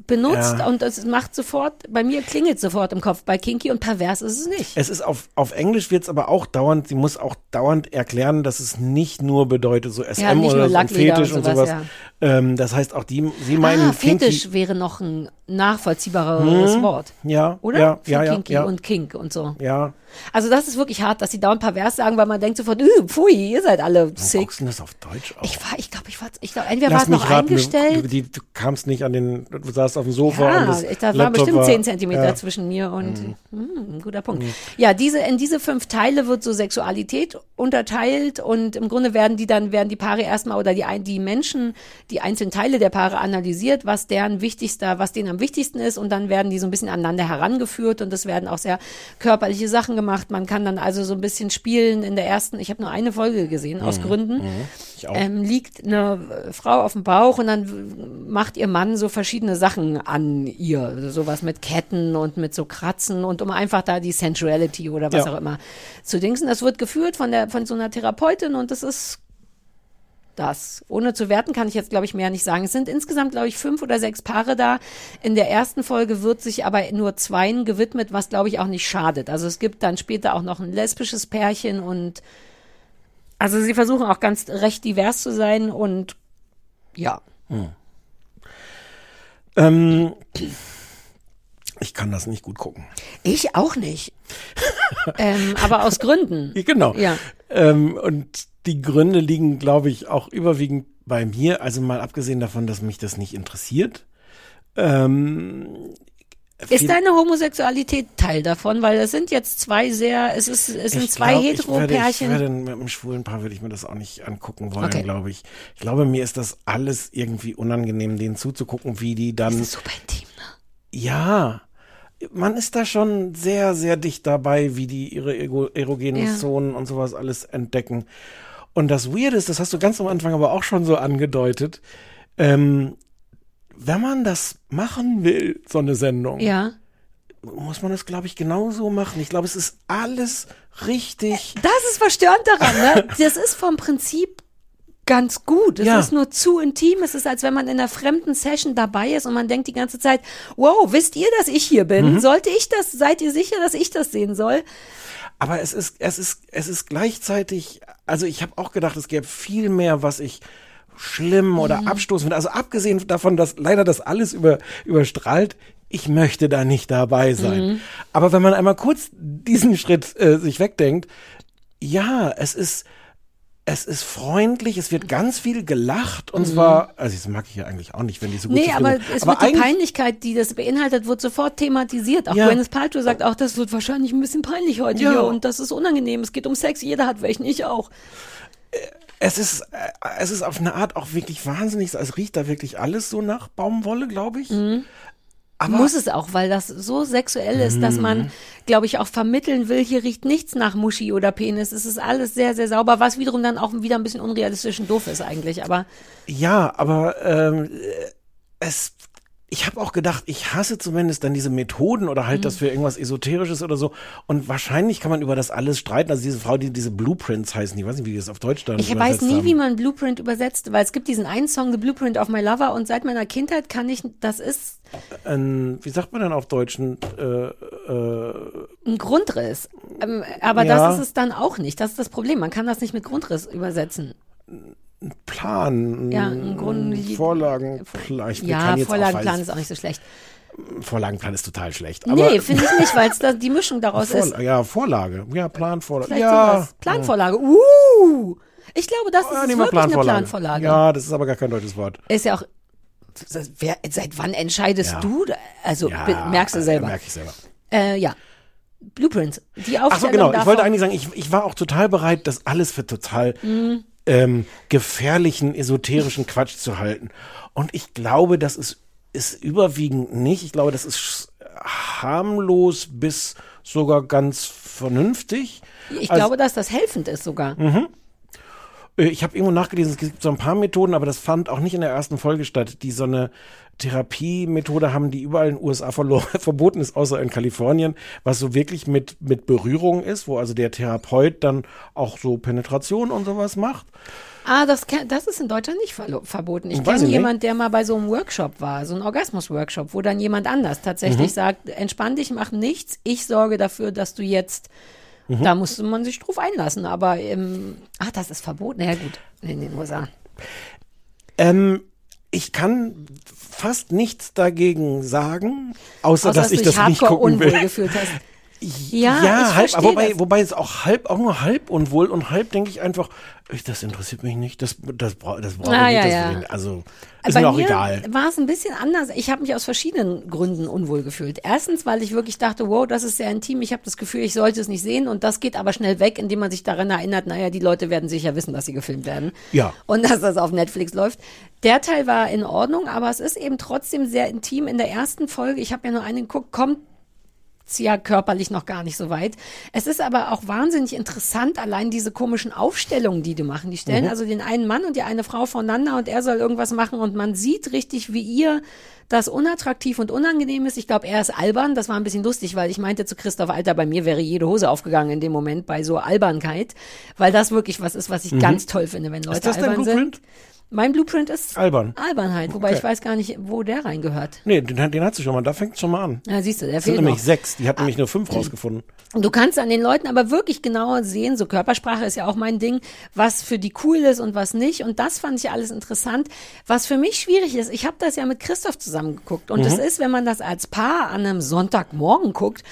Speaker 2: benutzt
Speaker 7: ja.
Speaker 2: und es macht sofort, bei mir klingelt sofort im Kopf, bei Kinky und pervers ist es nicht.
Speaker 7: Es ist auf, auf Englisch wird es aber auch dauernd, sie muss auch dauernd erklären, dass es nicht nur bedeutet, so SM
Speaker 2: Ja,
Speaker 7: oder so Fetisch
Speaker 2: und
Speaker 7: und
Speaker 2: sowas,
Speaker 7: sowas. Ähm, das heißt auch die, sie meinen
Speaker 2: ah, Fetisch
Speaker 7: Kinky.
Speaker 2: wäre noch ein nachvollziehbareres
Speaker 7: Hm,
Speaker 2: Wort.
Speaker 7: Ja,
Speaker 2: Oder?
Speaker 7: ja,
Speaker 2: Für
Speaker 7: ja,
Speaker 2: Kinky
Speaker 7: ja.
Speaker 2: und Kink und so.
Speaker 7: Ja.
Speaker 2: Also das ist wirklich hart, dass die dauernd pervers sagen, weil man denkt sofort, "Üh, pfui, ihr seid alle sick.
Speaker 7: guckst du das auf Deutsch auf?
Speaker 2: Ich war, ich glaube, ich war, ich glaube, entweder war es noch
Speaker 7: raten,
Speaker 2: eingestellt.
Speaker 7: Du, die, du kamst nicht an den, du saßt auf dem Sofa und
Speaker 2: Ja,
Speaker 7: das
Speaker 2: ich, da war
Speaker 7: Laptop
Speaker 2: bestimmt
Speaker 7: war,
Speaker 2: 10 Zentimeter
Speaker 7: ja.
Speaker 2: zwischen mir und hm, guter Punkt.
Speaker 7: Mhm.
Speaker 2: Ja, diese, in diese fünf Teile wird so Sexualität unterteilt und im Grunde werden die dann, werden die Paare erstmal oder die, ein- die Menschen, die einzelnen Teile der Paare analysiert, was deren wichtigster, was denen am wichtigsten ist und dann werden die so ein bisschen aneinander herangeführt und es werden auch sehr körperliche Sachen gemacht. Man kann dann also so ein bisschen spielen in der ersten, ich habe nur eine Folge gesehen, aus
Speaker 7: Mhm.
Speaker 2: Gründen.
Speaker 7: Mhm.
Speaker 2: Ähm, liegt eine Frau auf dem Bauch und dann macht ihr Mann so verschiedene Sachen an ihr. Also Sowas mit Ketten und mit so Kratzen und um einfach da die Sensuality oder was
Speaker 7: Ja.
Speaker 2: auch immer zu dingsen. Das wird geführt von der, von so einer Therapeutin und das ist das. Ohne zu werten kann ich jetzt, glaube ich, mehr nicht sagen. Es sind insgesamt, glaube ich, fünf oder sechs Paare da. In der ersten Folge wird sich aber nur zweien gewidmet, was, glaube ich, auch nicht schadet. Also es gibt dann später auch noch ein lesbisches Pärchen und also sie versuchen auch ganz recht divers zu sein und ja.
Speaker 7: Hm. Ähm, ich kann das nicht gut gucken.
Speaker 2: Ich auch nicht. ähm, aber aus Gründen.
Speaker 7: Genau.
Speaker 2: Ja.
Speaker 7: Ähm, und die Gründe liegen, glaube ich, auch überwiegend bei mir. Also mal abgesehen davon, dass mich das nicht interessiert. Ähm,
Speaker 2: Ist deine Homosexualität Teil davon? Weil es sind jetzt zwei sehr, es ist, es sind
Speaker 7: Ich
Speaker 2: zwei
Speaker 7: glaub, ich würde,
Speaker 2: Hetero-Pärchen.
Speaker 7: mit einem schwulen Paar würde ich mir das auch nicht angucken wollen,
Speaker 2: Okay.
Speaker 7: glaube ich. Ich glaube, mir ist das alles irgendwie unangenehm, denen zuzugucken, wie die dann. Das ist
Speaker 2: super intim, ne?
Speaker 7: Ja. Man ist da schon sehr, sehr dicht dabei, wie die ihre erogenen
Speaker 2: Ja.
Speaker 7: Zonen und sowas alles entdecken. Und das Weird ist, das hast du ganz am Anfang aber auch schon so angedeutet, ähm, wenn man das machen will, so eine Sendung,
Speaker 2: Ja.
Speaker 7: muss man das, glaube ich, genauso machen. Ich glaube, es ist alles richtig.
Speaker 2: Das ist verstörend daran, ne? Das ist vom Prinzip ganz gut. Es
Speaker 7: Ja.
Speaker 2: ist nur zu intim. Es ist, als wenn man in einer fremden Session dabei ist und man denkt die ganze Zeit, wow, wisst ihr, dass ich hier bin?
Speaker 7: Mhm.
Speaker 2: Sollte ich das, seid ihr sicher, dass ich das sehen soll?
Speaker 7: Aber es ist, es ist, es ist gleichzeitig, also ich habe auch gedacht, es gäbe viel mehr, was ich schlimm oder
Speaker 2: Mhm.
Speaker 7: abstoßend finde. Also abgesehen davon, dass leider das alles über, überstrahlt, ich möchte da nicht dabei sein.
Speaker 2: Mhm.
Speaker 7: Aber wenn man einmal kurz diesen Schritt äh, sich wegdenkt, ja, es ist, es ist freundlich, es wird ganz viel gelacht und zwar, also das mag ich ja eigentlich auch nicht, wenn die so gut
Speaker 2: Mhm. Nee, aber es
Speaker 7: aber
Speaker 2: wird die Peinlichkeit, die das beinhaltet, wird sofort thematisiert. Auch
Speaker 7: Ja.
Speaker 2: Gwyneth Paltrow sagt auch, das wird wahrscheinlich ein bisschen peinlich heute
Speaker 7: Ja.
Speaker 2: hier und das ist unangenehm. Es geht um Sex, jeder hat welchen, ich auch.
Speaker 7: Es ist, äh, es ist auf eine Art auch wirklich wahnsinnig, es riecht da wirklich alles so nach Baumwolle, glaube ich.
Speaker 2: Mhm.
Speaker 7: Aber-
Speaker 2: Muss es auch, weil das so sexuell ist, dass
Speaker 7: Mhm.
Speaker 2: man, glaube ich, auch vermitteln will, hier riecht nichts nach Muschi oder Penis. Es ist alles sehr, sehr sauber, was wiederum dann auch wieder ein bisschen unrealistisch und doof ist eigentlich. Aber
Speaker 7: Ja, aber ähm, es. Ich habe auch gedacht, ich hasse zumindest dann diese Methoden oder halt
Speaker 2: Mhm.
Speaker 7: das für irgendwas Esoterisches oder so. Und wahrscheinlich kann man über das alles streiten. Also diese Frau, die diese Blueprints heißen, ich weiß nicht, wie das auf Deutsch dann
Speaker 2: ich weiß nie,
Speaker 7: haben.
Speaker 2: wie man Blueprint übersetzt, weil es gibt diesen einen Song, The Blueprint of My Lover, und seit meiner Kindheit kann ich, das ist
Speaker 7: Ein, wie sagt man denn auf Deutsch? Ein, äh, äh,
Speaker 2: ein Grundriss. Ähm, aber
Speaker 7: Ja.
Speaker 2: das ist es dann auch nicht. Das ist das Problem. Man kann das nicht mit Grundriss übersetzen.
Speaker 7: Plan,
Speaker 2: Ja, ein Grund-
Speaker 7: Vorlagenplan. Ich
Speaker 2: ja, Vorlagenplan ist auch nicht so schlecht.
Speaker 7: Vorlagenplan ist total schlecht. Aber
Speaker 2: nee, finde ich nicht, weil es die Mischung daraus ist.
Speaker 7: Vorla ja, Vorlage. Ja, Plan, Vorlage.
Speaker 2: Vielleicht
Speaker 7: Ja.
Speaker 2: sowas. Planvorlage. Uh! Ich glaube, das ist
Speaker 7: Ja, wir
Speaker 2: wirklich eine
Speaker 7: Planvorlage.
Speaker 2: Planvorlage.
Speaker 7: Ja, das ist aber gar kein deutsches Wort.
Speaker 2: Ist ja auch. Wer, seit wann entscheidest
Speaker 7: Ja.
Speaker 2: du? Also
Speaker 7: Ja,
Speaker 2: merkst du selber.
Speaker 7: Merke ich selber.
Speaker 2: Äh, ja. Blueprints. Die Aufstellung
Speaker 7: Ach so, genau. Ich
Speaker 2: davon.
Speaker 7: wollte eigentlich sagen, ich, ich war auch total bereit, das alles für total
Speaker 2: Mhm.
Speaker 7: Ähm, gefährlichen, esoterischen Quatsch zu halten. Und ich glaube, das ist, ist überwiegend nicht. Ich glaube, das ist harmlos bis sogar ganz vernünftig.
Speaker 2: Ich
Speaker 7: Also-
Speaker 2: glaube, dass das helfend ist sogar.
Speaker 7: Mhm. Äh, Ich habe irgendwo nachgelesen, es gibt so ein paar Methoden, aber das fand auch nicht in der ersten Folge statt, die so eine Therapiemethode haben, die überall in den USA verboten ist, außer in Kalifornien, was so wirklich mit, mit Berührung ist, wo also der Therapeut dann auch so Penetration und sowas macht.
Speaker 2: Ah, das, das ist in Deutschland nicht verboten. Ich kenne jemanden, der mal bei so einem Workshop war, so ein Orgasmus-Workshop, wo dann jemand anders tatsächlich
Speaker 7: Mhm.
Speaker 2: sagt, entspann dich, mach nichts, ich sorge dafür, dass du jetzt,
Speaker 7: Mhm.
Speaker 2: da musste man sich drauf einlassen, aber, ähm, ach, das ist verboten, ja gut, in den USA.
Speaker 7: Ähm, ich kann fast nichts dagegen sagen, außer,
Speaker 2: Außer,
Speaker 7: dass ich
Speaker 2: dich
Speaker 7: das nicht gucken will.
Speaker 2: gefühlt hast. Ja, ich
Speaker 7: halb, wobei,
Speaker 2: das.
Speaker 7: wobei es auch halb, auch nur halb unwohl und halb denke ich einfach, ich, das interessiert mich nicht, das, das, bra- das brauche ich
Speaker 2: Ah,
Speaker 7: nicht,
Speaker 2: ja,
Speaker 7: das
Speaker 2: ja.
Speaker 7: ich nicht. also ist
Speaker 2: Bei
Speaker 7: mir auch
Speaker 2: mir
Speaker 7: egal.
Speaker 2: war es ein bisschen anders. Ich habe mich aus verschiedenen Gründen unwohl gefühlt. Erstens, weil ich wirklich dachte, wow, das ist sehr intim. Ich habe das Gefühl, ich sollte es nicht sehen. Und das geht aber schnell weg, indem man sich daran erinnert, naja, die Leute werden sicher wissen, dass sie gefilmt werden.
Speaker 7: Ja.
Speaker 2: Und dass das auf Netflix läuft. Der Teil war in Ordnung, aber es ist eben trotzdem sehr intim. In der ersten Folge, ich habe ja nur eine geguckt, kommt ist ja körperlich noch gar nicht so weit. Es ist aber auch wahnsinnig interessant, allein diese komischen Aufstellungen, die die machen. Die stellen
Speaker 13: Mhm.
Speaker 2: also den einen Mann und die eine Frau voneinander und er soll irgendwas machen und man sieht richtig, wie ihr das unattraktiv und unangenehm ist. Ich glaube, er ist albern. Das war ein bisschen lustig, weil ich meinte zu Christoph, Alter, bei mir wäre jede Hose aufgegangen in dem Moment bei so Albernkeit, weil das wirklich was ist, was ich
Speaker 7: Mhm.
Speaker 2: ganz toll finde, wenn Leute albern sind. Mein Blueprint ist
Speaker 7: Albern.
Speaker 2: Albernheit, wobei
Speaker 7: Okay.
Speaker 2: ich weiß gar nicht, wo der reingehört.
Speaker 7: Nee, den, den hat sie schon mal, da fängt schon mal an.
Speaker 2: Ja, siehst du, der
Speaker 7: Das sind
Speaker 2: fehlt
Speaker 7: nämlich
Speaker 2: noch.
Speaker 7: sechs, die hat nämlich nur fünf rausgefunden.
Speaker 2: Und Du kannst an den Leuten aber wirklich genauer sehen, so Körpersprache ist ja auch mein Ding, was für die cool ist und was nicht. Und das fand ich alles interessant. Was für mich schwierig ist, ich habe das ja mit Christoph zusammen geguckt. Und
Speaker 13: Mhm.
Speaker 2: es ist, wenn man das als Paar an einem Sonntagmorgen guckt,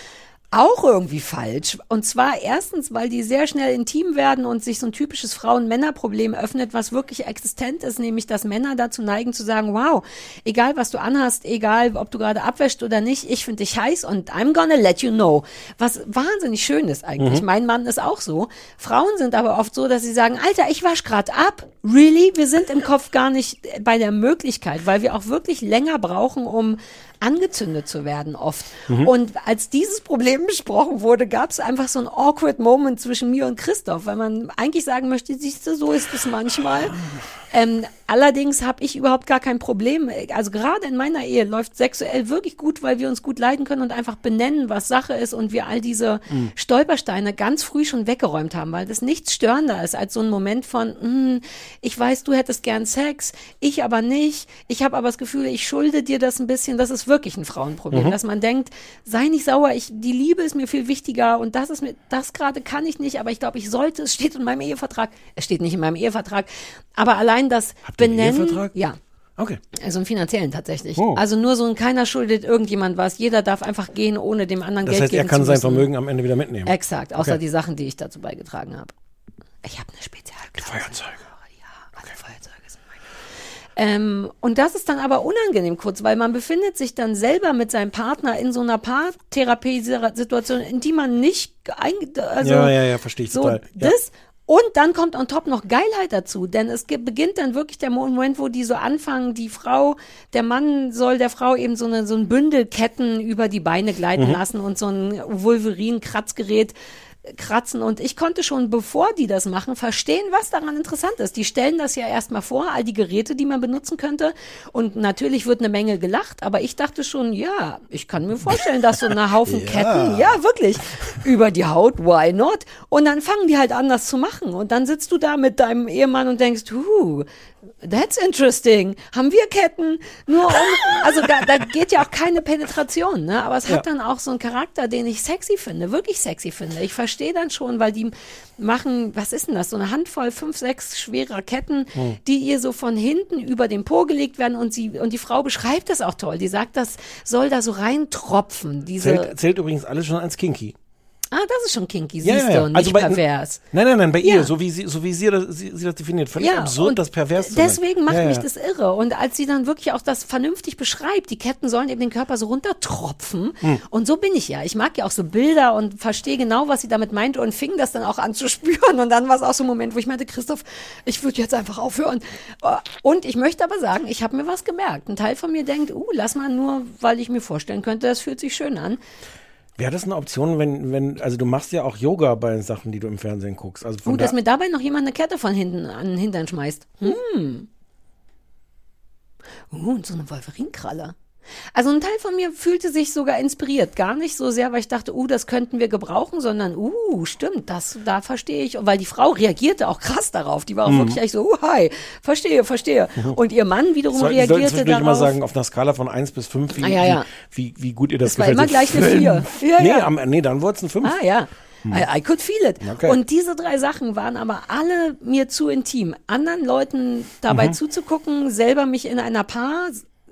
Speaker 2: auch irgendwie falsch. Und zwar erstens, weil die sehr schnell intim werden und sich so ein typisches Frauen-Männer-Problem öffnet, was wirklich existent ist, nämlich dass Männer dazu neigen zu sagen, wow, egal was du anhast, egal ob du gerade abwäscht oder nicht, ich finde dich heiß und I'm gonna let you know. Was wahnsinnig schön ist eigentlich.
Speaker 13: Mhm.
Speaker 2: Mein Mann ist auch so. Frauen sind aber oft so, dass sie sagen, Alter, ich wasch grad ab. Really? Wir sind im Kopf gar nicht bei der Möglichkeit, weil wir auch wirklich länger brauchen, um angezündet zu werden oft.
Speaker 13: Mhm.
Speaker 2: Und als dieses Problem besprochen wurde, gab es einfach so ein awkward Moment zwischen mir und Christoph, weil man eigentlich sagen möchte, siehst du, so ist es manchmal. Ähm, allerdings habe ich überhaupt gar kein Problem. Also gerade in meiner Ehe läuft sexuell wirklich gut, weil wir uns gut leiden können und einfach benennen, was Sache ist und wir all diese
Speaker 13: Mhm.
Speaker 2: Stolpersteine ganz früh schon weggeräumt haben, weil das nichts störender ist als so ein Moment von, "Hm, ich weiß, du hättest gern Sex, ich aber nicht. Ich habe aber das Gefühl, ich schulde dir das ein bisschen. Das ist wirklich ein Frauenproblem,
Speaker 13: Mhm.
Speaker 2: dass man denkt, sei nicht sauer, ich, die Liebe ist mir viel wichtiger und das ist mir, das gerade kann ich nicht, aber ich glaube, ich sollte, es steht in meinem Ehevertrag. Es steht nicht in meinem Ehevertrag, aber allein das
Speaker 7: ihr einen
Speaker 2: Benennen,
Speaker 7: Ehevertrag?
Speaker 2: ja.
Speaker 7: Okay.
Speaker 2: Also einen finanziellen tatsächlich.
Speaker 7: Oh.
Speaker 2: Also nur so ein keiner schuldet irgendjemand was. Jeder darf einfach gehen, ohne dem anderen
Speaker 7: Das
Speaker 2: Geld
Speaker 7: heißt, er
Speaker 2: geben
Speaker 7: kann
Speaker 2: zu
Speaker 7: sein
Speaker 2: müssen.
Speaker 7: Vermögen am Ende wieder mitnehmen.
Speaker 2: Exakt, außer
Speaker 7: Okay.
Speaker 2: die Sachen, die ich dazu beigetragen habe. Ich habe eine Spezialklasse.
Speaker 7: Feuerzeuge.
Speaker 2: Ähm, und das ist dann aber unangenehm kurz, weil man befindet sich dann selber mit seinem Partner in so einer Paartherapie-Situation, in die man nicht, also
Speaker 7: Ja, ja, ja, verstehe ich
Speaker 2: so
Speaker 7: total. Ja.
Speaker 2: das Und dann kommt on top noch Geilheit dazu, denn es ge- beginnt dann wirklich der Moment, wo die so anfangen, die Frau, der Mann soll der Frau eben so, eine, so ein Bündel Ketten über die Beine gleiten
Speaker 13: Mhm.
Speaker 2: lassen und so ein Wolverine-Kratzgerät kratzen und ich konnte schon, bevor die das machen, verstehen, was daran interessant ist. Die stellen das ja erstmal vor, all die Geräte, die man benutzen könnte und natürlich wird eine Menge gelacht, aber ich dachte schon, ja, ich kann mir vorstellen, dass so eine Haufen
Speaker 13: Ja.
Speaker 2: Ketten, ja, wirklich, über die Haut, why not? Und dann fangen die halt an, das zu machen und dann sitzt du da mit deinem Ehemann und denkst, huh, That's interesting. Haben wir Ketten? Nur um, also da, da geht ja auch keine Penetration, ne? Aber es hat
Speaker 13: Ja.
Speaker 2: dann auch so einen Charakter, den ich sexy finde, wirklich sexy finde. Ich verstehe dann schon, weil die machen, was ist denn das? So eine Handvoll, fünf, sechs schwerer Ketten,
Speaker 7: Hm.
Speaker 2: die ihr so von hinten über den Po gelegt werden und sie, und die Frau beschreibt das auch toll. Die sagt, das soll da so reintropfen. Diese,
Speaker 7: Zählt, zählt übrigens alles schon als kinky.
Speaker 2: Ah, das ist schon kinky, siehst
Speaker 7: ja, ja.
Speaker 2: du, nicht
Speaker 7: Also bei-
Speaker 2: pervers.
Speaker 7: Nein, nein, nein, bei
Speaker 2: Ja.
Speaker 7: ihr, so wie sie, so wie sie, das, sie, sie das definiert. Völlig absurd, das pervers zu.
Speaker 2: Deswegen macht mich das irre. Und als sie dann wirklich auch das vernünftig beschreibt, die Ketten sollen eben den Körper so runtertropfen.
Speaker 7: Hm.
Speaker 2: Und so bin ich ja. Ich mag ja auch so Bilder und verstehe genau, was sie damit meint und fing das dann auch an zu spüren. Und dann war es auch so ein Moment, wo ich meinte, Christoph, ich würde jetzt einfach aufhören. Und ich möchte aber sagen, ich habe mir was gemerkt. Ein Teil von mir denkt, uh, lass mal nur, weil ich mir vorstellen könnte, das fühlt sich schön an.
Speaker 7: Wäre das eine Option, wenn, wenn, also du machst ja auch Yoga bei Sachen, die du im Fernsehen guckst. Also
Speaker 2: Gut,
Speaker 7: da,
Speaker 2: dass mir dabei noch jemand eine Kette von hinten an den Hintern schmeißt. Hm. Uh, und so eine Wolverinkralle. Also ein Teil von mir fühlte sich sogar inspiriert. Gar nicht so sehr, weil ich dachte, uh, das könnten wir gebrauchen, sondern, uh, stimmt, das, da verstehe ich. Und weil die Frau reagierte auch krass darauf. Die war auch
Speaker 7: Mhm.
Speaker 2: wirklich echt so, uh, hi, verstehe, verstehe. Und ihr Mann wiederum
Speaker 7: Soll, ich
Speaker 2: reagierte
Speaker 7: immer
Speaker 2: darauf.
Speaker 7: sagen, auf einer Skala von 1 bis 5, wie,
Speaker 2: Ah, ja, ja.
Speaker 7: wie, wie, wie gut ihr das
Speaker 2: Es war
Speaker 7: gefällt.
Speaker 2: immer
Speaker 7: So
Speaker 2: gleich eine
Speaker 7: fünf.
Speaker 2: Vier. Ja,
Speaker 7: nee,
Speaker 2: ja.
Speaker 7: Am, nee, dann wurde es ein 5.
Speaker 2: Ah ja. I, I could feel it.
Speaker 7: Okay.
Speaker 2: Und diese drei Sachen waren aber alle mir zu intim. Anderen Leuten dabei
Speaker 7: Mhm.
Speaker 2: zuzugucken, selber mich in einer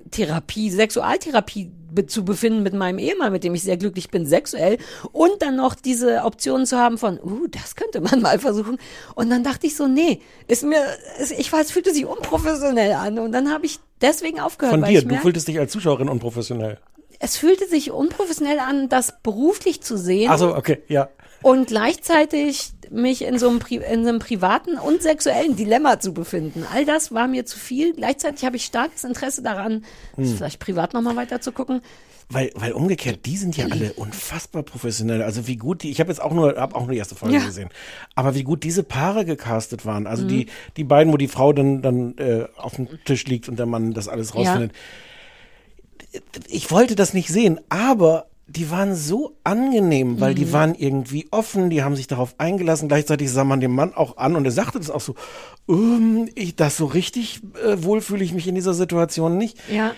Speaker 2: Paartherapie, Sexualtherapie zu befinden mit meinem Ehemann, mit dem ich sehr glücklich bin, sexuell. Und dann noch diese Optionen zu haben von, uh, das könnte man mal versuchen. Und dann dachte ich so, nee, ist mir, ich weiß, es fühlte sich unprofessionell an. Und dann habe ich deswegen aufgehört.
Speaker 7: Von dir, du
Speaker 2: merke,
Speaker 7: fühltest dich als Zuschauerin unprofessionell.
Speaker 2: es fühlte sich unprofessionell an, das beruflich zu sehen
Speaker 7: Ach so, okay, ja.
Speaker 2: Und gleichzeitig mich in so, einem in so einem privaten und sexuellen Dilemma zu befinden. All das war mir zu viel. Gleichzeitig habe ich starkes Interesse daran,
Speaker 7: Hm.
Speaker 2: vielleicht privat nochmal weiter zu gucken.
Speaker 7: Weil, weil umgekehrt, die sind ja alle unfassbar professionell. Also wie gut die, ich habe jetzt auch nur, habe auch nur die erste Folge
Speaker 2: Ja.
Speaker 7: gesehen. Aber wie gut diese Paare gecastet waren. Also
Speaker 2: Mhm.
Speaker 7: die, die beiden, wo die Frau dann, dann äh, auf dem Tisch liegt und der Mann das alles
Speaker 2: Ja.
Speaker 7: rausfindet. Ich wollte das nicht sehen, aber die waren so angenehm, weil die
Speaker 2: Mhm.
Speaker 7: waren irgendwie offen, die haben sich darauf eingelassen. Gleichzeitig sah man den Mann auch an und er sagte das auch so, ähm, ich, das so richtig äh, wohl fühle ich mich in dieser Situation nicht.
Speaker 2: Ja.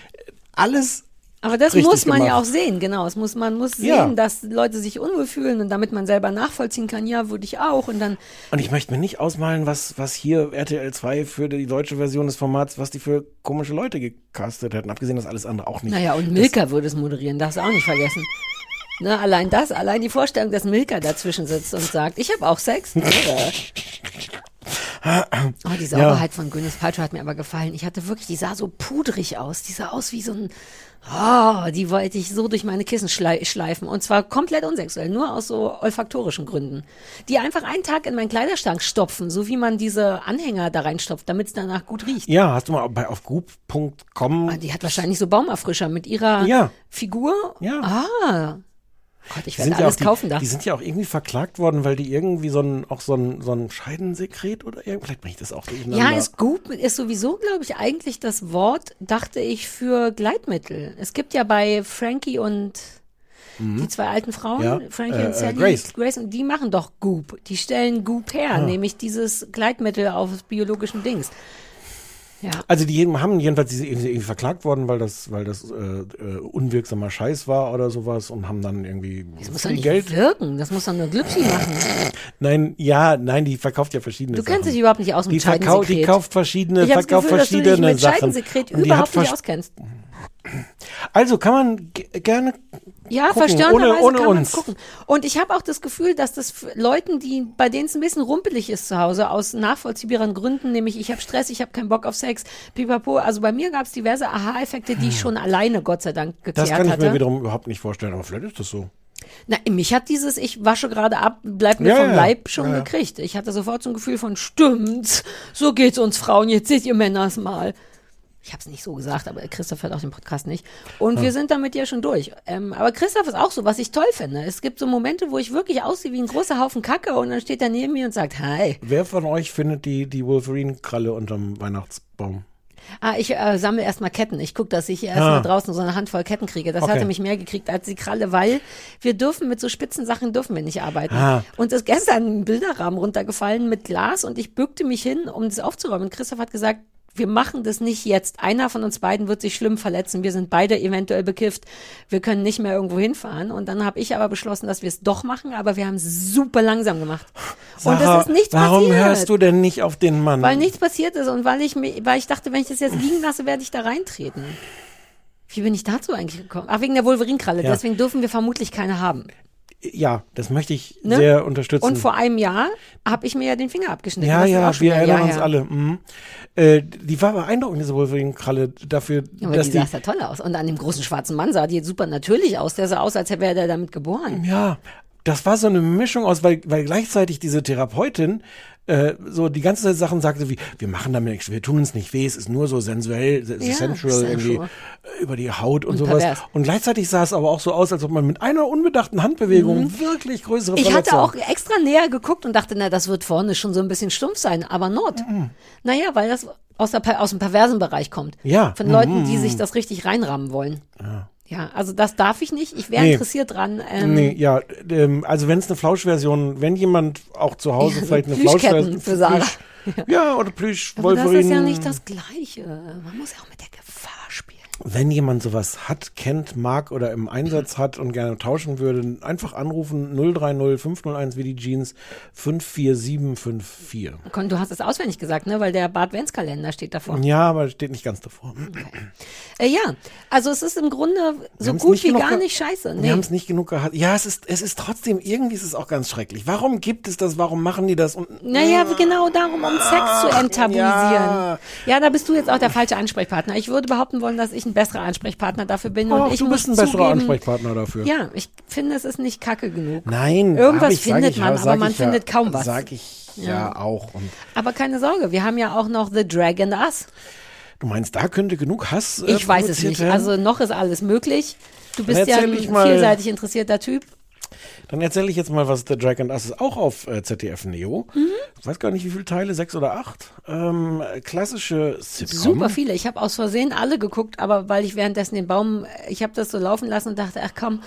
Speaker 7: Alles
Speaker 2: Aber das muss man ja
Speaker 7: gemacht.
Speaker 2: auch sehen, genau. Es muss, man muss sehen,
Speaker 7: Ja.
Speaker 2: dass Leute sich unwohl fühlen und damit man selber nachvollziehen kann, ja, würde ich auch. Und dann,
Speaker 7: Und ich möchte mir nicht ausmalen, was, was hier RTL 2 für die deutsche Version des Formats, was die für komische Leute gecastet hätten. Abgesehen, dass alles andere auch nicht.
Speaker 2: naja, und Milka würde es moderieren, darfst du auch nicht vergessen. Ne, allein das, allein die Vorstellung, dass Milka dazwischen sitzt und sagt, ich habe auch Sex. Oh, die Sauberheit von Gwyneth Paltrow hat mir aber gefallen. Ich hatte wirklich, die sah so pudrig aus. Die sah aus wie so ein, oh, die wollte ich so durch meine Kissen schlei schleifen. Und zwar komplett unsexuell, nur aus so olfaktorischen Gründen. Die einfach einen Tag in meinen Kleiderschrank stopfen, so wie man diese Anhänger da reinstopft, damit es danach gut riecht.
Speaker 7: Ja, hast du mal bei auf group.com.
Speaker 2: Ah, Die hat wahrscheinlich so Baumerfrischer mit ihrer
Speaker 7: Ja.
Speaker 2: Figur.
Speaker 7: Ja.
Speaker 2: Ah. Gott, ich werde
Speaker 7: sind, ja
Speaker 2: alles
Speaker 7: auch, die,
Speaker 2: kaufen da.
Speaker 7: die sind ja auch irgendwie verklagt worden, weil die irgendwie so ein, auch so ein, so ein Scheidensekret oder irgend, vielleicht bringe ich das auch durcheinander.
Speaker 2: Ja, ist gut, ist sowieso, glaube ich, eigentlich das Wort, dachte ich, für Gleitmittel. Es gibt ja bei Frankie und die zwei alten Frauen,
Speaker 7: Mhm. Ja,
Speaker 2: Frankie
Speaker 7: äh,
Speaker 2: und
Speaker 7: äh,
Speaker 2: Sally,
Speaker 7: Grace.
Speaker 2: und die machen doch Goop. Die stellen Goop her,
Speaker 7: Ah.
Speaker 2: nämlich dieses Gleitmittel auf biologischen Dings. Ja.
Speaker 7: Also die haben jedenfalls die sind irgendwie verklagt worden, weil das, weil das äh, äh, unwirksamer Scheiß war oder sowas und haben dann irgendwie
Speaker 2: Das muss doch nicht
Speaker 7: Geld.
Speaker 2: wirken, das muss doch nur Glückschi machen.
Speaker 7: Nein, ja, nein, die verkauft ja verschiedene
Speaker 2: Du
Speaker 7: Sachen.
Speaker 2: kennst dich überhaupt nicht aus mit
Speaker 7: die, verkau die
Speaker 2: Scheidensekret.
Speaker 7: kauft verschiedene,
Speaker 2: Ich
Speaker 7: verkauft
Speaker 2: Gefühl, dass du dich
Speaker 7: verschiedene
Speaker 2: mit
Speaker 7: Sachen.
Speaker 2: Scheidensekret
Speaker 7: Und die hat
Speaker 2: überhaupt nicht auskennst.
Speaker 7: Also kann man ge- gerne
Speaker 2: Ja,
Speaker 7: gucken,
Speaker 2: verstörenderweise
Speaker 7: ohne, ohne
Speaker 2: kann man
Speaker 7: uns.
Speaker 2: gucken. Und ich habe auch das Gefühl, dass das Leuten, die bei denen es ein bisschen rumpelig ist zu Hause, aus nachvollziehbaren Gründen, nämlich ich habe Stress, ich habe keinen Bock auf Sex, pipapo. Also bei mir gab es diverse Aha-Effekte, die ich schon alleine Gott sei Dank geklärt
Speaker 7: Das kann ich
Speaker 2: hatte.
Speaker 7: mir wiederum überhaupt nicht vorstellen, aber vielleicht ist das so.
Speaker 2: Na, mich hat dieses Ich wasche gerade ab, bleib mir
Speaker 7: Ja,
Speaker 2: vom
Speaker 7: ja.
Speaker 2: Leib schon
Speaker 7: ja.
Speaker 2: gekriegt. Ich hatte sofort so ein Gefühl von, stimmt, so geht's uns Frauen, jetzt seht ihr Männers mal. Ich habe es nicht so gesagt, aber Christoph hört auch den Podcast nicht. Und
Speaker 7: Ah.
Speaker 2: wir sind damit ja schon durch. Ähm, aber Christoph ist auch so, was ich toll finde. Es gibt so Momente, wo ich wirklich aussehe wie ein großer Haufen Kacke und dann steht er neben mir und sagt, hi.
Speaker 7: Wer von euch findet die, die Wolverine-Kralle unterm Weihnachtsbaum?
Speaker 2: Ah, ich äh, sammle erstmal Ketten. Ich gucke, dass ich erst
Speaker 7: Ah.
Speaker 2: mal draußen so eine Handvoll Ketten kriege. Das
Speaker 7: Okay.
Speaker 2: hatte mich mehr gekriegt als die Kralle, weil wir dürfen mit so spitzen Sachen dürfen wir nicht arbeiten.
Speaker 7: Ah.
Speaker 2: Und ist gestern ein Bilderrahmen runtergefallen mit Glas und ich bückte mich hin, um das aufzuräumen. Und Christoph hat gesagt, wir machen das nicht jetzt. Einer von uns beiden wird sich schlimm verletzen. Wir sind beide eventuell bekifft. Wir können nicht mehr irgendwo hinfahren. Und dann habe ich aber beschlossen, dass wir es doch machen, aber wir haben es super langsam gemacht. und
Speaker 7: Sarah,
Speaker 2: es ist nichts
Speaker 7: warum
Speaker 2: passiert.
Speaker 7: hörst du denn nicht auf den Mann?
Speaker 2: Weil nichts passiert ist und weil ich mir, weil ich dachte, wenn ich das jetzt liegen lasse, werde ich da reintreten. Wie bin ich dazu eigentlich gekommen? Ach, wegen der Wolverinkralle.
Speaker 7: Ja.
Speaker 2: Deswegen dürfen wir vermutlich keine haben.
Speaker 7: Ja, das möchte ich
Speaker 2: Ne?
Speaker 7: sehr unterstützen.
Speaker 2: Und vor einem Jahr habe ich mir ja den Finger abgeschnitten.
Speaker 7: ja, ja, wir erinnern
Speaker 2: Jahr
Speaker 7: uns
Speaker 2: her.
Speaker 7: alle. Mhm. Äh, die war beeindruckend, diese Wolverine-Kralle, dafür,
Speaker 2: Ja, aber
Speaker 7: dass
Speaker 2: die
Speaker 7: die,
Speaker 2: sah ja toll aus. Und an dem großen schwarzen Mann sah die super natürlich aus. Der sah aus, als wäre der damit geboren.
Speaker 7: Ja, das war so eine Mischung aus, weil, weil gleichzeitig diese Therapeutin äh, so die ganze Zeit Sachen sagte wie, wir machen damit nichts, wir tun uns nicht weh, es ist nur so sensuell,
Speaker 2: Ja,
Speaker 7: sensual, irgendwie äh, über die Haut und,
Speaker 2: Und
Speaker 7: sowas.
Speaker 2: pervers.
Speaker 7: Und gleichzeitig sah es aber auch so aus, als ob man mit einer unbedachten Handbewegung wirklich größere
Speaker 2: Mhm. Ich hatte
Speaker 7: Verletzungen-
Speaker 2: auch extra näher geguckt und dachte, na, das wird vorne schon so ein bisschen stumpf sein, aber not.
Speaker 7: Mhm.
Speaker 2: Naja, weil das aus, der, aus dem perversen Bereich kommt.
Speaker 7: Ja.
Speaker 2: Von Leuten, die
Speaker 7: Mhm.
Speaker 2: sich das richtig reinrammen wollen. Ja, also das darf ich nicht. Ich wäre
Speaker 7: Nee.
Speaker 2: interessiert dran. Ähm,
Speaker 7: nee, ja, ähm, also wenn es eine Flauschversion, wenn jemand auch zu Hause
Speaker 2: Ja,
Speaker 7: vielleicht eine Flauschversion
Speaker 2: für Sarah.
Speaker 7: ja, oder Plüsch,
Speaker 2: aber das
Speaker 7: Wolverine.
Speaker 2: ist ja nicht das Gleiche. Man muss ja auch mit der Gefahr.
Speaker 7: Wenn jemand sowas hat, kennt, mag oder im Einsatz hat und gerne tauschen würde, einfach anrufen 030 501 wie die Jeans 54754.
Speaker 2: Kon- Du hast es auswendig gesagt, ne? Weil der Bart Wenz Kalender steht davor.
Speaker 7: Ja, aber steht nicht ganz davor.
Speaker 2: Äh, ja, also es ist im Grunde so gut wie gar nicht scheiße.
Speaker 7: Wir
Speaker 2: Nee.
Speaker 7: haben es nicht genug gehabt. Ja, es ist, es ist trotzdem, irgendwie ist es auch ganz schrecklich. Warum gibt es das? Warum machen die das? Und
Speaker 2: Naja, genau darum, um Sex zu enttabuisieren.
Speaker 7: ja.
Speaker 2: Ja. da bist du jetzt auch der falsche Ansprechpartner. Ich würde behaupten wollen, dass ich ein besserer Ansprechpartner dafür bin. und
Speaker 7: Ach,
Speaker 2: ich
Speaker 7: du bist ein besserer
Speaker 2: zugeben,
Speaker 7: Ansprechpartner dafür.
Speaker 2: Ja, ich finde, es ist nicht kacke genug.
Speaker 7: Nein,
Speaker 2: Irgendwas
Speaker 7: ich,
Speaker 2: findet
Speaker 7: ich,
Speaker 2: man, aber man
Speaker 7: ja,
Speaker 2: findet kaum was.
Speaker 7: Sag ich ja,
Speaker 2: Ja.
Speaker 7: auch. Und
Speaker 2: Aber keine Sorge, wir haben ja auch noch The Dragon Us.
Speaker 7: du meinst, da könnte genug Hass äh,
Speaker 2: Ich weiß es nicht.
Speaker 7: werden?
Speaker 2: Also noch ist alles möglich. Du bist ja ein vielseitig interessierter Typ.
Speaker 7: Dann erzähle ich jetzt mal, was The Dragon Us ist, auch auf äh, ZDF Neo.
Speaker 2: Mhm.
Speaker 7: Ich weiß gar nicht, wie viele Teile, sechs oder acht. Ähm, klassische Sitcom.
Speaker 2: Super viele. Ich habe aus Versehen alle geguckt, aber weil ich währenddessen den Baum, ich habe das so laufen lassen und dachte, ach komm,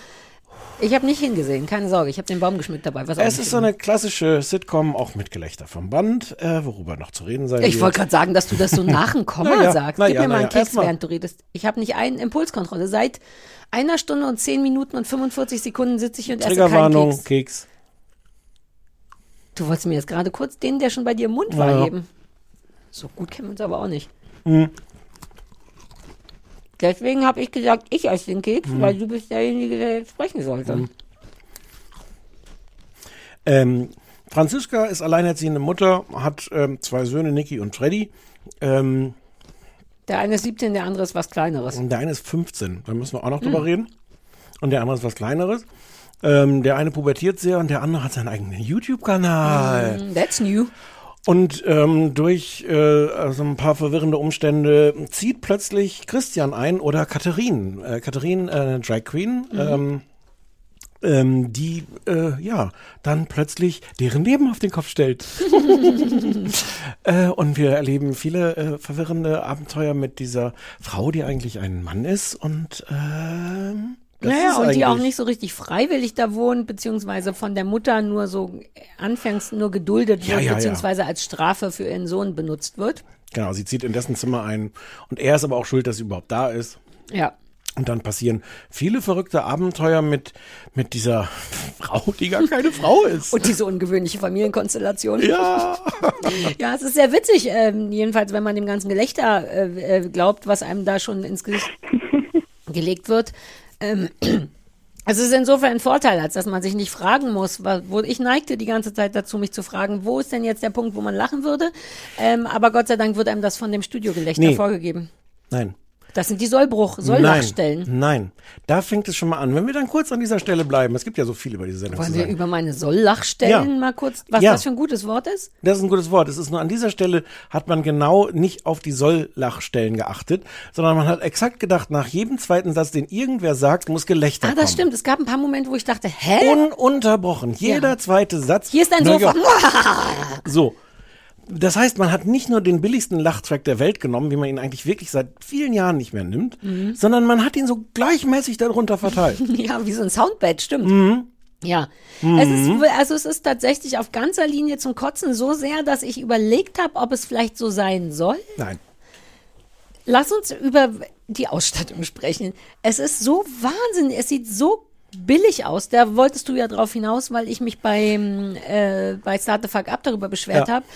Speaker 2: ich habe nicht hingesehen, keine Sorge, ich habe den Baum geschmückt dabei. Was
Speaker 7: Es ist so eine klassische Sitcom, auch mit Gelächter vom Band, äh, worüber noch zu reden sein
Speaker 2: Ich wollte gerade sagen, dass du das so nach dem Komma
Speaker 7: Na ja,
Speaker 2: sagst.
Speaker 7: na
Speaker 2: Gib mir mal einen. Keks, während du redest. Ich habe nicht einen Impulskontrolle. Seit einer Stunde und zehn Minuten und 45 Sekunden sitze ich und esse keinen
Speaker 7: Triggerwarnung,
Speaker 2: Keks.
Speaker 7: Keks.
Speaker 2: Du wolltest mir jetzt gerade kurz den, der schon bei dir im Mund war,
Speaker 7: Ja.
Speaker 2: geben. So gut kennen wir uns aber auch nicht.
Speaker 7: Hm.
Speaker 2: Deswegen habe ich gesagt, ich esse den Keks,
Speaker 7: Hm.
Speaker 2: weil du bist derjenige, der jetzt sprechen sollte.
Speaker 7: Hm. Ähm, Franziska ist alleinerziehende Mutter, hat ähm, zwei Söhne, Niki und Freddy. Ähm,
Speaker 2: Der eine ist 17, der andere ist was Kleineres.
Speaker 7: der eine ist 15, da müssen wir auch noch
Speaker 2: Hm.
Speaker 7: drüber reden. Und der andere ist was Kleineres. Ähm, der eine pubertiert sehr und der andere hat seinen eigenen YouTube-Kanal.
Speaker 2: Mm, That's new.
Speaker 7: Und ähm, durch äh, also ein paar verwirrende Umstände zieht plötzlich Christian ein oder Katharin. Äh, Katharin, äh, Drag Queen,
Speaker 2: Mhm.
Speaker 7: ähm, ähm, die äh, ja dann plötzlich deren Leben auf den Kopf stellt. äh, und wir erleben viele äh, verwirrende Abenteuer mit dieser Frau, die eigentlich ein Mann ist und ähm, das
Speaker 2: naja,
Speaker 7: ist
Speaker 2: und die auch nicht so richtig freiwillig da wohnt, beziehungsweise von der Mutter nur so äh, anfangs nur geduldet
Speaker 7: Ja,
Speaker 2: wird,
Speaker 7: ja, ja.
Speaker 2: beziehungsweise als Strafe für ihren Sohn benutzt wird.
Speaker 7: Genau, sie zieht in dessen Zimmer ein und er ist aber auch schuld, dass sie überhaupt da ist.
Speaker 2: Ja.
Speaker 7: Und dann passieren viele verrückte Abenteuer mit, mit dieser Frau, die gar keine Frau ist.
Speaker 2: Und diese ungewöhnliche Familienkonstellation.
Speaker 7: Ja.
Speaker 2: ja, es ist sehr witzig, ähm, jedenfalls, wenn man dem ganzen Gelächter äh, äh, glaubt, was einem da schon ins Gesicht gelegt wird. Ähm, es ist insofern ein Vorteil, als dass man sich nicht fragen muss, wo ich neigte die ganze Zeit dazu, mich zu fragen, wo ist denn jetzt der Punkt, wo man lachen würde? Ähm, aber Gott sei Dank wird einem das von dem Studiogelächter
Speaker 7: Nee.
Speaker 2: vorgegeben.
Speaker 7: Nein.
Speaker 2: Das sind die Sollbruch, Solllachstellen.
Speaker 7: Nein, nein, da fängt es schon mal an. Wenn wir dann kurz an dieser Stelle bleiben, es gibt ja so viel über diese Sendung
Speaker 2: Wollen wir über meine Solllachstellen
Speaker 7: Ja.
Speaker 2: mal kurz, was
Speaker 7: Ja.
Speaker 2: das für ein gutes Wort ist?
Speaker 7: Das ist ein gutes Wort. Es ist nur an dieser Stelle hat man genau nicht auf die Solllachstellen geachtet, sondern man hat exakt gedacht, nach jedem zweiten Satz, den irgendwer sagt, muss Gelächter
Speaker 2: Ah, das
Speaker 7: kommen.
Speaker 2: stimmt. Es gab ein paar Momente, wo ich dachte, hä?
Speaker 7: Ununterbrochen. Jeder zweite Satz.
Speaker 2: Hier ist ein Sofa.
Speaker 7: ja. So. Das heißt, man hat nicht nur den billigsten Lachtrack der Welt genommen, wie man ihn eigentlich wirklich seit vielen Jahren nicht mehr nimmt,
Speaker 2: Mhm.
Speaker 7: sondern man hat ihn so gleichmäßig darunter verteilt.
Speaker 2: ja, wie so ein Soundbed, stimmt.
Speaker 7: Mhm.
Speaker 2: Ja,
Speaker 7: Mhm.
Speaker 2: es ist, also es ist tatsächlich auf ganzer Linie zum Kotzen so sehr, dass ich überlegt habe, ob es vielleicht so sein soll.
Speaker 7: Nein.
Speaker 2: Lass uns über die Ausstattung sprechen. Es ist so wahnsinnig, es sieht so billig aus. Da wolltest du ja drauf hinaus, weil ich mich beim äh, bei Start the Fuck Up darüber beschwert
Speaker 13: Ja.
Speaker 2: habe.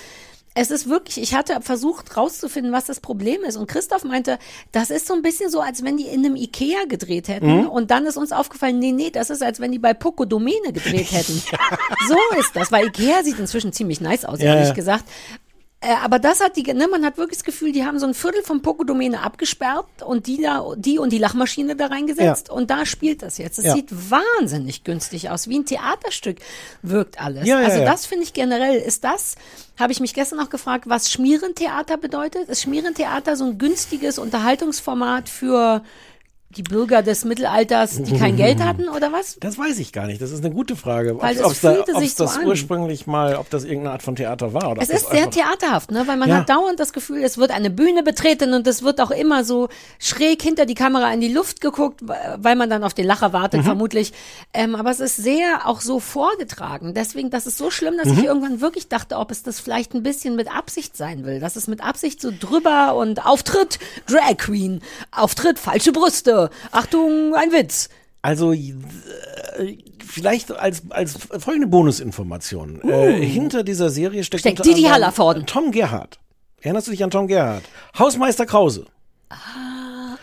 Speaker 2: Es ist wirklich, ich hatte versucht rauszufinden, was das Problem ist. Und Christoph meinte, das ist so ein bisschen so, als wenn die in einem Ikea gedreht hätten.
Speaker 13: Mhm.
Speaker 2: Und dann ist uns aufgefallen, nee, nee, das ist, als wenn die bei Poco Domene gedreht hätten. So ist das, weil Ikea sieht inzwischen ziemlich nice aus,
Speaker 13: Ja,
Speaker 2: ehrlich
Speaker 13: ja.
Speaker 2: gesagt. Äh, aber das hat die, ne, man hat wirklich das Gefühl, die haben so ein Viertel vom Pokodomäne abgesperrt und die da, die und die Lachmaschine da reingesetzt
Speaker 7: Ja.
Speaker 2: und da spielt das jetzt. Es
Speaker 7: Ja.
Speaker 2: sieht wahnsinnig günstig aus, wie ein Theaterstück wirkt alles.
Speaker 7: Ja,
Speaker 2: also das finde ich generell, ist das, habe ich mich gestern noch gefragt, was Schmierentheater bedeutet. Ist Schmierentheater so ein günstiges Unterhaltungsformat für die Bürger des Mittelalters, die kein Geld hatten oder was?
Speaker 7: Das weiß ich gar nicht. Das ist eine gute Frage.
Speaker 2: Weil es
Speaker 7: ob's da, ob's
Speaker 2: sich so
Speaker 7: das
Speaker 2: an.
Speaker 7: ursprünglich mal, ob das irgendeine Art von Theater war oder
Speaker 2: Es
Speaker 7: ob
Speaker 2: ist sehr theaterhaft, ne? weil man
Speaker 7: Ja.
Speaker 2: hat dauernd das Gefühl, es wird eine Bühne betreten und es wird auch immer so schräg hinter die Kamera in die Luft geguckt, weil man dann auf den Lacher wartet,
Speaker 13: Mhm.
Speaker 2: vermutlich. Ähm, aber es ist sehr auch so vorgetragen. Deswegen, das ist so schlimm, dass
Speaker 13: Mhm.
Speaker 2: ich irgendwann wirklich dachte, ob es das vielleicht ein bisschen mit Absicht sein will. Dass es mit Absicht so drüber und Auftritt, Drag Queen, Auftritt, falsche Brüste, Achtung, ein Witz.
Speaker 7: Also äh, vielleicht als, als folgende Bonusinformation. Äh, hinter dieser Serie steckt,
Speaker 2: Steckt Didi Hallervorden.
Speaker 7: Tom Gerhardt. Erinnerst du dich an Tom Gerhardt? Hausmeister Krause.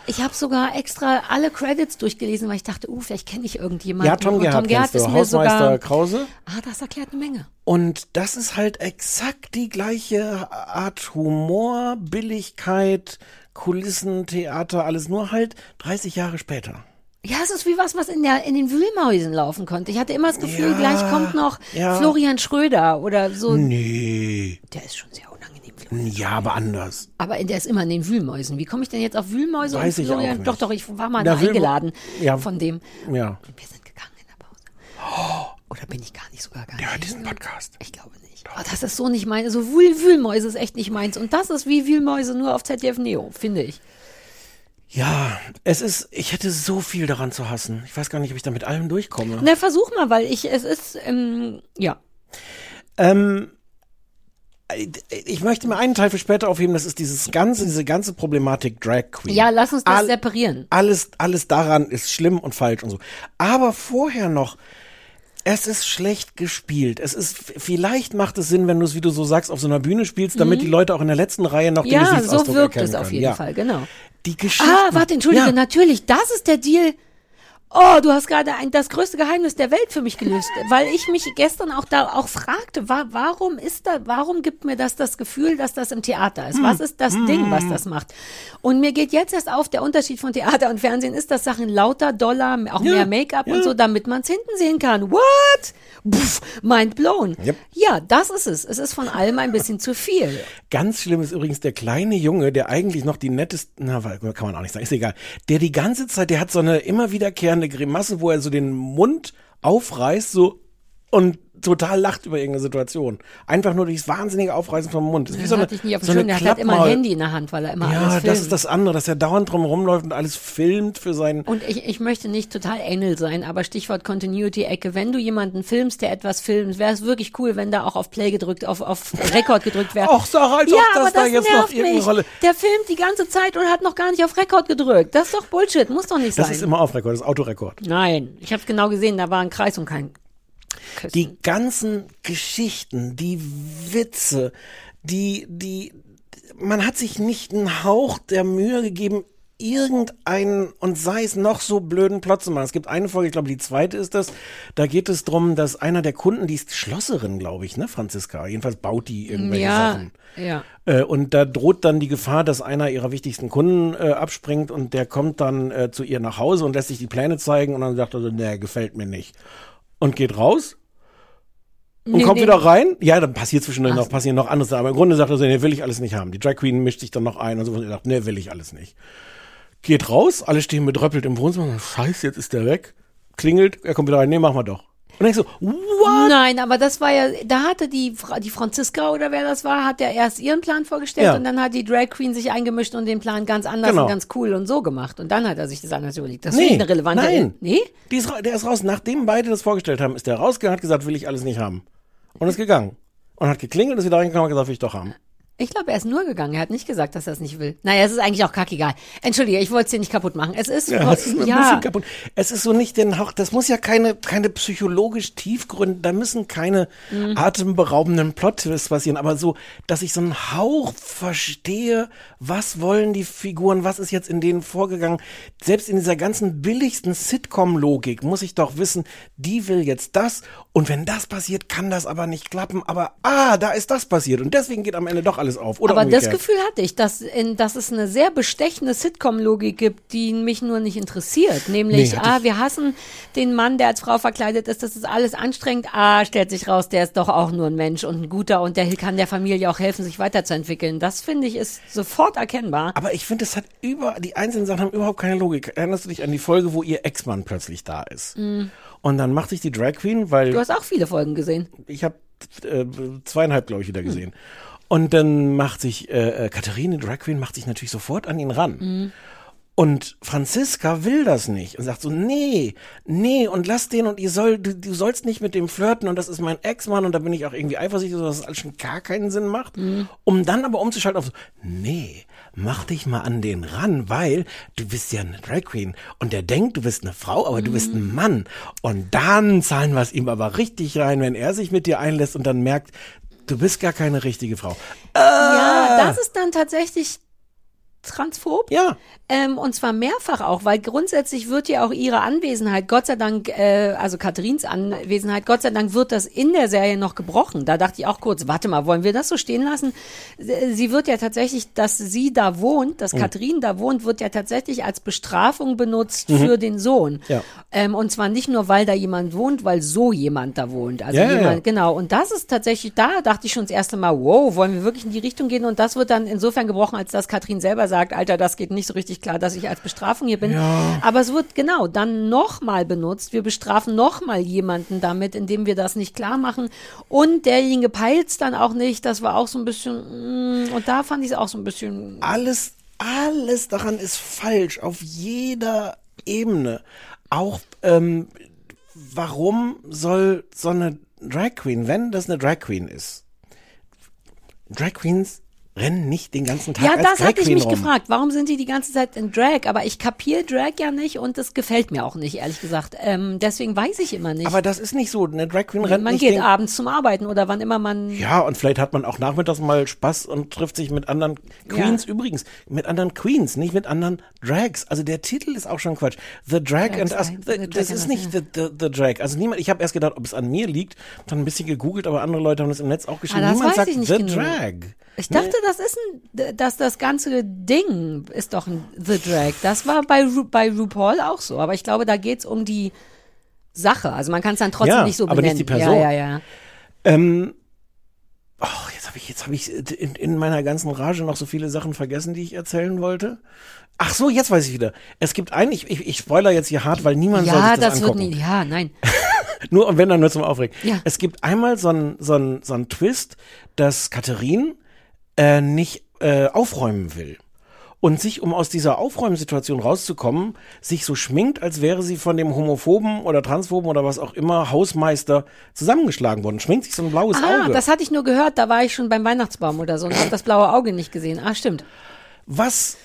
Speaker 2: Ich habe sogar extra alle Credits durchgelesen, weil ich dachte, uh, vielleicht kenne ich irgendjemanden.
Speaker 7: Ja, Tom Gerhardt
Speaker 2: Tom Gerhardt ist mir
Speaker 7: Hausmeister
Speaker 2: sogar.
Speaker 7: Krause.
Speaker 2: Ah, das erklärt eine Menge.
Speaker 7: Und das ist halt exakt die gleiche Art Humor, Billigkeit, Kulissen, Theater, alles nur halt 30 Jahre später.
Speaker 2: Ja, es ist wie was, was in, der, in den Wühlmäusen laufen konnte. Ich hatte immer das Gefühl,
Speaker 7: Ja,
Speaker 2: gleich kommt noch
Speaker 7: ja.
Speaker 2: Florian Schröder oder so.
Speaker 7: Nee.
Speaker 2: Der ist schon sehr unangenehm.
Speaker 7: Ja, aber anders.
Speaker 2: Aber der ist immer in den Wühlmäusen. Wie komme ich denn jetzt auf Wühlmäuse
Speaker 7: Weiß
Speaker 2: und
Speaker 7: ich auch
Speaker 2: Florian?
Speaker 7: nicht.
Speaker 2: Doch, doch, ich war mal
Speaker 7: Wühlmo-
Speaker 2: eingeladen
Speaker 7: Ja.
Speaker 2: von dem.
Speaker 7: Ja.
Speaker 2: Oder bin ich gar nicht sogar gar
Speaker 7: Der hört diesen Podcast.
Speaker 2: Ich glaube nicht. Aber das ist so nicht mein, so Wühl Wühlmäuse ist echt nicht meins. Und das ist wie Wühlmäuse nur auf ZDF Neo, finde ich.
Speaker 7: Ja, es ist, ich hätte so viel daran zu hassen. Ich weiß gar nicht, ob ich da mit allem durchkomme.
Speaker 2: Na, versuch mal, weil ich, es ist, ähm, ja.
Speaker 7: Ähm, ich möchte mir einen Teil für später aufheben, das ist dieses ganze, diese ganze Problematik Drag Queen.
Speaker 2: Ja, lass uns das
Speaker 7: All-
Speaker 2: separieren.
Speaker 7: Alles, alles daran ist schlimm und falsch und so. Aber vorher noch, es ist schlecht gespielt. Es ist, vielleicht macht es Sinn, wenn du es, wie du so sagst, auf so einer Bühne spielst, damit
Speaker 2: Mhm.
Speaker 7: die Leute auch in der letzten Reihe noch den
Speaker 2: Ja, so
Speaker 7: Gesichtsausdruck
Speaker 2: wirkt
Speaker 7: erkennen
Speaker 2: es auf
Speaker 7: können.
Speaker 2: jeden
Speaker 7: ja.
Speaker 2: Fall, genau.
Speaker 7: Die Geschichte.
Speaker 2: Ah, warte, entschuldige,
Speaker 7: Ja.
Speaker 2: natürlich, das ist der Deal. Oh, du hast gerade ein, das größte Geheimnis der Welt für mich gelöst, weil ich mich gestern auch da auch fragte, wa warum ist da, warum gibt mir das das Gefühl, dass das im Theater ist?
Speaker 13: Hm.
Speaker 2: Was ist das
Speaker 13: Hm.
Speaker 2: Ding, was das macht? Und mir geht jetzt erst auf, der Unterschied von Theater und Fernsehen ist, dass Sachen lauter, doller, auch
Speaker 13: Ja,
Speaker 2: mehr Make-up
Speaker 13: ja.
Speaker 2: und so, damit man es hinten sehen kann. What? Pff, mind blown.
Speaker 7: Yep.
Speaker 2: Ja, das ist es. Es ist von allem ein bisschen zu viel.
Speaker 7: Ganz schlimm ist übrigens der kleine Junge, der eigentlich noch die netteste, na, kann man auch nicht sagen, ist egal. Der die ganze Zeit, der hat so eine immer wiederkehrende Grimasse, wo er so den Mund aufreißt, so, und total lacht über irgendeine Situation. Einfach nur durchs wahnsinnige Aufreißen vom Mund. Das ist wie
Speaker 2: Das
Speaker 7: so eine,
Speaker 2: hatte ich nicht auf
Speaker 7: so eine.
Speaker 2: Der hat halt immer ein Handy in der Hand, weil er immer
Speaker 7: Ja,
Speaker 2: alles filmt.
Speaker 7: das ist das andere, dass er dauernd drum rumläuft und alles filmt für seinen.
Speaker 2: Und ich, ich möchte nicht total Engel sein, aber Stichwort Continuity-Ecke. Wenn du jemanden filmst, der etwas filmt, wäre es wirklich cool, wenn da auch auf Play gedrückt, auf, auf Rekord gedrückt wäre.
Speaker 7: Och, Sarah, als
Speaker 2: ja,
Speaker 7: ob das
Speaker 2: aber
Speaker 7: da
Speaker 2: das
Speaker 7: jetzt noch irgendeine
Speaker 2: mich.
Speaker 7: Rolle-
Speaker 2: Der filmt die ganze Zeit und hat noch gar nicht auf Rekord gedrückt. Das ist doch Bullshit, muss doch nicht
Speaker 7: Das
Speaker 2: sein.
Speaker 7: ist immer auf Rekord, das ist Autorekord.
Speaker 2: Nein, ich habe es genau gesehen, da war ein Kreis und kein
Speaker 7: Die ganzen Geschichten, die Witze, die, die, man hat sich nicht einen Hauch der Mühe gegeben, irgendeinen, und sei es noch so blöden Plot zu machen. Es gibt eine Folge, ich glaube, die zweite ist das, da geht es drum, dass einer der Kunden, die ist Schlosserin, glaube ich, ne, Franziska, jedenfalls baut die irgendwelche
Speaker 2: ja,
Speaker 7: Sachen.
Speaker 2: ja.
Speaker 7: Äh, und da droht dann die Gefahr, dass einer ihrer wichtigsten Kunden äh, abspringt und der kommt dann äh, zu ihr nach Hause und lässt sich die Pläne zeigen und dann sagt er so, nee, gefällt mir nicht. Und geht raus und
Speaker 2: Nee,
Speaker 7: kommt
Speaker 2: nee.
Speaker 7: wieder rein. Ja, dann passiert zwischendurch
Speaker 2: Ach
Speaker 7: noch, passieren noch andere Sachen. Aber im Grunde sagt er so, nee, will ich alles nicht haben. Die Drag Queen mischt sich dann noch ein und so. Und er sagt, nee, will ich alles nicht. Geht raus, alle stehen bedröppelt im Wohnzimmer. Scheiße, jetzt ist der weg. Klingelt, er kommt wieder rein, nee, machen wir doch. Und ich so, what?
Speaker 2: Nein, aber das war ja, da hatte die, Fra- die Franziska oder wer das war, hat ja erst ihren Plan vorgestellt
Speaker 7: Ja.
Speaker 2: und dann hat die Drag Queen sich eingemischt und den Plan ganz anders
Speaker 7: Genau.
Speaker 2: und ganz cool und so gemacht. Und dann hat er sich das anders überlegt. Das
Speaker 7: Nee,
Speaker 2: ich eine relevante
Speaker 7: nein.
Speaker 2: Nee?
Speaker 7: Die ist, der ist raus. Nachdem beide das vorgestellt haben, ist der rausgegangen, hat gesagt, will ich alles nicht haben. Und ist gegangen. Und hat geklingelt, ist wieder reingekommen und gesagt, will ich doch haben.
Speaker 2: Ich glaube, er ist nur gegangen. Er hat nicht gesagt, dass er es nicht will. Naja, es ist eigentlich auch kackegal. Entschuldige, ich wollte es dir nicht kaputt machen. Es ist,
Speaker 7: Ja, es ist ein
Speaker 2: ja.
Speaker 7: bisschen kaputt. Es ist so nicht den Hauch, das muss ja keine, keine psychologisch tiefgründe, da müssen keine
Speaker 2: Mhm.
Speaker 7: atemberaubenden Plot-Twists passieren, aber so, dass ich so einen Hauch verstehe, was wollen die Figuren, was ist jetzt in denen vorgegangen. Selbst in dieser ganzen billigsten Sitcom-Logik muss ich doch wissen, die will jetzt das und wenn das passiert, kann das aber nicht klappen, aber ah, da ist das passiert und deswegen geht am Ende doch alles auf. Oder
Speaker 2: Aber das
Speaker 7: umgekehrt.
Speaker 2: Gefühl hatte ich, dass, in, dass es eine sehr bestechende Sitcom-Logik gibt, die mich nur nicht interessiert. Nämlich,
Speaker 7: Nee,
Speaker 2: ah, wir hassen den Mann, der als Frau verkleidet ist, das ist alles anstrengend. Ah, stellt sich raus, der ist doch auch nur ein Mensch und ein guter und der kann der Familie auch helfen, sich weiterzuentwickeln. Das finde ich ist sofort erkennbar.
Speaker 7: Aber ich finde, es hat über, die einzelnen Sachen haben überhaupt keine Logik. Erinnerst du dich an die Folge, wo ihr Ex-Mann plötzlich da ist?
Speaker 2: Mm.
Speaker 7: Und dann macht sich die Drag Queen, weil
Speaker 2: Du hast auch viele Folgen gesehen.
Speaker 7: ich habe äh, zweieinhalb, glaube ich, wieder gesehen. Und dann macht sich äh, äh, Katharine, Drag Queen, macht sich natürlich sofort an ihn ran.
Speaker 2: Mhm.
Speaker 7: Und Franziska will das nicht und sagt so, nee, nee, und lass den und ihr soll, du, du sollst nicht mit dem flirten und das ist mein Ex-Mann und da bin ich auch irgendwie eifersüchtig, so dass das alles schon gar keinen Sinn macht.
Speaker 2: Mhm.
Speaker 7: Um dann aber umzuschalten auf so, nee, mach dich mal an den ran, weil du bist ja eine Drag Queen und der denkt, du bist eine Frau, aber du bist
Speaker 2: Mhm.
Speaker 7: ein Mann. Und dann zahlen wir es ihm aber richtig rein, wenn er sich mit dir einlässt und dann merkt, du bist gar keine richtige Frau.
Speaker 2: Ja, das ist dann tatsächlich transphob.
Speaker 7: Ja.
Speaker 2: Ähm, und zwar mehrfach auch, weil grundsätzlich wird ja auch ihre Anwesenheit, Gott sei Dank, äh, also Katharins Anwesenheit, Gott sei Dank wird das in der Serie noch gebrochen. Da dachte ich auch kurz, warte mal, wollen wir das so stehen lassen? Sie wird ja tatsächlich, dass sie da wohnt, dass
Speaker 7: Mhm.
Speaker 2: Katharin da wohnt, wird ja tatsächlich als Bestrafung benutzt
Speaker 7: Mhm.
Speaker 2: für den Sohn.
Speaker 7: Ja.
Speaker 2: Ähm, und zwar nicht nur, weil da jemand wohnt, weil so jemand da wohnt. Also
Speaker 7: ja,
Speaker 2: jemand,
Speaker 7: ja.
Speaker 2: genau. Und das ist tatsächlich, da dachte ich schon das erste Mal, wow, wollen wir wirklich in die Richtung gehen? Und das wird dann insofern gebrochen, als dass Katrin selber sagt, Alter, das geht nicht so richtig klar, dass ich als Bestrafung hier bin.
Speaker 7: Ja.
Speaker 2: Aber es wird genau dann nochmal benutzt. Wir bestrafen nochmal jemanden damit, indem wir das nicht klar machen. Und derjenige peilt's dann auch nicht. Das war auch so ein bisschen, mm, und da fand ich es auch so ein bisschen.
Speaker 7: Alles, alles daran ist falsch, auf jeder Ebene. Auch, ähm, warum soll so eine Drag Queen, wenn das eine Drag Queen ist, Drag Queens rennen nicht den ganzen Tag
Speaker 2: Ja, das hatte ich mich
Speaker 7: rum.
Speaker 2: gefragt. Warum sind die die ganze Zeit in Drag? Aber ich kapiere Drag ja nicht und das gefällt mir auch nicht, ehrlich gesagt. Ähm, deswegen weiß ich immer nicht.
Speaker 7: Aber das ist nicht so. Eine Drag Queen rennt
Speaker 2: man
Speaker 7: nicht
Speaker 2: geht
Speaker 7: den,
Speaker 2: abends zum Arbeiten oder wann immer man.
Speaker 7: Ja, und vielleicht hat man auch nachmittags mal Spaß und trifft sich mit anderen Queens übrigens. Mit anderen Queens, nicht mit anderen Drags. Also der Titel ist auch schon Quatsch. The Drag
Speaker 2: Drags,
Speaker 7: and Us. The,
Speaker 2: The
Speaker 7: das ist nicht
Speaker 2: ja.
Speaker 7: the, the, the Drag. Also niemand, ich habe erst gedacht, ob es an mir liegt. Dann ein bisschen gegoogelt, aber andere Leute haben das im Netz auch geschrieben.
Speaker 2: Ah,
Speaker 7: niemand sagt The
Speaker 2: genau.
Speaker 7: Drag.
Speaker 2: Ich dachte, das ist ein, dass das ganze Ding ist doch ein The Drag. Das war bei, Ru, bei RuPaul auch so. Aber ich glaube, da geht's um die Sache. Also man kann es dann trotzdem
Speaker 7: Ja,
Speaker 2: nicht so
Speaker 7: aber
Speaker 2: benennen.
Speaker 7: nicht die Person.
Speaker 2: Ja, ja, ja.
Speaker 7: Ähm, oh, jetzt habe ich, jetzt habe ich in, in meiner ganzen Rage noch so viele Sachen vergessen, die ich erzählen wollte. Ach so, jetzt weiß ich wieder. Es gibt einen, ich, ich, spoiler jetzt hier hart, weil niemand soll
Speaker 2: Ja,
Speaker 7: sich das,
Speaker 2: das wird
Speaker 7: angucken.
Speaker 2: nie. Ja, nein.
Speaker 7: Nur und wenn dann nur zum Aufregen.
Speaker 2: Ja.
Speaker 7: Es gibt einmal so einen so einen- so einen Twist, dass Katharin äh, nicht äh, aufräumen will. Und sich, um aus dieser Aufräumsituation rauszukommen, sich so schminkt, als wäre sie von dem homophoben oder transphoben oder was auch immer Hausmeister zusammengeschlagen worden. Schminkt sich so ein blaues
Speaker 2: Ah,
Speaker 7: Auge.
Speaker 2: das hatte ich nur gehört. Da war ich schon beim Weihnachtsbaum oder so und habe das blaue Auge nicht gesehen. Ah, stimmt.
Speaker 7: Was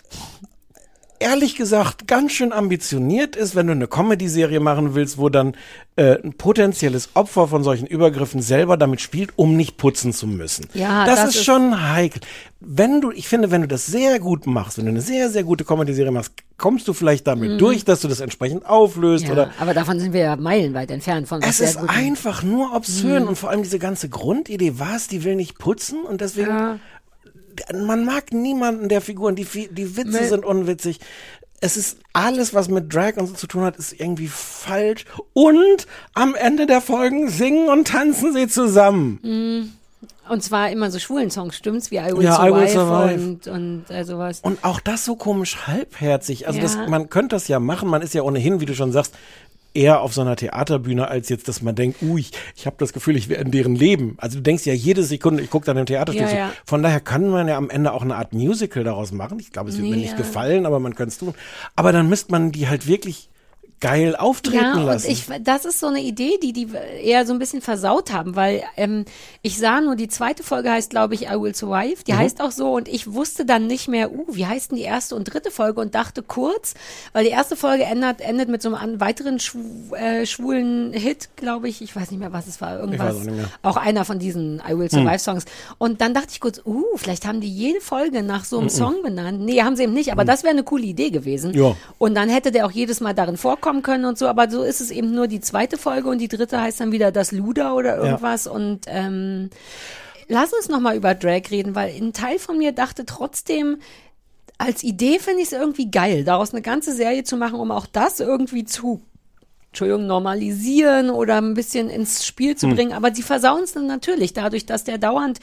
Speaker 7: ehrlich gesagt ganz schön ambitioniert ist, wenn du eine Comedy-Serie machen willst, wo dann äh, ein potenzielles Opfer von solchen Übergriffen selber damit spielt, um nicht putzen zu müssen.
Speaker 2: Ja,
Speaker 7: das,
Speaker 2: das
Speaker 7: ist
Speaker 2: ist-
Speaker 7: schon heikel. Wenn du, ich finde, wenn du das sehr gut machst, wenn du eine sehr, sehr gute Comedy-Serie machst, kommst du vielleicht damit
Speaker 2: Mhm.
Speaker 7: durch, dass du das entsprechend auflöst
Speaker 2: Ja,
Speaker 7: oder
Speaker 2: aber davon sind wir ja meilenweit entfernt von
Speaker 7: es ist einfach nur obszön
Speaker 2: Mhm.
Speaker 7: und vor allem diese ganze Grundidee, was, die will nicht putzen und deswegen,
Speaker 2: Ja.
Speaker 7: Man mag niemanden der Figuren, die, die Witze
Speaker 2: Nee.
Speaker 7: sind unwitzig. Es ist alles, was mit Drag und so zu tun hat, ist irgendwie falsch. Und am Ende der Folgen singen und tanzen sie zusammen.
Speaker 2: Mhm. Und zwar immer so schwulen Songs, stimmt's? Wie I Will
Speaker 7: Ja, I
Speaker 2: Survive,
Speaker 7: Will Survive.
Speaker 2: und, und äh, sowas.
Speaker 7: Und auch das so komisch halbherzig. Also
Speaker 2: Ja.
Speaker 7: das, man könnte das ja machen. Man ist ja ohnehin, wie du schon sagst, eher auf so einer Theaterbühne, als jetzt, dass man denkt, ui, ich, ich habe das Gefühl, ich wäre in deren Leben. Also du denkst ja jede Sekunde, ich gucke dann im Theaterstück
Speaker 2: Ja, ja.
Speaker 7: Von daher kann man ja am Ende auch eine Art Musical daraus machen. Ich glaube, es wird mir
Speaker 2: Nee,
Speaker 7: nicht
Speaker 2: ja.
Speaker 7: gefallen, aber man könnte es tun. Aber dann müsste man die halt wirklich geil auftreten
Speaker 2: Ja,
Speaker 7: lassen.
Speaker 2: und ich, das ist so eine Idee, die die eher so ein bisschen versaut haben, weil ähm, ich sah nur, die zweite Folge heißt, glaube ich, I Will Survive. Die
Speaker 13: Mhm.
Speaker 2: heißt auch so und ich wusste dann nicht mehr, uh, wie heißt denn die erste und dritte Folge und dachte kurz, weil die erste Folge endet, endet mit so einem weiteren schwu, äh, schwulen Hit, glaube ich. Ich weiß nicht mehr, was es war. Irgendwas.
Speaker 7: auch.
Speaker 2: Auch einer von diesen I Will
Speaker 7: Hm.
Speaker 2: Survive Songs. Und dann dachte ich kurz, uh, vielleicht haben die jede Folge nach so einem
Speaker 7: Mhm.
Speaker 2: Song benannt. Nee, haben sie eben nicht, aber
Speaker 7: Mhm.
Speaker 2: das wäre eine coole Idee gewesen.
Speaker 7: Ja.
Speaker 2: Und dann hätte der auch jedes Mal darin vorkommen können und so, aber so ist es eben nur die zweite Folge und die dritte heißt dann wieder das Luder oder
Speaker 7: Ja.
Speaker 2: irgendwas und ähm, lass uns nochmal über Drag reden, weil ein Teil von mir dachte trotzdem, als Idee finde ich es irgendwie geil, daraus eine ganze Serie zu machen, um auch das irgendwie zu Entschuldigung, normalisieren oder ein bisschen ins Spiel zu
Speaker 13: Hm.
Speaker 2: bringen. Aber sie versauen es dann natürlich dadurch, dass der dauernd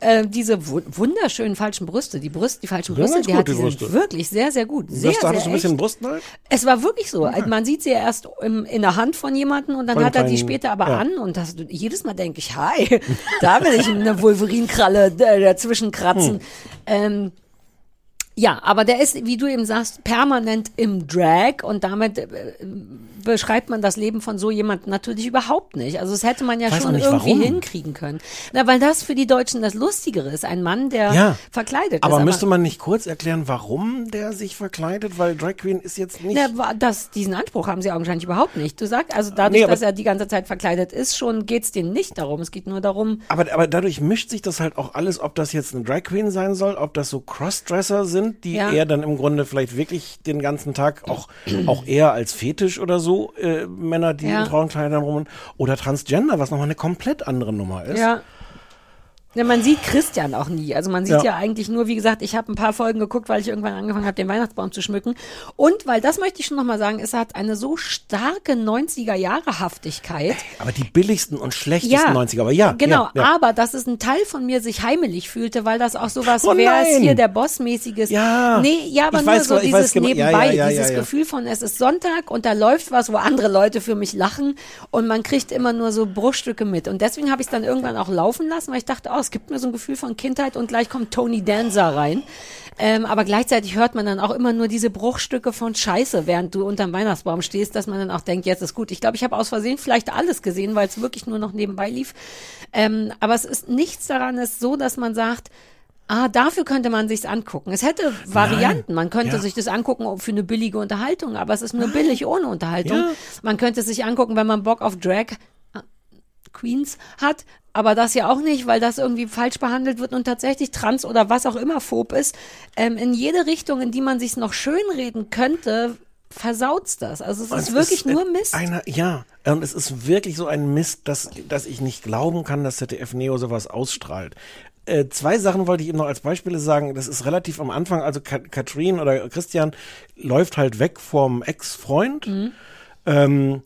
Speaker 2: äh, diese wu wunderschönen falschen Brüste, die Brüste, die falschen Brüste, die
Speaker 7: gut,
Speaker 2: hat
Speaker 7: die Brüste.
Speaker 2: wirklich sehr, sehr gut. Sehr,
Speaker 7: hattest
Speaker 2: sehr
Speaker 7: du ein bisschen. Brustneid?
Speaker 2: Es war wirklich so. Also Man sieht sie ja erst im, in der Hand von jemandem und dann
Speaker 7: Von
Speaker 2: hat er die später aber
Speaker 7: ja.
Speaker 2: an und das, jedes Mal denke ich, hi, da will ich eine Wolverinkralle äh, dazwischen kratzen.
Speaker 7: Hm.
Speaker 2: Ähm, ja, aber der ist, wie du eben sagst, permanent im Drag und damit äh, beschreibt man das Leben von so jemandem natürlich überhaupt nicht. Also das hätte man ja
Speaker 7: Weiß
Speaker 2: schon irgendwie
Speaker 7: warum.
Speaker 2: hinkriegen können. Na, weil das für die Deutschen das Lustigere ist. Ein Mann, der
Speaker 7: Ja.
Speaker 2: verkleidet
Speaker 7: Aber
Speaker 2: ist.
Speaker 7: müsste man nicht kurz erklären, warum der sich verkleidet? Weil Drag Queen ist jetzt nicht.
Speaker 2: Na, das, diesen Anspruch haben sie augenscheinlich überhaupt nicht. Du sagst, also dadurch,
Speaker 7: Nee, aber-
Speaker 2: dass er die ganze Zeit verkleidet ist, schon geht's denen nicht darum. Es geht nur darum,
Speaker 7: Aber, aber dadurch mischt sich das halt auch alles, ob das jetzt eine Drag Queen sein soll, ob das so Crossdresser sind, die
Speaker 2: Ja.
Speaker 7: eher dann im Grunde vielleicht wirklich den ganzen Tag auch, auch eher als Fetisch oder so, äh, Männer, die
Speaker 2: Ja.
Speaker 7: in Frauenkleidern rum oder Transgender, was nochmal eine komplett andere Nummer ist.
Speaker 2: ja. Ja, man sieht Christian auch nie. Also man sieht ja,
Speaker 7: Ja.
Speaker 2: eigentlich nur, wie gesagt, ich habe ein paar Folgen geguckt, weil ich irgendwann angefangen habe, den Weihnachtsbaum zu schmücken. Und weil, das möchte ich schon nochmal sagen, es hat eine so starke 90er-Jahre-Haftigkeit.
Speaker 7: Aber die billigsten und schlechtesten 90er, aber ja.
Speaker 2: Genau,
Speaker 7: ja, ja.
Speaker 2: aber dass es ein Teil von mir sich heimelig fühlte, weil das auch sowas,
Speaker 7: Oh
Speaker 2: ist
Speaker 7: nein!
Speaker 2: hier der Bossmäßiges?
Speaker 7: Ja.
Speaker 2: Nee, ja, aber
Speaker 7: Ich
Speaker 2: nur
Speaker 7: weiß,
Speaker 2: so dieses
Speaker 7: genau- ja,
Speaker 2: Nebenbei,
Speaker 7: ja, ja,
Speaker 2: dieses
Speaker 7: ja, ja.
Speaker 2: Gefühl von, es ist Sonntag und da läuft was, wo andere Leute für mich lachen und man kriegt immer nur so Bruchstücke mit. Und deswegen habe ich es dann irgendwann auch laufen lassen, weil ich dachte, oh, es gibt mir so ein Gefühl von Kindheit und gleich kommt Tony Danza rein. Ähm, aber gleichzeitig hört man dann auch immer nur diese Bruchstücke von Scheiße, während du unterm Weihnachtsbaum stehst, dass man dann auch denkt, jetzt ist gut. Ich glaube, ich habe aus Versehen vielleicht alles gesehen, weil es wirklich nur noch nebenbei lief. Ähm, aber es ist nichts daran, es ist so, dass man sagt, Ah, dafür könnte man sich's angucken. Es hätte Varianten. Man könnte
Speaker 7: Ja.
Speaker 2: sich das angucken für eine billige Unterhaltung, aber es ist nur billig ohne Unterhaltung.
Speaker 7: Ja.
Speaker 2: Man könnte es sich angucken, wenn man Bock auf Drag Queens hat, aber das ja auch nicht, weil das irgendwie falsch behandelt wird und tatsächlich trans oder was auch immer phob ist. Ähm, in jede Richtung, in die man sich's noch schönreden könnte, versaut's das. Also es
Speaker 7: Und
Speaker 2: ist wirklich
Speaker 7: äh,
Speaker 2: nur Mist.
Speaker 7: Einer, ja, und es ist wirklich so ein Mist, dass, dass ich nicht glauben kann, dass ZDF Neo sowas ausstrahlt. Äh, zwei Sachen wollte ich eben noch als Beispiele sagen. Das ist relativ am Anfang, also Kat Katrin oder Christian läuft halt weg vom Ex-Freund.
Speaker 2: Mhm.
Speaker 7: Ähm,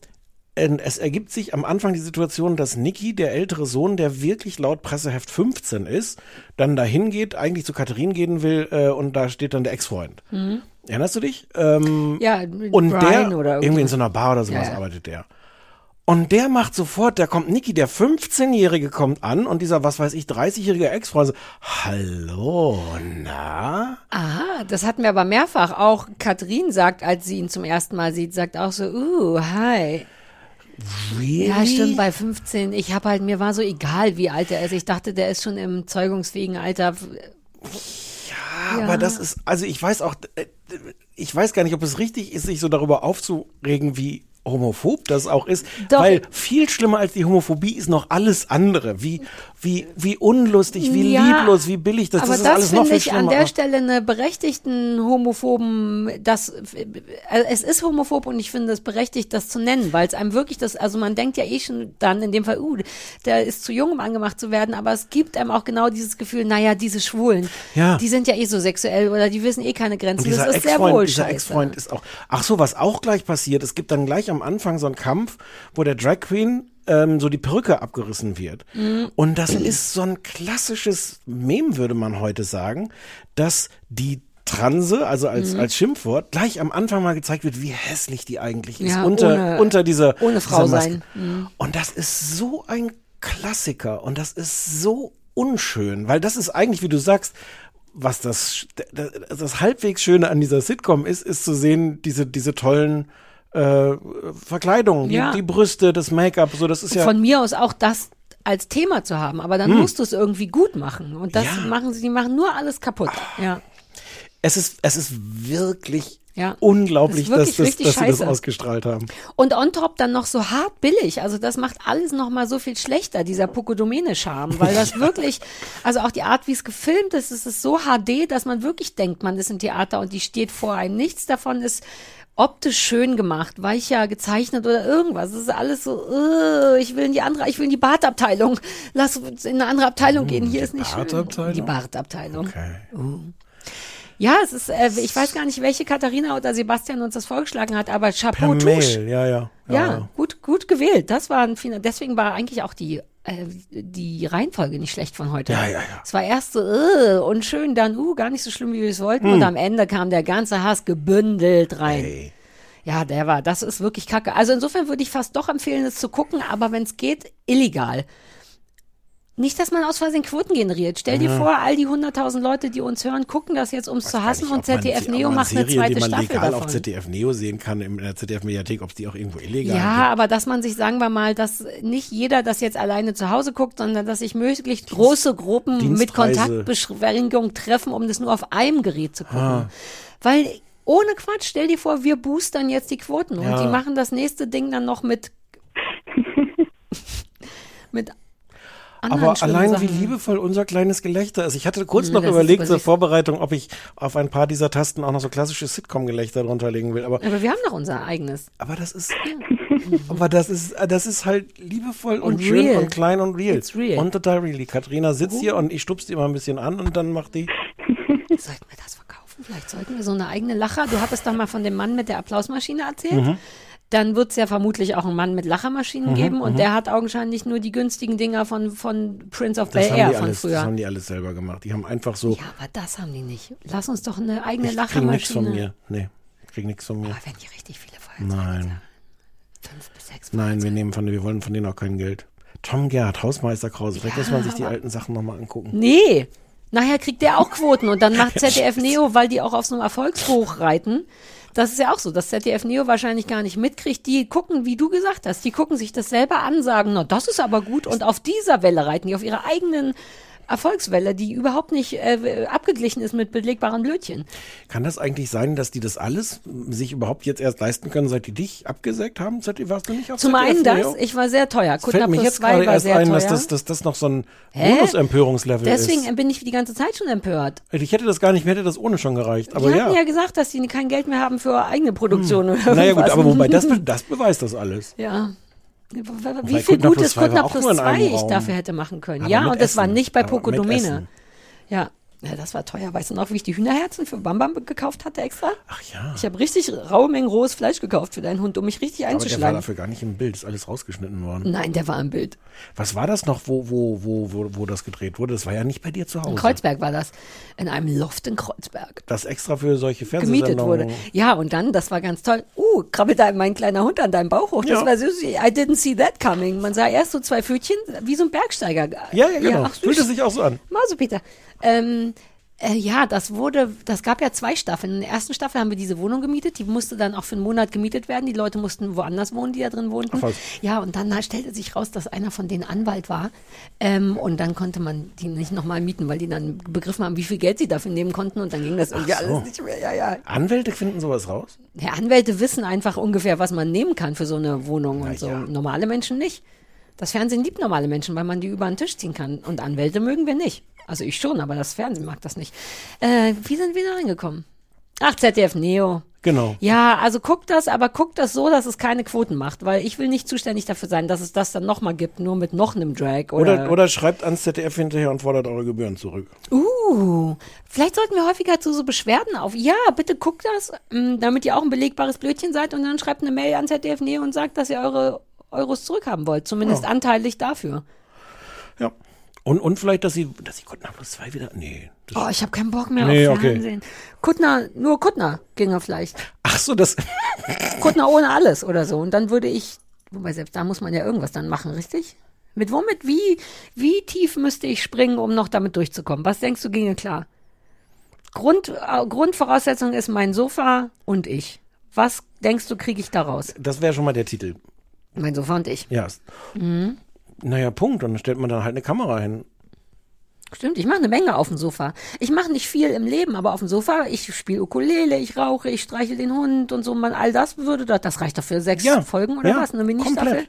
Speaker 7: es ergibt sich am Anfang die Situation, dass Niki, der ältere Sohn, der wirklich laut Presseheft 15 ist, dann dahin geht, eigentlich zu Katharin gehen will äh, und da steht dann der Ex-Freund.
Speaker 2: Mhm.
Speaker 7: Erinnerst du dich? Ähm,
Speaker 2: Ja,
Speaker 7: und
Speaker 2: Brian
Speaker 7: der,
Speaker 2: oder
Speaker 7: irgendwie in so einer Bar oder sowas
Speaker 2: ja.
Speaker 7: arbeitet der. Und der macht sofort, da kommt Niki, der 15-Jährige kommt an und dieser, was weiß ich, 30-jährige Ex-Freund so, hallo, na?
Speaker 2: Aha, das hatten wir aber mehrfach. Auch Katrin sagt, als sie ihn zum ersten Mal sieht, sagt auch so, uh, hi.
Speaker 7: Really?
Speaker 2: Ja, stimmt, bei 15. Ich habe halt, mir war so egal, wie alt er ist. Ich dachte, der ist schon im zeugungsfähigen Alter.
Speaker 7: Ja, aber das ist, also ich weiß auch, äh, ich weiß gar nicht, ob es richtig ist, sich so darüber aufzuregen, wie homophob das auch ist,
Speaker 2: Doch.
Speaker 7: weil viel schlimmer als die Homophobie ist noch alles andere, wie wie wie unlustig, wie
Speaker 2: Ja,
Speaker 7: lieblos, wie billig das,
Speaker 2: aber
Speaker 7: das ist
Speaker 2: das
Speaker 7: alles noch
Speaker 2: finde
Speaker 7: viel
Speaker 2: ich
Speaker 7: schlimmer.
Speaker 2: an der Stelle eine berechtigten homophoben, das, äh, es ist homophob und ich finde es berechtigt, das zu nennen, weil es einem wirklich das, also man denkt ja eh schon dann in dem Fall, uh, der ist zu jung, um angemacht zu werden, aber es gibt einem auch genau dieses Gefühl, naja, diese Schwulen,
Speaker 7: Ja.
Speaker 2: die sind ja eh so sexuell oder die wissen eh keine Grenzen. Das ist sehr wohl
Speaker 7: dieser. Ex-Freund ist auch. Ach so, was auch gleich passiert. Es gibt dann gleich am Anfang so einen Kampf, wo der Drag Queen ähm, so die Perücke abgerissen wird.
Speaker 2: Mhm.
Speaker 7: Und das ist so ein klassisches Mem, würde man heute sagen, dass die Transe, also als,
Speaker 2: Mhm.
Speaker 7: als Schimpfwort, gleich am Anfang mal gezeigt wird, wie hässlich die eigentlich ist.
Speaker 2: Ja,
Speaker 7: unter,
Speaker 2: ohne-
Speaker 7: unter dieser,
Speaker 2: ohne Frau
Speaker 7: dieser
Speaker 2: sein. Mhm.
Speaker 7: Und das ist so ein Klassiker und das ist so unschön, weil das ist eigentlich, wie du sagst, was das, das, das halbwegs Schöne an dieser Sitcom ist, ist zu sehen, diese, diese tollen äh, Verkleidungen,
Speaker 2: Ja.
Speaker 7: die, die Brüste, das Make-up, so, das ist ja.
Speaker 2: Von mir aus auch das als Thema zu haben, aber dann
Speaker 7: Hm.
Speaker 2: musst du es irgendwie gut machen und das
Speaker 7: Ja.
Speaker 2: machen sie, die machen nur alles kaputt. Ja.
Speaker 7: es ist, es ist wirklich
Speaker 2: Ja.
Speaker 7: unglaublich,
Speaker 2: wirklich
Speaker 7: dass, das, dass sie das ausgestrahlt haben.
Speaker 2: Und on top dann noch so hart billig. Also das macht alles noch mal so viel schlechter, dieser Pokodomene-Charme. Weil das wirklich, also auch die Art, wie es gefilmt ist, es ist so HD, dass man wirklich denkt, man ist im Theater und die steht vor einem. Nichts davon ist optisch schön gemacht, weicher gezeichnet oder irgendwas. Es ist alles so, äh, ich will in die andere, ich will in die Bartabteilung. Lass uns in eine andere Abteilung gehen. Hier ist nicht schön. Die Bartabteilung.
Speaker 7: Okay.
Speaker 2: Ja, es ist, äh, ich weiß gar nicht, welche Katharina oder Sebastian uns das vorgeschlagen hat, aber
Speaker 7: Per
Speaker 2: Chapeau Touche.
Speaker 7: Mail, ja, ja.
Speaker 2: Ja, gut, gut gewählt. Das war ein Final. Deswegen war eigentlich auch die äh, die Reihenfolge nicht schlecht von heute.
Speaker 7: Ja, ja, ja.
Speaker 2: Es war erst so äh, und schön, dann uh, gar nicht so schlimm, wie wir es wollten.
Speaker 7: Hm.
Speaker 2: Und am Ende kam der ganze Hass gebündelt rein. Ja, der war, das ist wirklich kacke. Also insofern würde ich fast doch empfehlen, es zu gucken, aber wenn es geht, illegal. Nicht, dass man aus Versehen Quoten generiert. Stell dir
Speaker 7: Ja.
Speaker 2: vor, all die 100.000 Leute, die uns hören, gucken das jetzt, um es zu hassen und ZDF Neo macht eine
Speaker 7: Serie,
Speaker 2: zweite
Speaker 7: die man
Speaker 2: Staffel
Speaker 7: legal
Speaker 2: davon.
Speaker 7: auf ZDF Neo sehen kann in der ZDF Mediathek, ob es die auch irgendwo illegal
Speaker 2: Ja, aber dass man sich, sagen wir mal, dass nicht jeder das jetzt alleine zu Hause guckt, sondern dass sich möglichst große Gruppen mit. Kontaktbeschränkung treffen, um das nur auf einem Gerät zu gucken.
Speaker 7: Ah.
Speaker 2: Weil ohne Quatsch, stell dir vor, wir boostern jetzt die Quoten und
Speaker 7: Ja.
Speaker 2: die machen das nächste Ding dann noch mit mit
Speaker 7: Aber allein
Speaker 2: Sachen.
Speaker 7: wie liebevoll unser kleines Gelächter ist. Ich hatte kurz
Speaker 2: Mm,
Speaker 7: noch
Speaker 2: das
Speaker 7: überlegt zur. Vorbereitung, ob ich auf ein paar dieser Tasten auch noch so klassisches Sitcom-Gelächter drunter legen will. Aber,
Speaker 2: Aber wir haben doch unser eigenes.
Speaker 7: aber das ist, aber das ist, das ist halt liebevoll und,
Speaker 2: Und
Speaker 7: schön
Speaker 2: real.
Speaker 7: und klein und real.
Speaker 2: It's real.
Speaker 7: Und total really. Katrina sitzt hier und ich stupst die immer ein bisschen an und dann macht die.
Speaker 2: Sollten wir das verkaufen? Vielleicht sollten wir so eine eigene Lacher. Du hattest doch mal von dem Mann mit der Applausmaschine erzählt.
Speaker 7: Mhm.
Speaker 2: Dann wird es ja vermutlich auch einen Mann mit Lachermaschinen
Speaker 7: Mhm,
Speaker 2: geben und
Speaker 7: mhm.
Speaker 2: der hat augenscheinlich nur die günstigen Dinger von, von Prince of
Speaker 7: Das
Speaker 2: Bel Air von
Speaker 7: alles, das
Speaker 2: früher.
Speaker 7: haben die alles selber gemacht. Die haben einfach so.
Speaker 2: Ja, aber das haben die nicht. Lass uns doch eine eigene
Speaker 7: ich krieg nichts
Speaker 2: Lachermaschine.
Speaker 7: von mir. Nee, krieg nichts von mir.
Speaker 2: Aber wenn die richtig viele Folgen
Speaker 7: Nein.
Speaker 2: fünf bis sechs
Speaker 7: Nein, wir nehmen von, wir wollen von denen auch kein Geld. Tom Gerd, Hausmeister Krause. Vielleicht muss man sich die alten Sachen nochmal angucken.
Speaker 2: Nee. Nachher kriegt der auch Quoten und dann macht ZDF Neo, weil die auch auf so einem Erfolgshoch reiten. Das ist ja auch so, dass ZDF Neo wahrscheinlich gar nicht mitkriegt. Die gucken, wie du gesagt hast, die gucken sich das selber an, sagen, na, das ist aber gut. Und auf dieser Welle reiten die, auf ihrer eigenen Erfolgswelle, die überhaupt nicht äh, abgeglichen ist mit belegbaren Blödchen.
Speaker 7: Kann das eigentlich sein, dass die das alles sich überhaupt jetzt erst leisten können, seit die dich abgesägt haben? Seit warst du nicht auf
Speaker 2: Zum
Speaker 7: ZDF
Speaker 2: einen das, ich war sehr teuer.
Speaker 7: Mir
Speaker 2: plus
Speaker 7: jetzt
Speaker 2: zwei
Speaker 7: gerade
Speaker 2: war
Speaker 7: erst
Speaker 2: sehr
Speaker 7: ein,
Speaker 2: teuer.
Speaker 7: dass das, dass das noch so ein
Speaker 2: Hä?
Speaker 7: Bonus-Empörungslevel ist.
Speaker 2: Deswegen bin ich die ganze Zeit schon empört.
Speaker 7: Ich hätte das gar nicht, mir hätte das ohne schon gereicht. Aber
Speaker 2: die
Speaker 7: ja.
Speaker 2: hatten ja gesagt, dass sie kein Geld mehr haben für eigene Produktion oder
Speaker 7: naja gut, aber wobei, das, das beweist das alles.
Speaker 2: Ja. Wie viel gutes
Speaker 7: auch
Speaker 2: plus
Speaker 7: nur in
Speaker 2: zwei
Speaker 7: einem
Speaker 2: ich
Speaker 7: Raum.
Speaker 2: dafür hätte machen können.
Speaker 7: Aber
Speaker 2: ja, und das war nicht bei Pokodomene.
Speaker 7: Essen.
Speaker 2: Ja. Ja, das war teuer. Weißt du noch, wie ich die Hühnerherzen für Bambam gekauft hatte extra?
Speaker 7: Ach ja.
Speaker 2: Ich habe richtig raue Mengen rohes Fleisch gekauft für deinen Hund, um mich richtig
Speaker 7: Aber der war
Speaker 2: einzuschlagen.
Speaker 7: dafür gar nicht im Bild, ist alles rausgeschnitten worden.
Speaker 2: Nein, der war im Bild.
Speaker 7: Was war das noch, wo, wo, wo, wo, wo das gedreht wurde? Das war ja nicht bei dir zu Hause.
Speaker 2: In Kreuzberg war das. In einem Loft in Kreuzberg.
Speaker 7: Das extra für solche
Speaker 2: gemietet
Speaker 7: Fernsehsendungen.
Speaker 2: wurde. Ja, und dann, das war ganz toll. Uh, krabbelt da mein kleiner Hund an deinem Bauch hoch. Das
Speaker 7: Ja.
Speaker 2: war süß. I didn't see that coming. Man sah erst so zwei Pfötchen, wie so ein Bergsteiger.
Speaker 7: Ja, ja, genau.
Speaker 2: ach, süß.
Speaker 7: Fühlte sich auch so an.
Speaker 2: Mausepeter. Ähm, Äh, ja, das wurde, das gab ja zwei Staffeln. In der ersten Staffel haben wir diese Wohnung gemietet, die musste dann auch für einen Monat gemietet werden. Die Leute mussten woanders wohnen, die da drin wohnten.
Speaker 7: Ach.
Speaker 2: Ja, und dann stellte sich raus, dass einer von denen Anwalt war. Ähm, und dann konnte man die nicht nochmal mieten, weil die dann begriffen haben, wie viel Geld sie dafür nehmen konnten. Und dann ging das irgendwie
Speaker 7: so.
Speaker 2: alles nicht mehr. Ja, ja.
Speaker 7: Anwälte finden sowas raus?
Speaker 2: Ja, Anwälte wissen einfach ungefähr, was man nehmen kann für so eine Wohnung und so. Normale Menschen nicht. Das Fernsehen liebt normale Menschen, weil man die über den Tisch ziehen kann. Und Anwälte mögen wir nicht. Also ich schon, aber das Fernsehen mag das nicht. Äh, wie sind wir da reingekommen? Ach, ZDF Neo.
Speaker 7: Genau.
Speaker 2: Ja, also guckt das, aber guckt das so, dass es keine Quoten macht, weil ich will nicht zuständig dafür sein, dass es das dann nochmal gibt, nur mit noch einem Drag oder.
Speaker 7: Oder, oder schreibt ans ZDF hinterher und fordert eure Gebühren zurück.
Speaker 2: Uh, vielleicht sollten wir häufiger zu so Beschwerden auf. Ja, bitte guckt das, ähm, damit ihr auch ein belegbares Blödchen seid und dann schreibt eine Mail an ZDF Neo und sagt, dass ihr eure Euros zurückhaben wollt, zumindest
Speaker 7: Ja.
Speaker 2: anteilig dafür.
Speaker 7: Ja. Und, und vielleicht, dass sie, dass sie Kuttner plus zwei wieder. Nee.
Speaker 2: Oh, ich habe keinen Bock mehr
Speaker 7: Nee,
Speaker 2: auf
Speaker 7: okay.
Speaker 2: Fernsehen. Kuttner, nur Kuttner ginge vielleicht.
Speaker 7: Ach so, das.
Speaker 2: Kuttner ohne alles oder so. Und dann würde ich, wobei selbst da muss man ja irgendwas dann machen, richtig? Mit womit, wie, wie tief müsste ich springen, um noch damit durchzukommen? Was denkst du ginge klar? Grund, äh, Grundvoraussetzung ist mein Sofa und ich. Was denkst du, kriege ich daraus?
Speaker 7: Das wäre schon mal der Titel.
Speaker 2: Mein Sofa und ich.
Speaker 7: Ja.
Speaker 2: Mhm.
Speaker 7: Naja, Punkt. Und dann stellt man dann halt eine Kamera hin.
Speaker 2: Stimmt, ich mache eine Menge auf dem Sofa. Ich mache nicht viel im Leben, aber auf dem Sofa, ich spiele Ukulele, ich rauche, ich streichel den Hund und so. Man, all das würde doch, das reicht doch für sechs
Speaker 7: Ja,
Speaker 2: Folgen oder
Speaker 7: ja,
Speaker 2: was? Eine Mini-Staffel?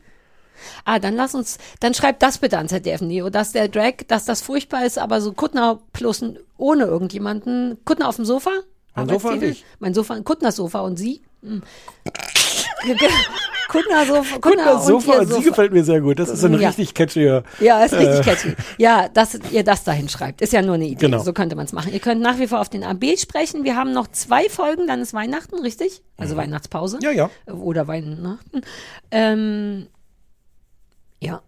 Speaker 2: Ah, dann lass uns, dann schreibt das bitte an ZDF Neo, dass der Drag, dass das furchtbar ist, aber so Kuttner plus ohne irgendjemanden. Kuttner auf dem Sofa?
Speaker 7: Mein Sofa und ich.
Speaker 2: Mein Sofa, Kuttners Sofa und Sie? Hm. Kuttner Sofa,
Speaker 7: Gut,
Speaker 2: Kuttner
Speaker 7: das Sofa
Speaker 2: Sofa.
Speaker 7: gefällt mir sehr gut. Das ist ein
Speaker 2: Ja.
Speaker 7: richtig catchiger.
Speaker 2: Ja, ist richtig
Speaker 7: äh,
Speaker 2: catchy. Ja, dass ihr das dahin schreibt, ist ja nur eine Idee.
Speaker 7: Genau.
Speaker 2: So könnte man es machen. Ihr könnt nach wie vor auf den AB sprechen. Wir haben noch zwei Folgen, dann ist Weihnachten, richtig? Also Weihnachtspause.
Speaker 7: Mhm. Ja, ja.
Speaker 2: Oder Weihnachten. Ähm, ja.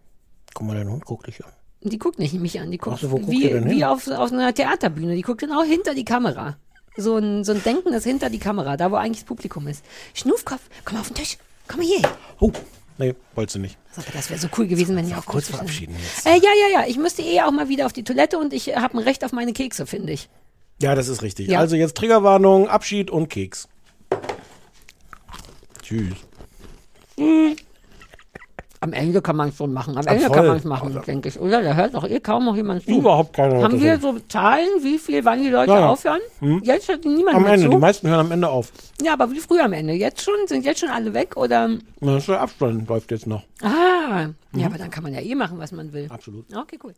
Speaker 7: Guck mal, dein Hund guckt dich an.
Speaker 2: Die guckt nicht mich an, die guckt
Speaker 7: so, guckt
Speaker 2: wie,
Speaker 7: die
Speaker 2: wie auf, auf einer Theaterbühne. Die guckt genau hinter die Kamera. So ein, so ein Denken ist hinter die Kamera, da wo eigentlich das Publikum ist. Schnufkopf, komm mal auf den Tisch. Komm hier.
Speaker 7: Oh, nee, wolltest du nicht.
Speaker 2: Das wäre so cool gewesen, wenn ihr auch
Speaker 7: kurz verabschieden jetzt.
Speaker 2: Äh, ja, ja, ja. Ich müsste eh auch mal wieder auf die Toilette und ich habe ein Recht auf meine Kekse, finde ich.
Speaker 7: Ja, das ist richtig.
Speaker 2: Ja.
Speaker 7: Also jetzt Triggerwarnung, Abschied und Keks. Tschüss.
Speaker 2: Am Ende kann man es schon machen. Am
Speaker 7: Ah,
Speaker 2: Ende
Speaker 7: voll.
Speaker 2: kann man es machen, denke ich. Oder? Da hört doch eh kaum noch jemand zu.
Speaker 7: Überhaupt keiner hört
Speaker 2: Haben
Speaker 7: das
Speaker 2: wir so Zahlen, wie viel, wann die Leute
Speaker 7: Ja, ja.
Speaker 2: aufhören?
Speaker 7: Hm.
Speaker 2: Jetzt hört niemand
Speaker 7: Am
Speaker 2: mehr
Speaker 7: Ende,
Speaker 2: zu.
Speaker 7: die meisten hören am Ende auf.
Speaker 2: Ja, aber wie früher am Ende. Jetzt schon? Sind jetzt schon alle weg? Oder?
Speaker 7: Na, Der Abstand läuft jetzt noch.
Speaker 2: Ah, ja,
Speaker 7: Mhm.
Speaker 2: aber dann kann man ja eh machen, was man will.
Speaker 7: Absolut.
Speaker 2: Okay, cool.